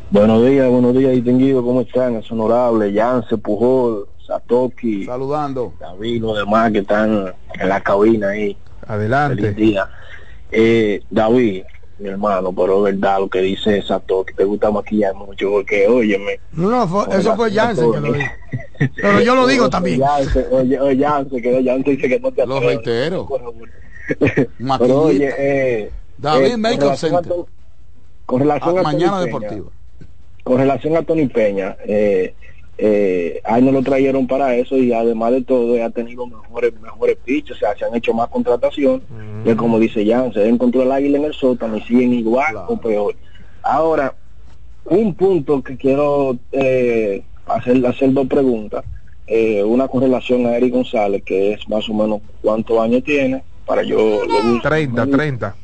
Speaker 23: Buenos días, buenos días, distinguidos, ¿cómo están? Es honorable, Yance, Pujol, Satoki,
Speaker 21: Saludando.
Speaker 23: David, los demás que están en la cabina ahí. Feliz
Speaker 9: Adelante.
Speaker 23: día. Eh, David, mi hermano, pero es verdad lo que dice Satoki, te gusta maquillar mucho porque, óyeme.
Speaker 8: No, no, fue- eso fue Jansen que lo dijo. Pero yo lo digo también.
Speaker 23: Oye, oye, Yance, que Yance dice que no te
Speaker 21: Lo reitero.
Speaker 23: Pero oye, eh,
Speaker 21: David
Speaker 23: eh, con
Speaker 21: Makeup
Speaker 23: relación a
Speaker 21: Center.
Speaker 23: Con relación
Speaker 21: Ah,
Speaker 23: a
Speaker 21: mañana
Speaker 23: Tony Peña,
Speaker 21: deportiva.
Speaker 23: con relación a Tony Peña, eh, eh, ahí no lo trajeron para eso y además de todo ha tenido mejores mejores pitches, o sea, se han hecho más contratación, y es como dice Jan, se encontró el águila en el sótano y siguen igual o peor. Ahora, un punto que quiero eh, hacer, hacer dos preguntas, eh, una con relación a Eric González, que es más o menos cuántos años tiene, para yo lo busco.
Speaker 9: 30, 30.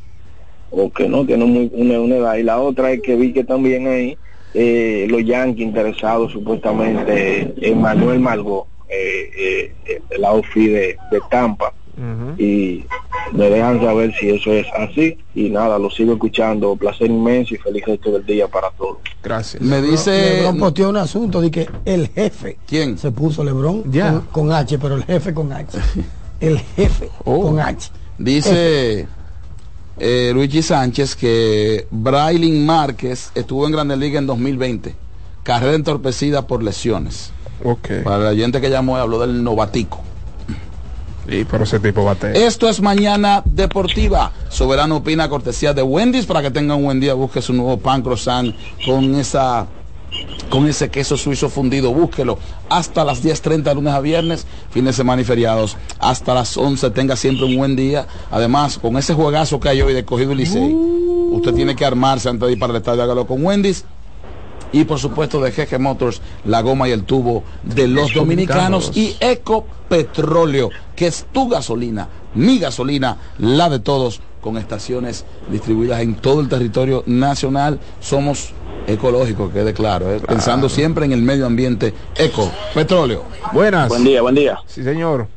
Speaker 23: o que no tiene muy, una, una edad. Y la otra es que vi que también ahí eh, los Yankees interesados supuestamente en Manuel Margot, eh, eh, eh, el outfit de, de Tampa. Y me dejan saber si eso es así. Y nada, lo sigo escuchando. Placer inmenso y feliz resto del día para todos.
Speaker 9: Gracias.
Speaker 21: Me dice.
Speaker 8: Lebron posteó un asunto de que el jefe.
Speaker 21: ¿Quién?
Speaker 8: Se puso Lebron
Speaker 9: Ya.
Speaker 8: con, con H, pero el jefe con H. El jefe
Speaker 9: Oh.
Speaker 8: con H.
Speaker 21: Dice eh, Luigi Sánchez que Brailin Márquez estuvo en Grandes Ligas en 2020. Carrera entorpecida por lesiones.
Speaker 9: Ok.
Speaker 21: Para el oyente que llamó y habló del novatico.
Speaker 9: Sí, pero ese tipo bate.
Speaker 21: Esto es Mañana Deportiva. Soberano opina cortesía de Wendy's para que tenga un buen día. Busque su nuevo pan croissant con esa con ese queso suizo fundido. Búsquelo hasta las 10.30 lunes a viernes, fines de semana y feriados. Hasta las 11 tenga siempre un buen día. Además, con ese juegazo que hay hoy de cogido y Licey, usted tiene que armarse antes de ir para el estadio. Hágalo con Wendy's. Y por supuesto de GG Motors, la goma y el tubo de los dominicanos y Eco Petróleo, que es tu gasolina, mi gasolina, la de todos, con estaciones distribuidas en todo el territorio nacional. Somos ecológicos, quede claro, ¿eh? pensando siempre en el medio ambiente. Eco Petróleo.
Speaker 9: Buenas.
Speaker 23: Buen día, buen día.
Speaker 9: Sí, señor.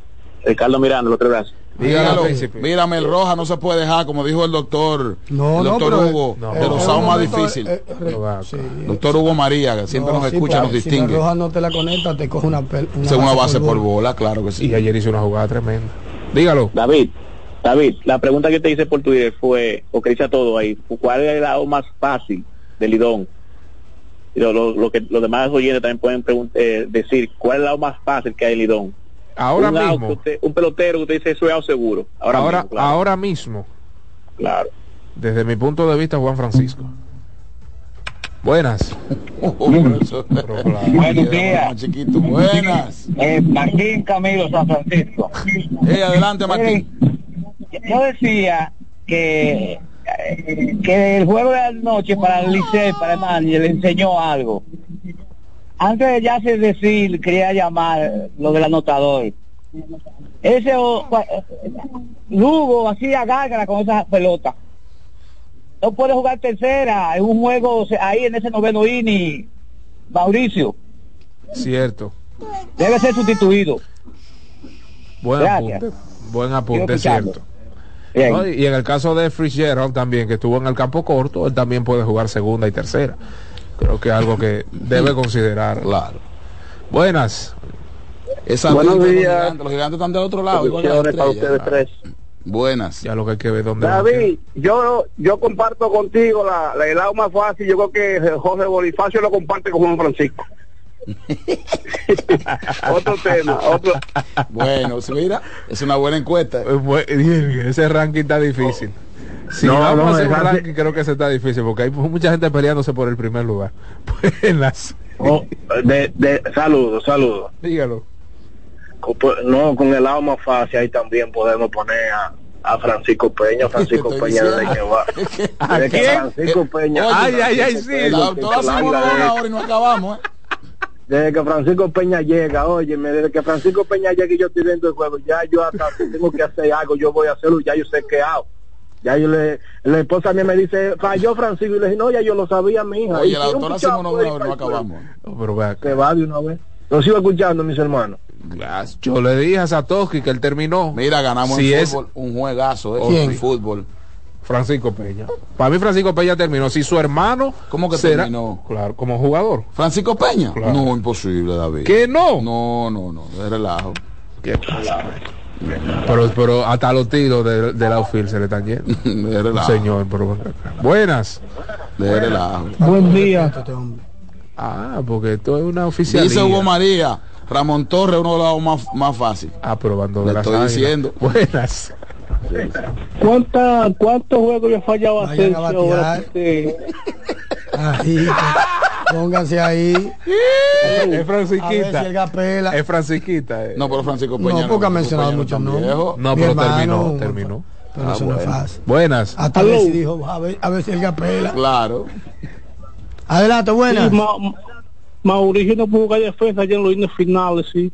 Speaker 23: Ricardo Miranda, otro brazo.
Speaker 21: Míralo,
Speaker 9: príncipe.
Speaker 21: mírame, el roja no se puede dejar, como dijo el doctor,
Speaker 8: No,
Speaker 21: el
Speaker 8: no,
Speaker 21: doctor
Speaker 8: pero-
Speaker 21: Hugo,
Speaker 8: no.
Speaker 21: de los más difícil.
Speaker 8: eh, eh, sí.
Speaker 21: Doctor Hugo María, que siempre
Speaker 8: No,
Speaker 21: nos
Speaker 8: sí,
Speaker 21: escucha, nos
Speaker 8: Si la
Speaker 21: distingue.
Speaker 8: roja no te la conecta, te coge una,
Speaker 21: Es una base por bola, claro que sí.
Speaker 9: Y ayer hizo una jugada tremenda. Dígalo.
Speaker 28: David, David, la pregunta que te hice por Twitter fue, o que dice a todo ahí, ¿cuál es el lado más fácil del Lidón? Lo, lo- lo que los demás oyentes también pueden eh, decir, ¿cuál es el lado más fácil que hay en Lidón?
Speaker 9: Ahora
Speaker 28: un
Speaker 9: mismo.
Speaker 28: usted- un pelotero que usted dice, eso es seguro. Ahora,
Speaker 9: Ahora,
Speaker 28: mismo, claro.
Speaker 9: ahora mismo.
Speaker 28: Claro.
Speaker 9: Desde mi punto de vista, Juan Francisco. Buenas.
Speaker 21: Buenos días. Chiquito, buenas.
Speaker 29: Eh, Martín Camilo San Francisco.
Speaker 21: Eh, adelante, Martín.
Speaker 29: Yo decía que, eh, que el juego de anoche para el Licey, para el manager, le enseñó algo. Antes de ya se decir, quería llamar lo del anotador. Ese Lugo hacía gárgara con esa pelota. No puede jugar tercera en un juego ahí en ese noveno inning, Mauricio.
Speaker 9: Cierto.
Speaker 29: Debe ser sustituido.
Speaker 9: Buen
Speaker 29: Gracias.
Speaker 9: apunte. Buen apunte, cierto. No, y en el caso de Fitzgerald también, que estuvo en el campo corto, él también puede jugar segunda y tercera. Creo que es algo que debe considerar.
Speaker 21: Claro.
Speaker 9: Buenas.
Speaker 21: Esa
Speaker 28: Buenos días.
Speaker 21: gigantes, los gigantes están del otro lado.
Speaker 28: para ustedes tres.
Speaker 21: Buenas.
Speaker 9: Ya lo que hay que ver dónde.
Speaker 23: David, yo yo comparto contigo la, la- el lado más fácil. Yo creo que José Bonifacio lo comparte con Juan Francisco. otro tema, otro.
Speaker 21: Bueno, mira, es una buena encuesta.
Speaker 9: Ese ranking está difícil. Si
Speaker 23: No,
Speaker 9: vamos
Speaker 23: no,
Speaker 9: a hacer un
Speaker 23: ranking-
Speaker 9: creo que se está difícil porque hay mucha gente peleándose por el primer lugar. Buenas.
Speaker 23: Oh, de, de, saludos, saludos.
Speaker 9: Dígalo.
Speaker 23: No, con el lado más fácil ahí también podemos poner a, a Francisco Peña. Francisco Peña desde que va.
Speaker 21: ¿A quién?
Speaker 23: Francisco Peña. Ay, ay, ay, sí.
Speaker 21: La doctora hacemos una hora ahora y no acabamos, ¿eh?
Speaker 23: Desde que Francisco Peña llega, oye, desde que Francisco Peña llega y yo estoy viendo el juego, ya yo hasta tengo que hacer algo, yo voy a hacerlo, ya yo sé qué hago. Ya yo le, la esposa mía me dice, falló Francisco, y le dije, no, ya yo lo sabía, mi hija.
Speaker 21: Oye,
Speaker 23: Y
Speaker 21: la doctora hacemos una y no acabamos.
Speaker 9: No, pero ve acá.
Speaker 23: Se va de una vez. Lo sigo escuchando, mis hermanos.
Speaker 9: Yo le dije a Satoshi que él terminó.
Speaker 21: Mira, ganamos
Speaker 9: Si
Speaker 21: en
Speaker 9: es
Speaker 21: fútbol, un juegazo, ¿eh?
Speaker 9: ¿Quién?
Speaker 21: En fútbol.
Speaker 9: Francisco Peña. Para mí Francisco Peña terminó. Si su hermano
Speaker 21: ¿Cómo que
Speaker 9: será-
Speaker 21: terminó?
Speaker 9: Claro, como jugador.
Speaker 21: ¿Francisco Peña?
Speaker 9: Claro.
Speaker 21: No, imposible, David.
Speaker 9: ¿Que no?
Speaker 21: No, no, no, de relajo.
Speaker 9: ¿Qué pasa? Pero, pero hasta los tiros de- del outfield se le están yendo.
Speaker 21: de relajo.
Speaker 9: Señor, pero buenas.
Speaker 21: De relajo.
Speaker 30: Buen día.
Speaker 9: Ah, porque esto es una oficial.
Speaker 21: Dice Hugo María, Ramón Torres uno de los más, más fácil.
Speaker 9: Aprobando
Speaker 21: Le
Speaker 9: de las
Speaker 21: estoy
Speaker 9: águilas.
Speaker 21: diciendo.
Speaker 9: Buenas.
Speaker 23: ¿Cuánta, ¿Cuántos juegos le fallaba
Speaker 8: Vayan a batear. Ahí, pónganse ahí.
Speaker 9: Es
Speaker 8: A si
Speaker 9: Francisquita.
Speaker 8: el Gapela.
Speaker 9: Es Francisquita. eh.
Speaker 21: No, pero Francisco Peña.
Speaker 8: No, porque ha mencionado muchos nombres.
Speaker 9: No, pero
Speaker 8: hermano,
Speaker 9: terminó, terminó.
Speaker 8: Pero
Speaker 21: Ah,
Speaker 8: eso no es
Speaker 21: bueno.
Speaker 8: fácil.
Speaker 9: Buenas.
Speaker 8: Hasta ver si dijo, a ver, a ver si el Gapela.
Speaker 21: Claro.
Speaker 8: Adelante, buenas.
Speaker 23: Sí, Ma- Mauricio no pudo jugar defensa ya en los finales, sí.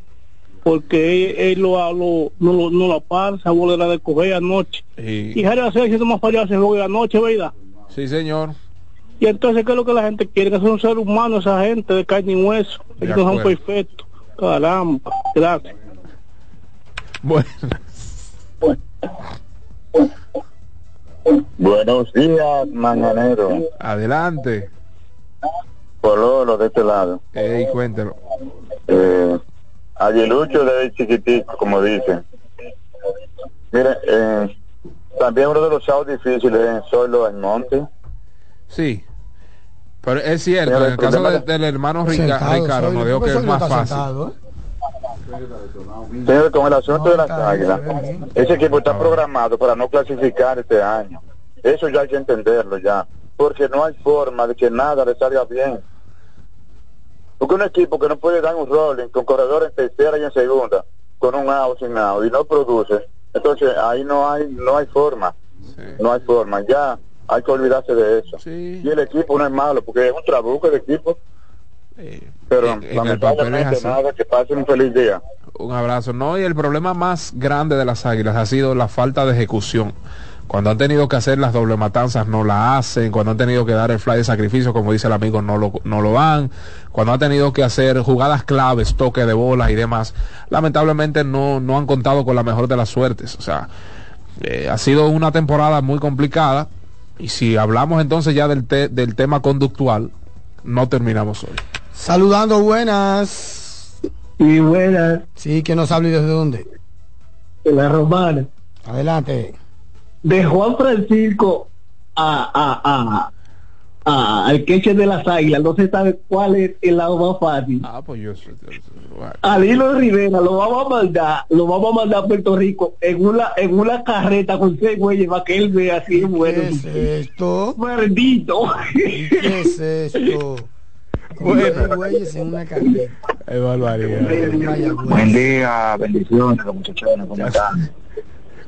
Speaker 23: Porque él, él lo, lo, no, lo, no la para, esa bola era de coger anoche. Y
Speaker 9: Y-
Speaker 23: Asensio no más falló ese juego de anoche, ¿verdad?
Speaker 9: sí, señor.
Speaker 23: Y entonces, ¿qué es lo que la gente quiere? Que es un ser humano, esa gente de carne y hueso.
Speaker 9: De
Speaker 23: Ellos no son perfectos. Caramba, gracias.
Speaker 9: Buenas.
Speaker 22: Buenos días, mañanero.
Speaker 9: Adelante.
Speaker 22: Pololo de este lado.
Speaker 9: Ey, cuéntelo.
Speaker 22: Eh, aguilucho de chiquitico, como dicen. Mire, eh, también uno de los shows difíciles en Solo en Monte.
Speaker 9: Sí. Pero es cierto, en
Speaker 22: el
Speaker 9: el caso de- del hermano Rica-
Speaker 8: Sentado,
Speaker 9: Ricardo,
Speaker 8: soy-
Speaker 9: nos dijo que es más fácil.
Speaker 8: sentado, ¿eh?
Speaker 22: Señor, con el asunto de las águilas, ese equipo está programado para no clasificar este año. Eso ya hay que entenderlo ya. Porque no hay forma de que nada le salga bien. Porque un equipo que no puede dar un rolling con corredor en tercera y en segunda, con un out sin out y no produce, entonces ahí no hay no hay forma. No hay forma. Ya hay que olvidarse de eso.
Speaker 9: Sí.
Speaker 22: Y el equipo no es malo, porque es un trabuco de equipo.
Speaker 9: Eh,
Speaker 22: Pero
Speaker 9: en- en el papel es
Speaker 22: lamentablemente
Speaker 9: así.
Speaker 22: nada, que pasen un feliz día.
Speaker 9: Un abrazo. No, y el problema más grande de las águilas ha sido la falta de ejecución. Cuando han tenido que hacer las doble matanzas no la hacen, cuando han tenido que dar el fly de sacrificio, como dice el amigo, no lo, no lo dan, cuando han tenido que hacer jugadas claves, toque de bolas y demás, lamentablemente no, no han contado con la mejor de las suertes. O sea, eh, ha sido una temporada muy complicada y si hablamos entonces ya del, del tema conductual, no terminamos hoy.
Speaker 8: Saludando, buenas.
Speaker 31: Y buenas.
Speaker 8: Sí, que nos hable desde dónde.
Speaker 31: De la romana.
Speaker 8: Adelante.
Speaker 31: De Juan Francisco a, a, a, al queche de las águilas, no se sabe cuál es el lado más fácil.
Speaker 9: Ah, pues yo,
Speaker 31: A Lilo Rivera lo vamos a mandar, lo vamos a mandar a Puerto Rico en una, en una carreta con seis güeyes para que él vea así bueno.
Speaker 8: ¿Qué es esto?
Speaker 31: Maldito.
Speaker 8: ¿Qué es esto? Bueno, güeyes en una carreta.
Speaker 9: Es barbaridad.
Speaker 32: Buen día, bendiciones, los muchachones, ¿cómo están?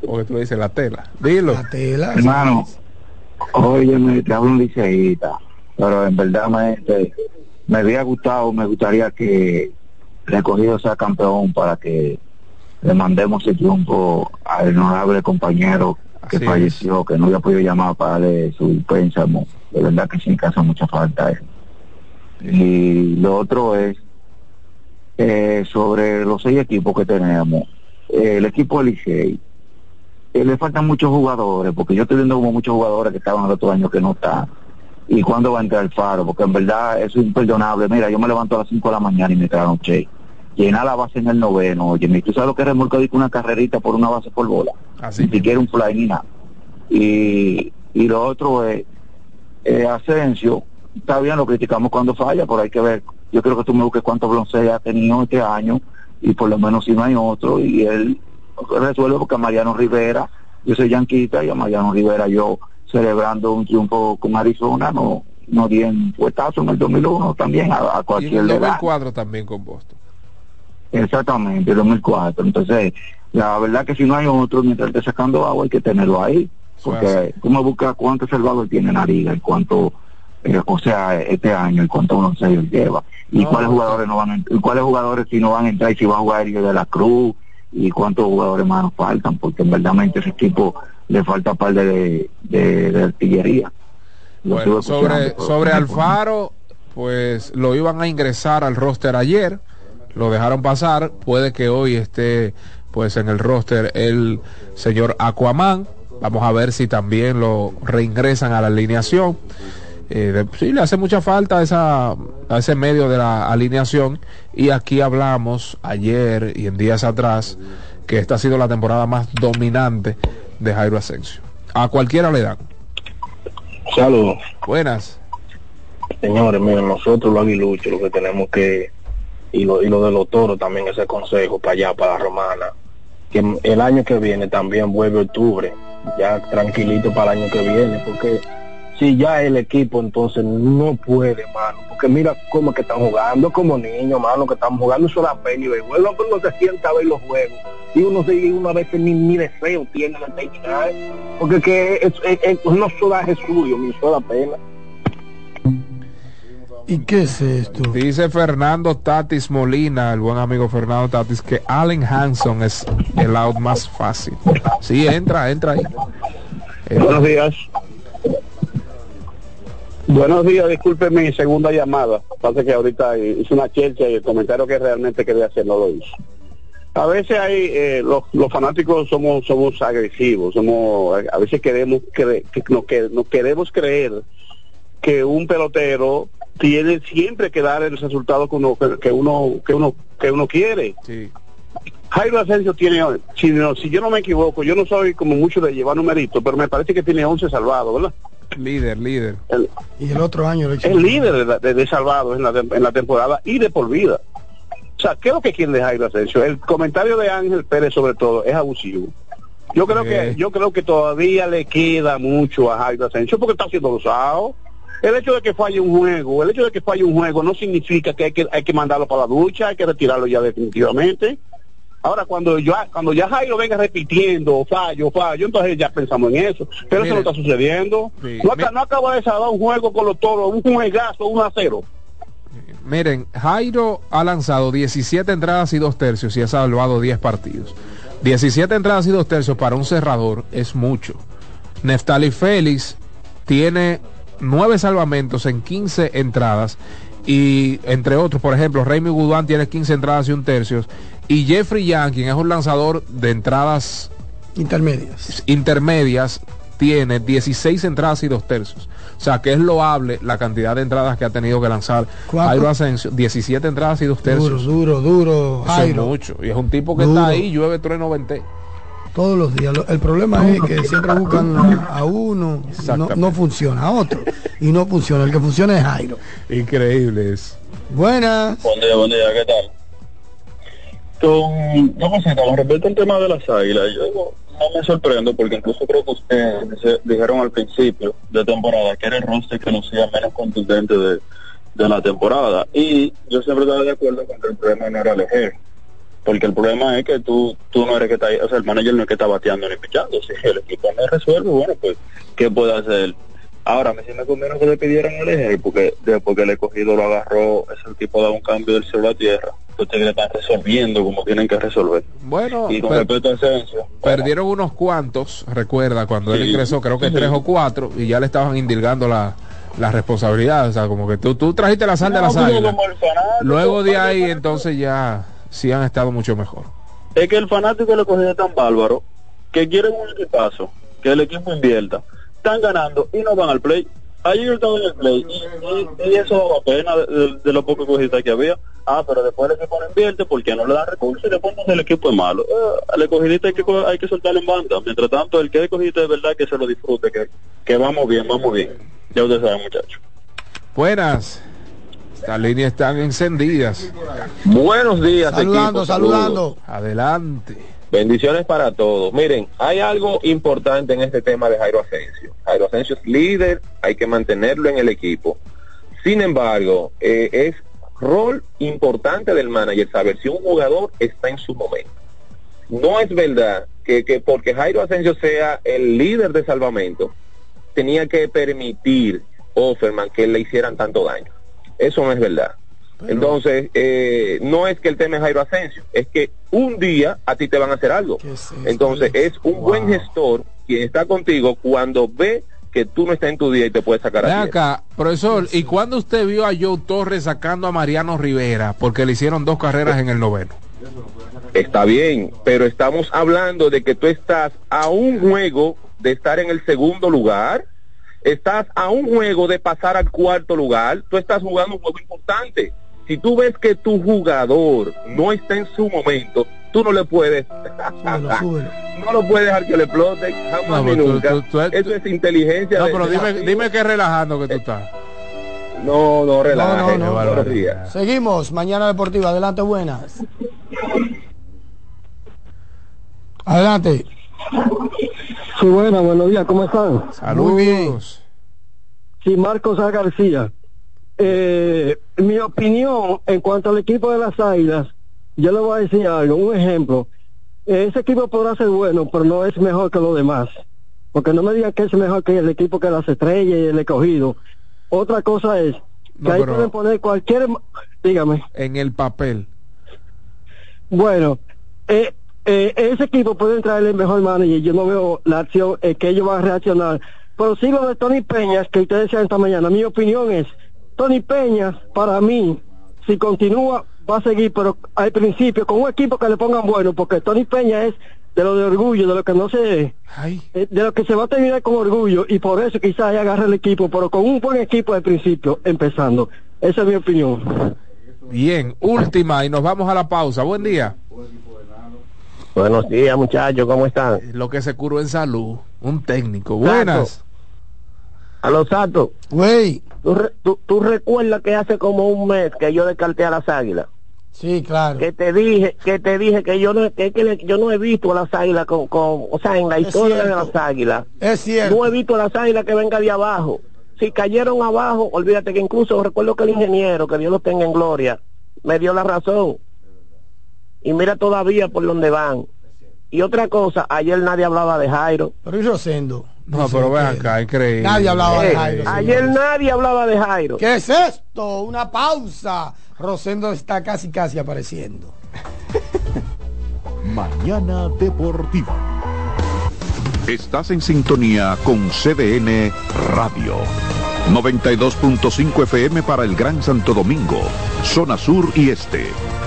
Speaker 9: Porque tú dices la tela. Dilo.
Speaker 8: La tela.
Speaker 32: Hermano, oye, me te hablo un liceísta, pero en verdad me, me había gustado, me gustaría que recogido sea campeón para que le mandemos el triunfo al honorable compañero que
Speaker 9: Así
Speaker 32: falleció, que no había podido llamar para darle su pénsamo. De verdad que sí que hace mucha falta eso. Y lo otro es eh, sobre los seis equipos que tenemos. Eh, el equipo Licey, eh, le faltan muchos jugadores, porque yo estoy viendo como muchos jugadores que estaban el otro año que no están. ¿Y cuándo va a entrar el faro? Porque en verdad eso es imperdonable. Mira, yo me levanto a las 5 de la mañana y me traen che. Llenar la base en el noveno, oye, ¿tú sabes lo que es remolcar una carrerita por una base por bola?
Speaker 9: Así
Speaker 32: Ni siquiera un fly ni nada. Y, y lo otro es, eh, Asensio, está bien, lo criticamos cuando falla, pero hay que ver, yo creo que tú me busques cuántos bronces ha tenido este año, y por lo menos si no hay otro, y él resuelve porque a Mariano Rivera, yo soy yanquita, y a Mariano Rivera yo celebrando un triunfo con Arizona, no no di en puestazo en el 2001 también a, a
Speaker 9: Y en
Speaker 32: cualquier
Speaker 9: el
Speaker 32: edad.
Speaker 9: 2004 también con Boston.
Speaker 32: Exactamente, 2004. Entonces, la verdad que si no hay otro, mientras esté sacando agua, hay que tenerlo ahí. Porque tú me buscas cuánto salvador tiene la liga y cuánto, eh, o sea, este año y cuánto uno se lleva. Y
Speaker 9: No,
Speaker 32: cuáles jugadores no van a, y cuáles jugadores si no van a entrar y si va a jugar Elio de la Cruz y cuántos jugadores más nos faltan, porque en verdad ese equipo le falta par de, de, de artillería. Lo
Speaker 9: Bueno, sobre, sobre Alfaro, pues lo iban a ingresar al roster ayer, lo dejaron pasar, puede que hoy esté pues en el roster el señor Aquaman, vamos a ver si también lo reingresan a la alineación. Eh, de- sí, le hace mucha falta esa, a ese medio de la alineación y aquí hablamos ayer y en días atrás que esta ha sido la temporada más dominante de Jairo Asensio. A cualquiera le dan.
Speaker 23: Saludos.
Speaker 9: Buenas.
Speaker 23: Señores, miren, nosotros los aguiluchos lo que tenemos que, y lo, y lo de los toros también ese consejo para allá, para la romana, que el año que viene también vuelve octubre, ya tranquilito para el año que viene, porque si ya el equipo entonces no puede, mano, porque mira cómo es que están jugando, como niños, mano, que estamos jugando eso la pena y béisbol, hombre no se sienta a ver los juegos, y uno se y uno a veces ni, ni deseo tiene de terminar, porque que es, es, es, no sodaje suyo, ni soda pena.
Speaker 8: ¿Y qué es esto?
Speaker 9: Dice Fernando Tatis Molina, el buen amigo Fernando Tatis, que Allen Hanson es el out más fácil. Sí, entra, entra ahí.
Speaker 22: Buenos días. Buenos días, disculpe mi segunda llamada. Pasa que ahorita hice una chelcha y el comentario que realmente quería hacer no lo hice. A veces hay, eh, los, los fanáticos somos somos agresivos, somos a veces queremos cre- que nos, que nos queremos creer que un pelotero tiene siempre que dar el resultado que uno que uno que uno que uno quiere.
Speaker 9: Sí.
Speaker 22: Jairo Asensio tiene, si, no- si yo no me equivoco, yo no soy como mucho de llevar numeritos, pero me parece que tiene 11 salvados, ¿verdad?
Speaker 9: Líder, líder.
Speaker 22: El,
Speaker 8: Y el otro año
Speaker 22: es líder de, la- de- de salvados en la, en la temporada y de por vida. O sea, ¿qué es lo que quiere de Jairo Asensio? El comentario de Ángel Pérez sobre todo es abusivo. Yo creo que yo creo que todavía le queda mucho a Jairo Asensio porque está siendo usado. El hecho de que falle un juego, el hecho de que falle un juego no significa que hay que, hay que mandarlo para la ducha, hay que retirarlo ya definitivamente. Ahora, cuando yo, cuando ya Jairo venga repitiendo fallo, fallo, entonces ya pensamos en eso. Pero eso no está sucediendo.
Speaker 9: Sí.
Speaker 22: No, no acaba de salvar un juego con los toros, un juegazo, 1 a 0.
Speaker 9: Miren, Jairo ha lanzado 17 entradas y dos tercios y ha salvado 10 partidos. 17 entradas y dos tercios para un cerrador es mucho. Neftali Félix tiene nueve salvamentos en 15 entradas y entre otros, por ejemplo, Raimi Guduán tiene 15 entradas y un tercio y Jeffrey Young, quien es un lanzador de entradas
Speaker 8: intermedias,
Speaker 9: intermedias tiene 16 entradas y dos tercios. O sea, que es loable la cantidad de entradas que ha tenido que lanzar Jairo Asensio. 17 entradas y dos tercios.
Speaker 8: Duro, duro, duro.
Speaker 9: Eso es mucho. Y es un tipo que está ahí, llueve, trueno, vente.
Speaker 8: Todos los días. El problema es que siempre buscan a, uno, no, no, funciona, a otro. Y no funciona. El que funciona es Jairo.
Speaker 9: Increíble es.
Speaker 8: Buenas.
Speaker 33: Buen día, buen día, ¿qué tal? Con, no, sé, con respecto al tema de las águilas, yo no me sorprendo porque incluso creo que ustedes dijeron al principio de temporada que era el roster que lucía menos contundente de, la temporada. Y yo siempre estaba de acuerdo con que el problema no era elegir. Porque el problema es que tú, tú no eres que está, o sea, el manager no es que está bateando ni pichando. Si el equipo no resuelve, bueno, pues, ¿qué puede hacer? Ahora, a mí sí me conviene que le pidieran el eje, porque después que el escogido lo agarró, ese tipo da un cambio del cielo a tierra ustedes le están resolviendo como tienen que resolver.
Speaker 9: Bueno,
Speaker 33: y con respecto a Asensio,
Speaker 9: perdieron unos cuantos, recuerda, cuando él ingresó, creo que tres o cuatro, y ya le estaban indilgando la, la responsabilidad. O sea, como que tú, tú trajiste la sal de la sal. Luego de ahí, entonces ya sí han estado mucho mejor.
Speaker 33: Es que el fanático le cogió tan bárbaro que quieren un equipazo, que el equipo invierta, están ganando y no van al play. Ayer estaba en el play y, eso apenas de, de, lo poco que había Ah, pero después el equipo no invierte porque no le dan recursos y después el equipo es malo. Eh, al escogidista hay que, hay que soltarlo en banda. Mientras tanto, el que escogiste de verdad que se lo disfrute, que, que vamos bien, vamos bien. Ya ustedes saben, muchachos.
Speaker 9: Buenas. Estas líneas están encendidas.
Speaker 34: Buenos días,
Speaker 8: saludando, saludando.
Speaker 9: Adelante.
Speaker 34: Bendiciones para todos. Miren, hay algo importante en este tema de Jairo Asensio. Jairo Asensio es líder, hay que mantenerlo en el equipo. Sin embargo, eh, es rol importante del manager saber si un jugador está en su momento. No es verdad que, que porque Jairo Asensio sea el líder de salvamento, tenía que permitir Offerman que le hicieran tanto daño. Eso no es verdad. Entonces, eh, no es que el tema es Jairo Asensio, es que un día a ti te van a hacer algo. Entonces, es un buen gestor quien está contigo cuando ve que tú no estás en tu día y te puedes sacar a
Speaker 9: acá, profesor, ¿y cuándo usted vio a Joe Torres sacando a Mariano Rivera porque le hicieron dos carreras en el noveno?
Speaker 34: Está bien, pero estamos hablando de que tú estás a un juego de estar en el segundo lugar, estás a un juego de pasar al cuarto lugar, tú estás jugando un juego importante. Si tú ves que tu jugador no está en su momento, tú no le puedes no lo puedes dejar que le explote jamás ni nunca. eso es inteligencia
Speaker 9: no pero dime dime que relajando que tú estás.
Speaker 34: no no relaje no, no,
Speaker 8: seguimos. Mañana deportiva adelante buenas. Adelante
Speaker 35: sí buenas buenos días cómo están
Speaker 9: saludos muy bien
Speaker 35: sí Marcos A. García eh, mi opinión en cuanto al equipo de las Águilas yo le voy a decir algo, un ejemplo. Ese equipo podrá ser bueno, pero no es mejor que los demás. Porque no me digan que es mejor que el equipo que las estrellas y el escogido. Otra cosa es que ahí pueden poner cualquier... Dígame.
Speaker 9: En el papel.
Speaker 35: Bueno, eh, eh, ese equipo puede traerle el mejor manager. Yo no veo la acción eh, que ellos van a reaccionar. Pero sí lo de Tony Peñas, que ustedes decían esta mañana, mi opinión es, Tony Peñas, para mí, si continúa va a seguir, pero al principio con un equipo que le pongan bueno, porque Tony Peña es de lo de orgullo, de lo que no se, eh, de lo que se va a terminar con orgullo y por eso quizás agarre el equipo, pero con un buen equipo al principio, empezando. Esa es mi opinión.
Speaker 9: Bien, última y nos vamos a la pausa. Buen día.
Speaker 34: Buenos días, muchachos, ¿cómo están?
Speaker 9: Lo que se curó en salud, un técnico. Buenas.
Speaker 34: A los Sato.
Speaker 8: Güey.
Speaker 34: ¿Tú, tú recuerdas que hace como un mes que yo descarté a las águilas?
Speaker 8: Sí, claro.
Speaker 34: Que te dije, que te dije que yo no, que, yo no he visto a las águilas con, con o sea, en la historia de las águilas.
Speaker 8: Es cierto.
Speaker 34: No he visto a las águilas que venga de abajo. Si cayeron abajo, olvídate que incluso recuerdo que el ingeniero, que Dios lo tenga en gloria, me dio la razón. Y mira todavía por dónde van. Y otra cosa, ayer nadie hablaba de Jairo.
Speaker 8: Pero yo Rosendo.
Speaker 9: No, pero vean acá, increíble.
Speaker 8: Nadie hablaba de Jairo.
Speaker 34: ayer nadie hablaba de Jairo.
Speaker 8: ¿Qué es esto? Una pausa. Rosendo está casi casi apareciendo.
Speaker 16: Mañana Deportiva.
Speaker 3: Estás en sintonía con CDN Radio. 92.5 FM para el Gran Santo Domingo, zona sur y este.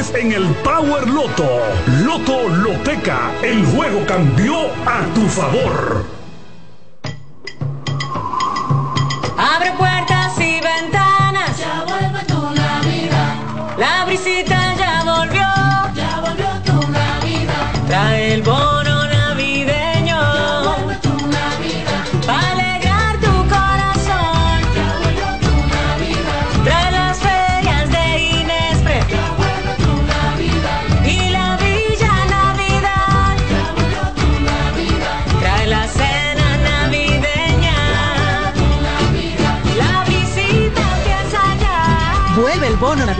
Speaker 36: en el Power Loto. Loto Loteca, el juego cambió a tu favor.
Speaker 37: Abre puertas y ventanas. Ya vuelve tu Navidad. La brisita ya volvió. Ya volvió tu Navidad. Trae el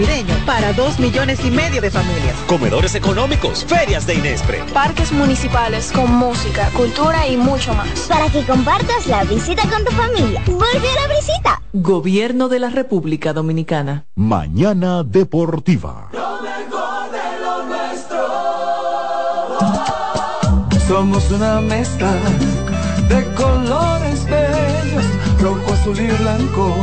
Speaker 37: navideño para
Speaker 38: dos millones y medio de familias.
Speaker 39: Comedores económicos, ferias de Inespre.
Speaker 40: Parques municipales con música, cultura y mucho más.
Speaker 41: Para que compartas la visita con tu familia. Vuelve a la visita.
Speaker 38: Gobierno de la República Dominicana.
Speaker 16: Mañana Deportiva.
Speaker 19: Somos una mezcla de colores bellos, rojo, azul y blanco,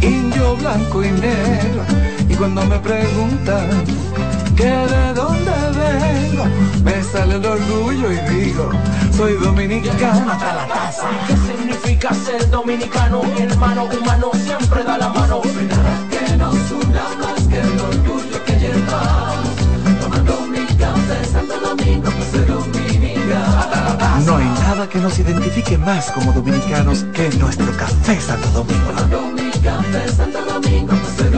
Speaker 19: indio, blanco y negro. Cuando me preguntan que de dónde vengo, me sale el orgullo y digo, soy dominicano hasta la taza.
Speaker 42: ¿Qué significa ser dominicano? Mi hermano humano siempre da la mano. Que nos una más que el orgullo que llevamos. Tomando mi café Santo Domingo, pues soy dominicano.
Speaker 20: No hay nada que nos identifique más como dominicanos que nuestro café Santo Domingo.
Speaker 42: Tomando mi café Santo Domingo, pues soy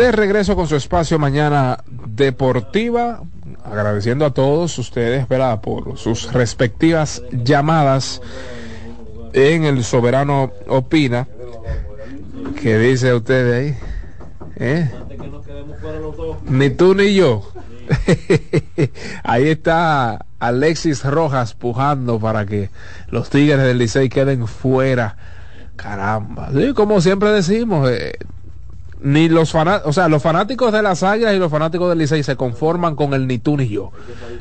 Speaker 9: De regreso con su espacio mañana deportiva, agradeciendo a todos ustedes, ¿verdad? Por sus respectivas llamadas en el Soberano Opina. ¿Qué dice usted ahí? ¿Eh? Ni tú ni yo. ahí está Alexis Rojas pujando para que los Tigres del Licey queden fuera. Caramba. Sí, como siempre decimos, eh, ni los fanáticos, o sea, los fanáticos de las Águilas y los fanáticos del Licey se conforman con el ni tú ni yo.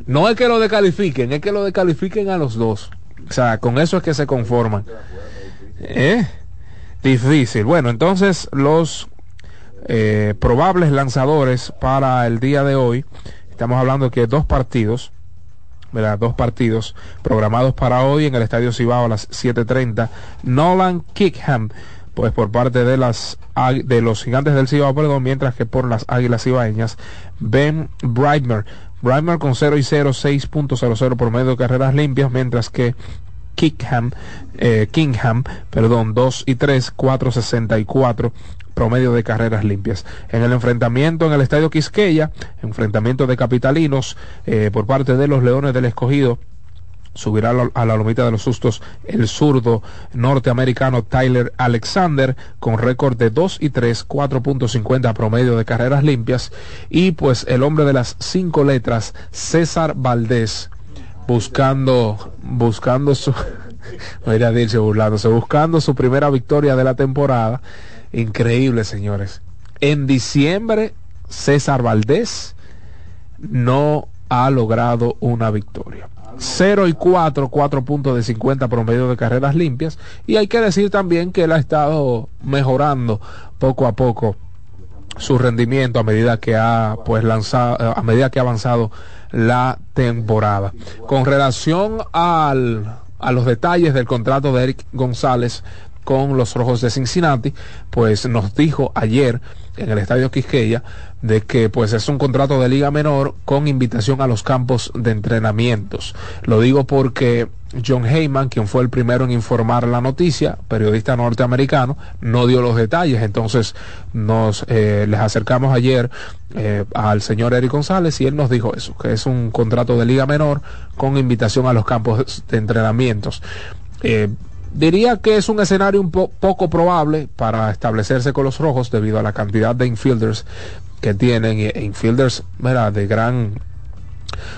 Speaker 9: No es que lo descalifiquen, es que lo descalifiquen a los dos. O sea, con eso es que se conforman. ¿Eh? Difícil. Bueno, entonces los eh, probables lanzadores para el día de hoy, estamos hablando que dos partidos, ¿verdad? Dos partidos programados para hoy en el Estadio Cibao a las 7.30. Nolan Kickham, pues por parte de las de los gigantes del Cibao, perdón, mientras que por las Águilas Cibaeñas, Ben Brightmer. Brightmer con 0 y 0, 6.00 por medio de carreras limpias, mientras que Kickham, eh, Kingham, perdón, 2 y 3, 4.64 promedio de carreras limpias. En el enfrentamiento en el Estadio Quisqueya, enfrentamiento de capitalinos eh, por parte de los Leones del Escogido, subirá a la- a lomita de los sustos el zurdo norteamericano Tyler Alexander con récord de 2 y 3, 4.50 promedio de carreras limpias. Y pues el hombre de las cinco letras César Valdés buscando buscando su mira Dirce burlándose buscando su primera victoria de la temporada. Increíble señores. En diciembre César Valdés no ha logrado una victoria 0 y 4, 4 puntos de 50 promedio de carreras limpias. Y hay que decir también que él ha estado mejorando poco a poco su rendimiento a medida que ha pues lanzado, a medida que ha avanzado la temporada. Con relación al, a los detalles del contrato de Eric González con los Rojos de Cincinnati, pues nos dijo ayer en el Estadio Quisqueya de que pues es un contrato de liga menor con invitación a los campos de entrenamientos. Lo digo porque John Heyman, quien fue el primero en informar la noticia, periodista norteamericano, no dio los detalles. Entonces nos eh, les acercamos ayer eh, al señor Eric González y él nos dijo eso, que es un contrato de liga menor con invitación a los campos de entrenamientos. Eh, Diría que es un escenario un po- poco probable para establecerse con los rojos debido a la cantidad de infielders que tienen, e infielders mira, de gran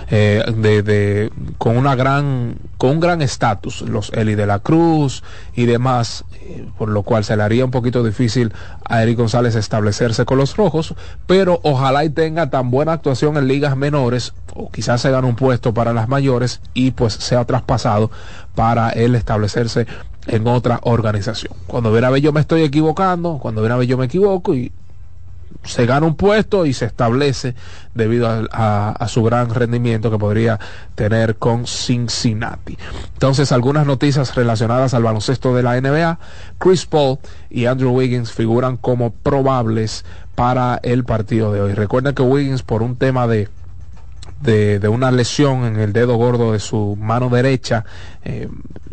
Speaker 9: eh, con una gran con un gran estatus los Eli de la Cruz y demás eh, por lo cual se le haría un poquito difícil a Eric González establecerse con los rojos pero ojalá y tenga tan buena actuación en ligas menores o quizás se gane un puesto para las mayores y pues sea traspasado para él establecerse en otra organización cuando viene a ver yo me estoy equivocando cuando viene a ver yo me equivoco y se gana un puesto y se establece debido a- a su gran rendimiento que podría tener con Cincinnati. Entonces, algunas noticias relacionadas al baloncesto de la NBA. Chris Paul y Andrew Wiggins figuran como probables para el partido de hoy. Recuerden que Wiggins por un tema de de, una lesión en el dedo gordo de su mano derecha, eh,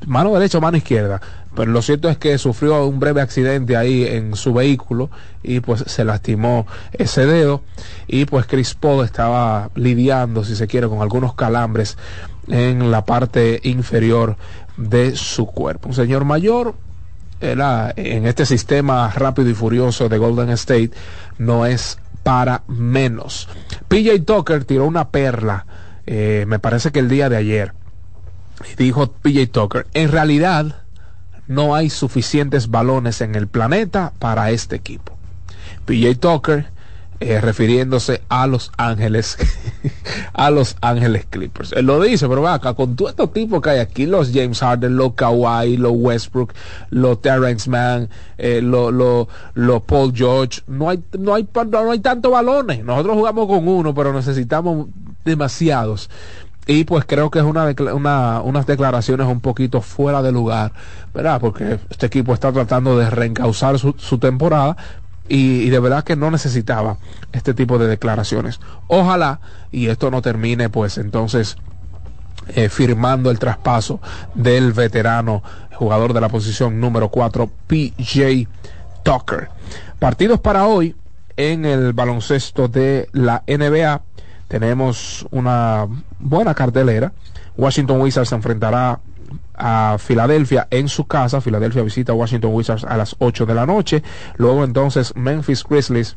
Speaker 9: mano derecha o mano izquierda. Pero lo cierto es que sufrió un breve accidente ahí en su vehículo y pues se lastimó ese dedo y pues Chris Paul estaba lidiando, si se quiere, con algunos calambres en la parte inferior de su cuerpo. Un señor mayor, era en este sistema rápido y furioso de Golden State no es para menos. PJ Tucker tiró una perla, eh, me parece que el día de ayer, dijo PJ Tucker, en realidad no hay suficientes balones en el planeta para este equipo. PJ Tucker eh, refiriéndose a Los Ángeles, a Los Ángeles Clippers. Él lo dice, pero va acá, con todos estos tipos que hay aquí, los James Harden, los Kawhi, los Westbrook, los Terrence Mann, eh, los los Paul George, no hay, no hay, no hay tantos balones. Nosotros jugamos con uno, pero necesitamos demasiados. Y pues creo que es una, una unas declaraciones un poquito fuera de lugar, ¿verdad? Porque este equipo está tratando de reencauzar su, su temporada y, de verdad que no necesitaba este tipo de declaraciones. Ojalá y esto no termine pues entonces eh, firmando el traspaso del veterano jugador de la posición número 4, PJ Tucker. Partidos para hoy en el baloncesto de la NBA. Tenemos una buena cartelera. Washington Wizards se enfrentará a Filadelfia en su casa. Filadelfia visita a Washington Wizards a las 8 de la noche. Luego entonces Memphis Grizzlies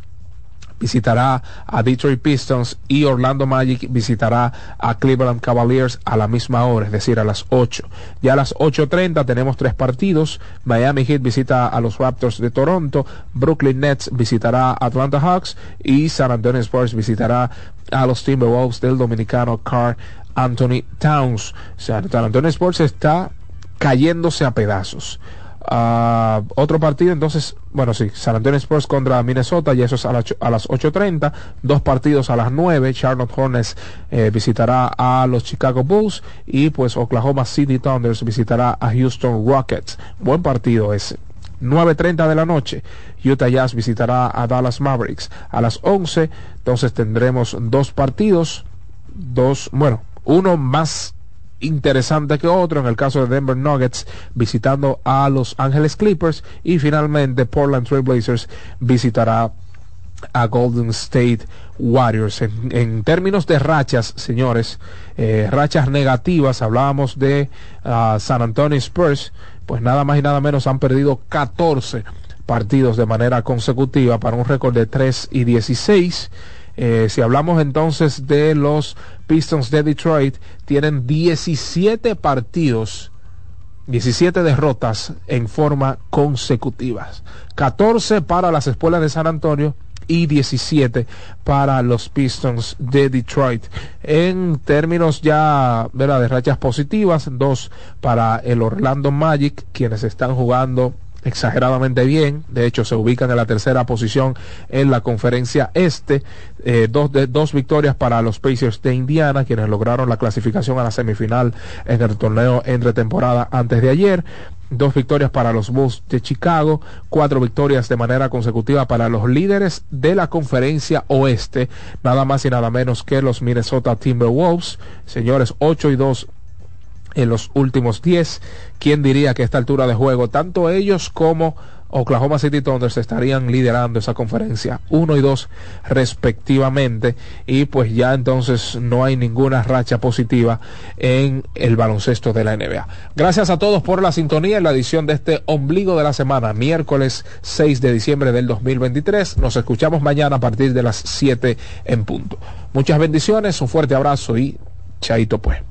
Speaker 9: visitará a Detroit Pistons y Orlando Magic visitará a Cleveland Cavaliers a la misma hora, es decir, a las 8. Ya a las 8.30 tenemos tres partidos. Miami Heat visita a los Raptors de Toronto, Brooklyn Nets visitará a Atlanta Hawks y San Antonio Spurs visitará a los Timberwolves del dominicano Carl Anthony Towns. O sea, San Antonio Spurs está cayéndose a pedazos. Ah, otro partido, entonces, bueno, sí, San Antonio Spurs contra Minnesota, y eso es a, la- a las 8.30. Dos partidos a las 9. Charlotte Hornets eh, visitará a los Chicago Bulls y pues Oklahoma City Thunders visitará a Houston Rockets. Buen partido ese. 9.30 de la noche, Utah Jazz visitará a Dallas Mavericks. A las 11, entonces tendremos dos partidos, dos, bueno, uno más interesante que otro en el caso de Denver Nuggets visitando a Los Ángeles Clippers y finalmente Portland Trail Blazers visitará a Golden State Warriors. En, términos de rachas, señores, eh, rachas negativas, hablábamos de ah, San Antonio Spurs, pues nada más y nada menos han perdido 14 partidos de manera consecutiva para un récord de 3 y 16. Eh, si hablamos entonces de los Pistons de Detroit, tienen 17 partidos 17 derrotas en forma consecutivas. 14 para las escuelas de San Antonio y 17 para los Pistons de Detroit. En términos ya ¿verdad? de rachas positivas, dos para el Orlando Magic, quienes están jugando exageradamente bien, de hecho se ubican en la tercera posición en la conferencia este, Eh, dos, de, dos victorias para los Pacers de Indiana, quienes lograron la clasificación a la semifinal en el torneo entre temporada antes de ayer, dos victorias para los Bulls de Chicago, cuatro victorias de manera consecutiva para los líderes de la conferencia oeste, nada más y nada menos que los Minnesota Timberwolves, señores, 8 y 2 en los últimos 10. ¿Quién diría que a esta altura de juego, tanto ellos como Oklahoma City Thunder estarían liderando esa conferencia 1 y 2 respectivamente y pues ya entonces no hay ninguna racha positiva en el baloncesto de la NBA. Gracias a todos por la sintonía en la edición de este ombligo de la semana, miércoles 6 de diciembre del 2023. Nos escuchamos mañana a partir de las 7 en punto. Muchas bendiciones, un fuerte abrazo y chaito pues.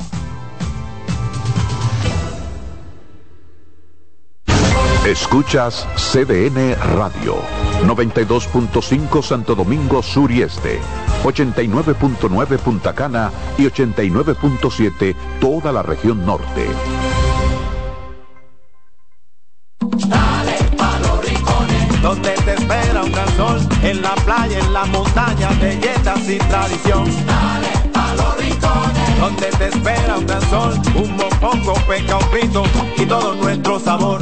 Speaker 3: Escuchas CDN Radio, 92.5 Santo Domingo Sur y Este, 89.9 Punta Cana y 89.7 toda la región norte.
Speaker 42: Dale pa' los rincones, donde te espera un gran sol, en la playa, en la montaña, belletas y tradición. Dale pa' los rincones, donde te espera un gran sol, un mopongo, peca, un pito y todo nuestro sabor.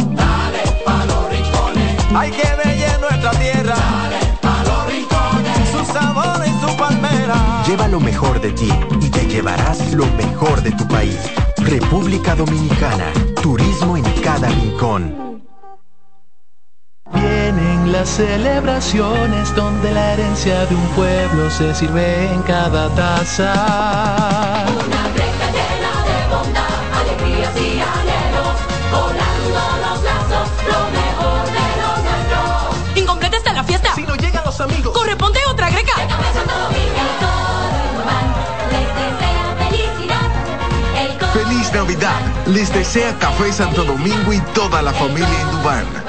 Speaker 42: Hay que bella en nuestra tierra. Dale pa' los rincones, su sabor y su palmera.
Speaker 20: Lleva lo mejor de ti y te llevarás lo mejor de tu país. República Dominicana. Turismo en cada rincón.
Speaker 19: Vienen las celebraciones donde la herencia de un pueblo se sirve en cada taza.
Speaker 43: Les desea Café Santo Domingo y toda la familia en Dubán.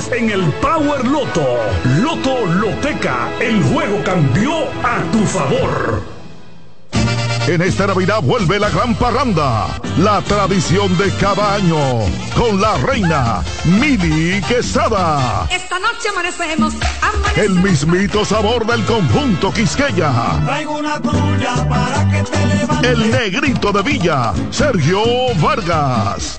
Speaker 36: millones en el Power Loto. Loto Loteca, el juego cambió a tu favor.
Speaker 44: En esta Navidad vuelve la gran parranda, la tradición de cada año, con la reina Mili Quesada.
Speaker 45: Esta noche amanecemos,
Speaker 44: El mismito sabor del conjunto Quisqueya.
Speaker 46: Traigo una tuya para que te levantes.
Speaker 44: El negrito de Villa, Sergio Vargas.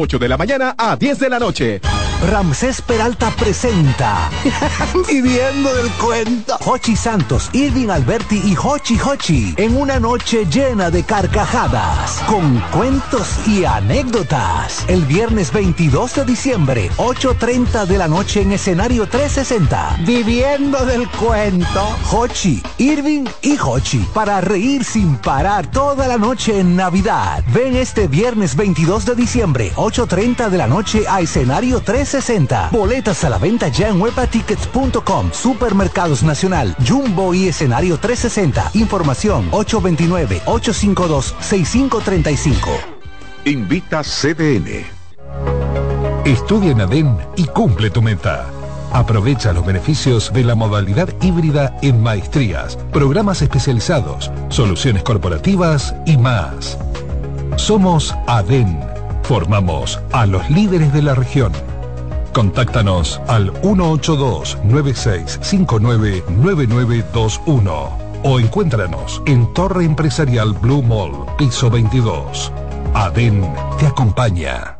Speaker 5: 8 de la mañana a 10 de la noche.
Speaker 4: Ramsés Peralta presenta Viviendo del cuento Hochi Santos, Irving Alberti y Hochi Hochi en una noche llena de carcajadas con cuentos y anécdotas. El viernes 22 de diciembre, 8.30 de la noche en escenario 360. Viviendo del cuento Hochi, Irving y Hochi para reír sin parar toda la noche en Navidad. Ven este viernes 22 de diciembre, 8.30 de la noche a escenario 360. Boletas a la venta ya en webatickets.com, Supermercados Nacional, Jumbo y escenario 360. Información 829-852-6535.
Speaker 3: Invita CDN.
Speaker 47: Estudia en ADEN y cumple tu meta. Aprovecha los beneficios de la modalidad híbrida en maestrías, programas especializados, soluciones corporativas y más. Somos ADEN. Formamos a los líderes de la región. Contáctanos al 182-9659-9921 o encuéntranos en Torre Empresarial Blue Mall, piso 22. ADEN te acompaña.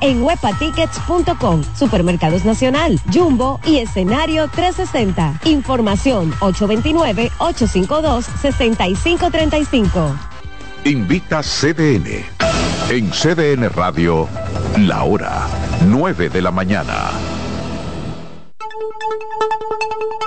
Speaker 2: en webatickets.com, Supermercados Nacional, Jumbo y Escenario 360. Información 829-852-6535.
Speaker 3: Invita CDN. En CDN Radio, la hora 9 de la mañana.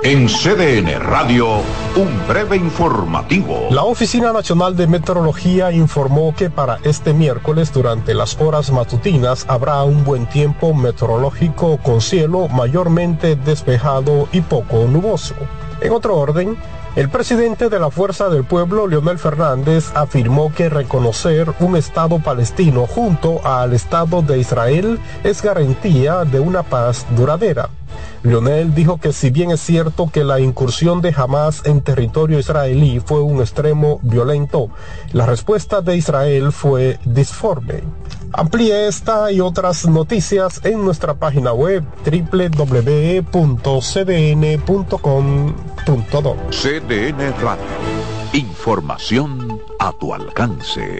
Speaker 3: En CDN Radio, un breve informativo.
Speaker 48: La Oficina Nacional de Meteorología informó que para este miércoles durante las horas matutinas habrá un buen tiempo meteorológico con cielo mayormente despejado y poco nuboso. En otro orden, el presidente de la Fuerza del Pueblo, Leonel Fernández, afirmó que reconocer un Estado palestino junto al Estado de Israel es garantía de una paz duradera. Leonel dijo que si bien es cierto que la incursión de Hamas en territorio israelí fue un extremo violento, la respuesta de Israel fue disforme. Amplíe esta y otras noticias en nuestra página web www.cdn.com.do.
Speaker 3: CDN Radio. Información a tu alcance.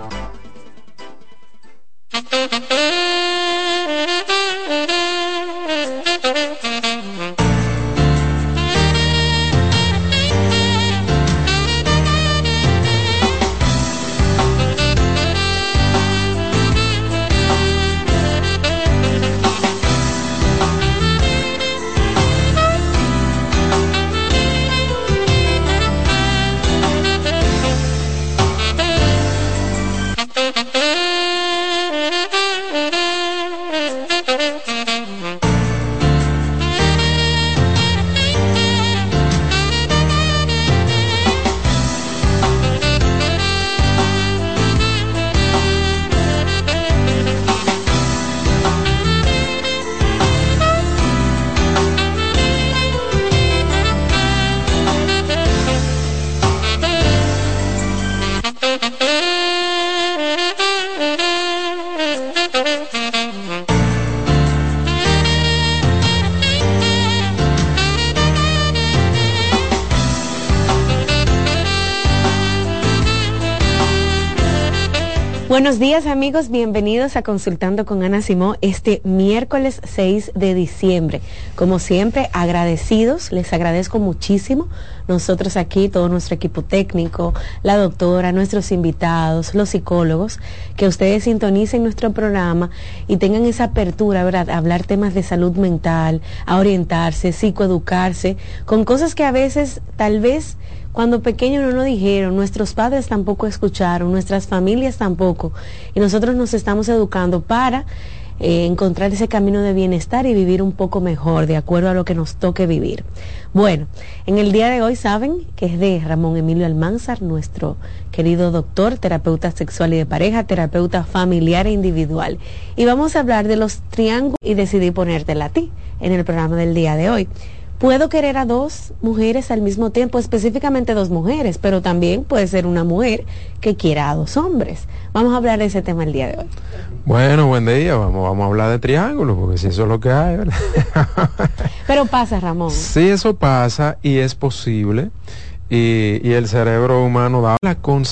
Speaker 49: Días amigos, bienvenidos a Consultando con Ana Simó este miércoles 6 de diciembre. Como siempre, agradecidos, les agradezco muchísimo. Nosotros aquí, todo nuestro equipo técnico, la doctora, nuestros invitados, los psicólogos, que ustedes sintonicen nuestro programa y tengan esa apertura, ¿verdad? A hablar temas de salud mental, a orientarse, psicoeducarse, con cosas que a veces tal vez cuando pequeños no nos dijeron, nuestros padres tampoco escucharon, nuestras familias tampoco, y nosotros nos estamos educando para eh, encontrar ese camino de bienestar y vivir un poco mejor, de acuerdo a lo que nos toque vivir. Bueno, en el día de hoy saben que es de Ramón Emilio Almanzar, nuestro querido doctor, terapeuta sexual y de pareja, terapeuta familiar e individual. Y vamos a hablar de los triángulos y decidí ponértela a ti en el programa del día de hoy puedo querer a dos mujeres al mismo tiempo, específicamente dos mujeres, pero también puede ser una mujer que quiera a dos hombres. Vamos a hablar de ese tema el día de hoy.
Speaker 45: Bueno, buen día, vamos, vamos a hablar de triángulos, porque si eso es lo que hay, ¿verdad?
Speaker 49: pero pasa, Ramón.
Speaker 45: Sí, eso pasa y es posible. Y, y el cerebro humano da la concepción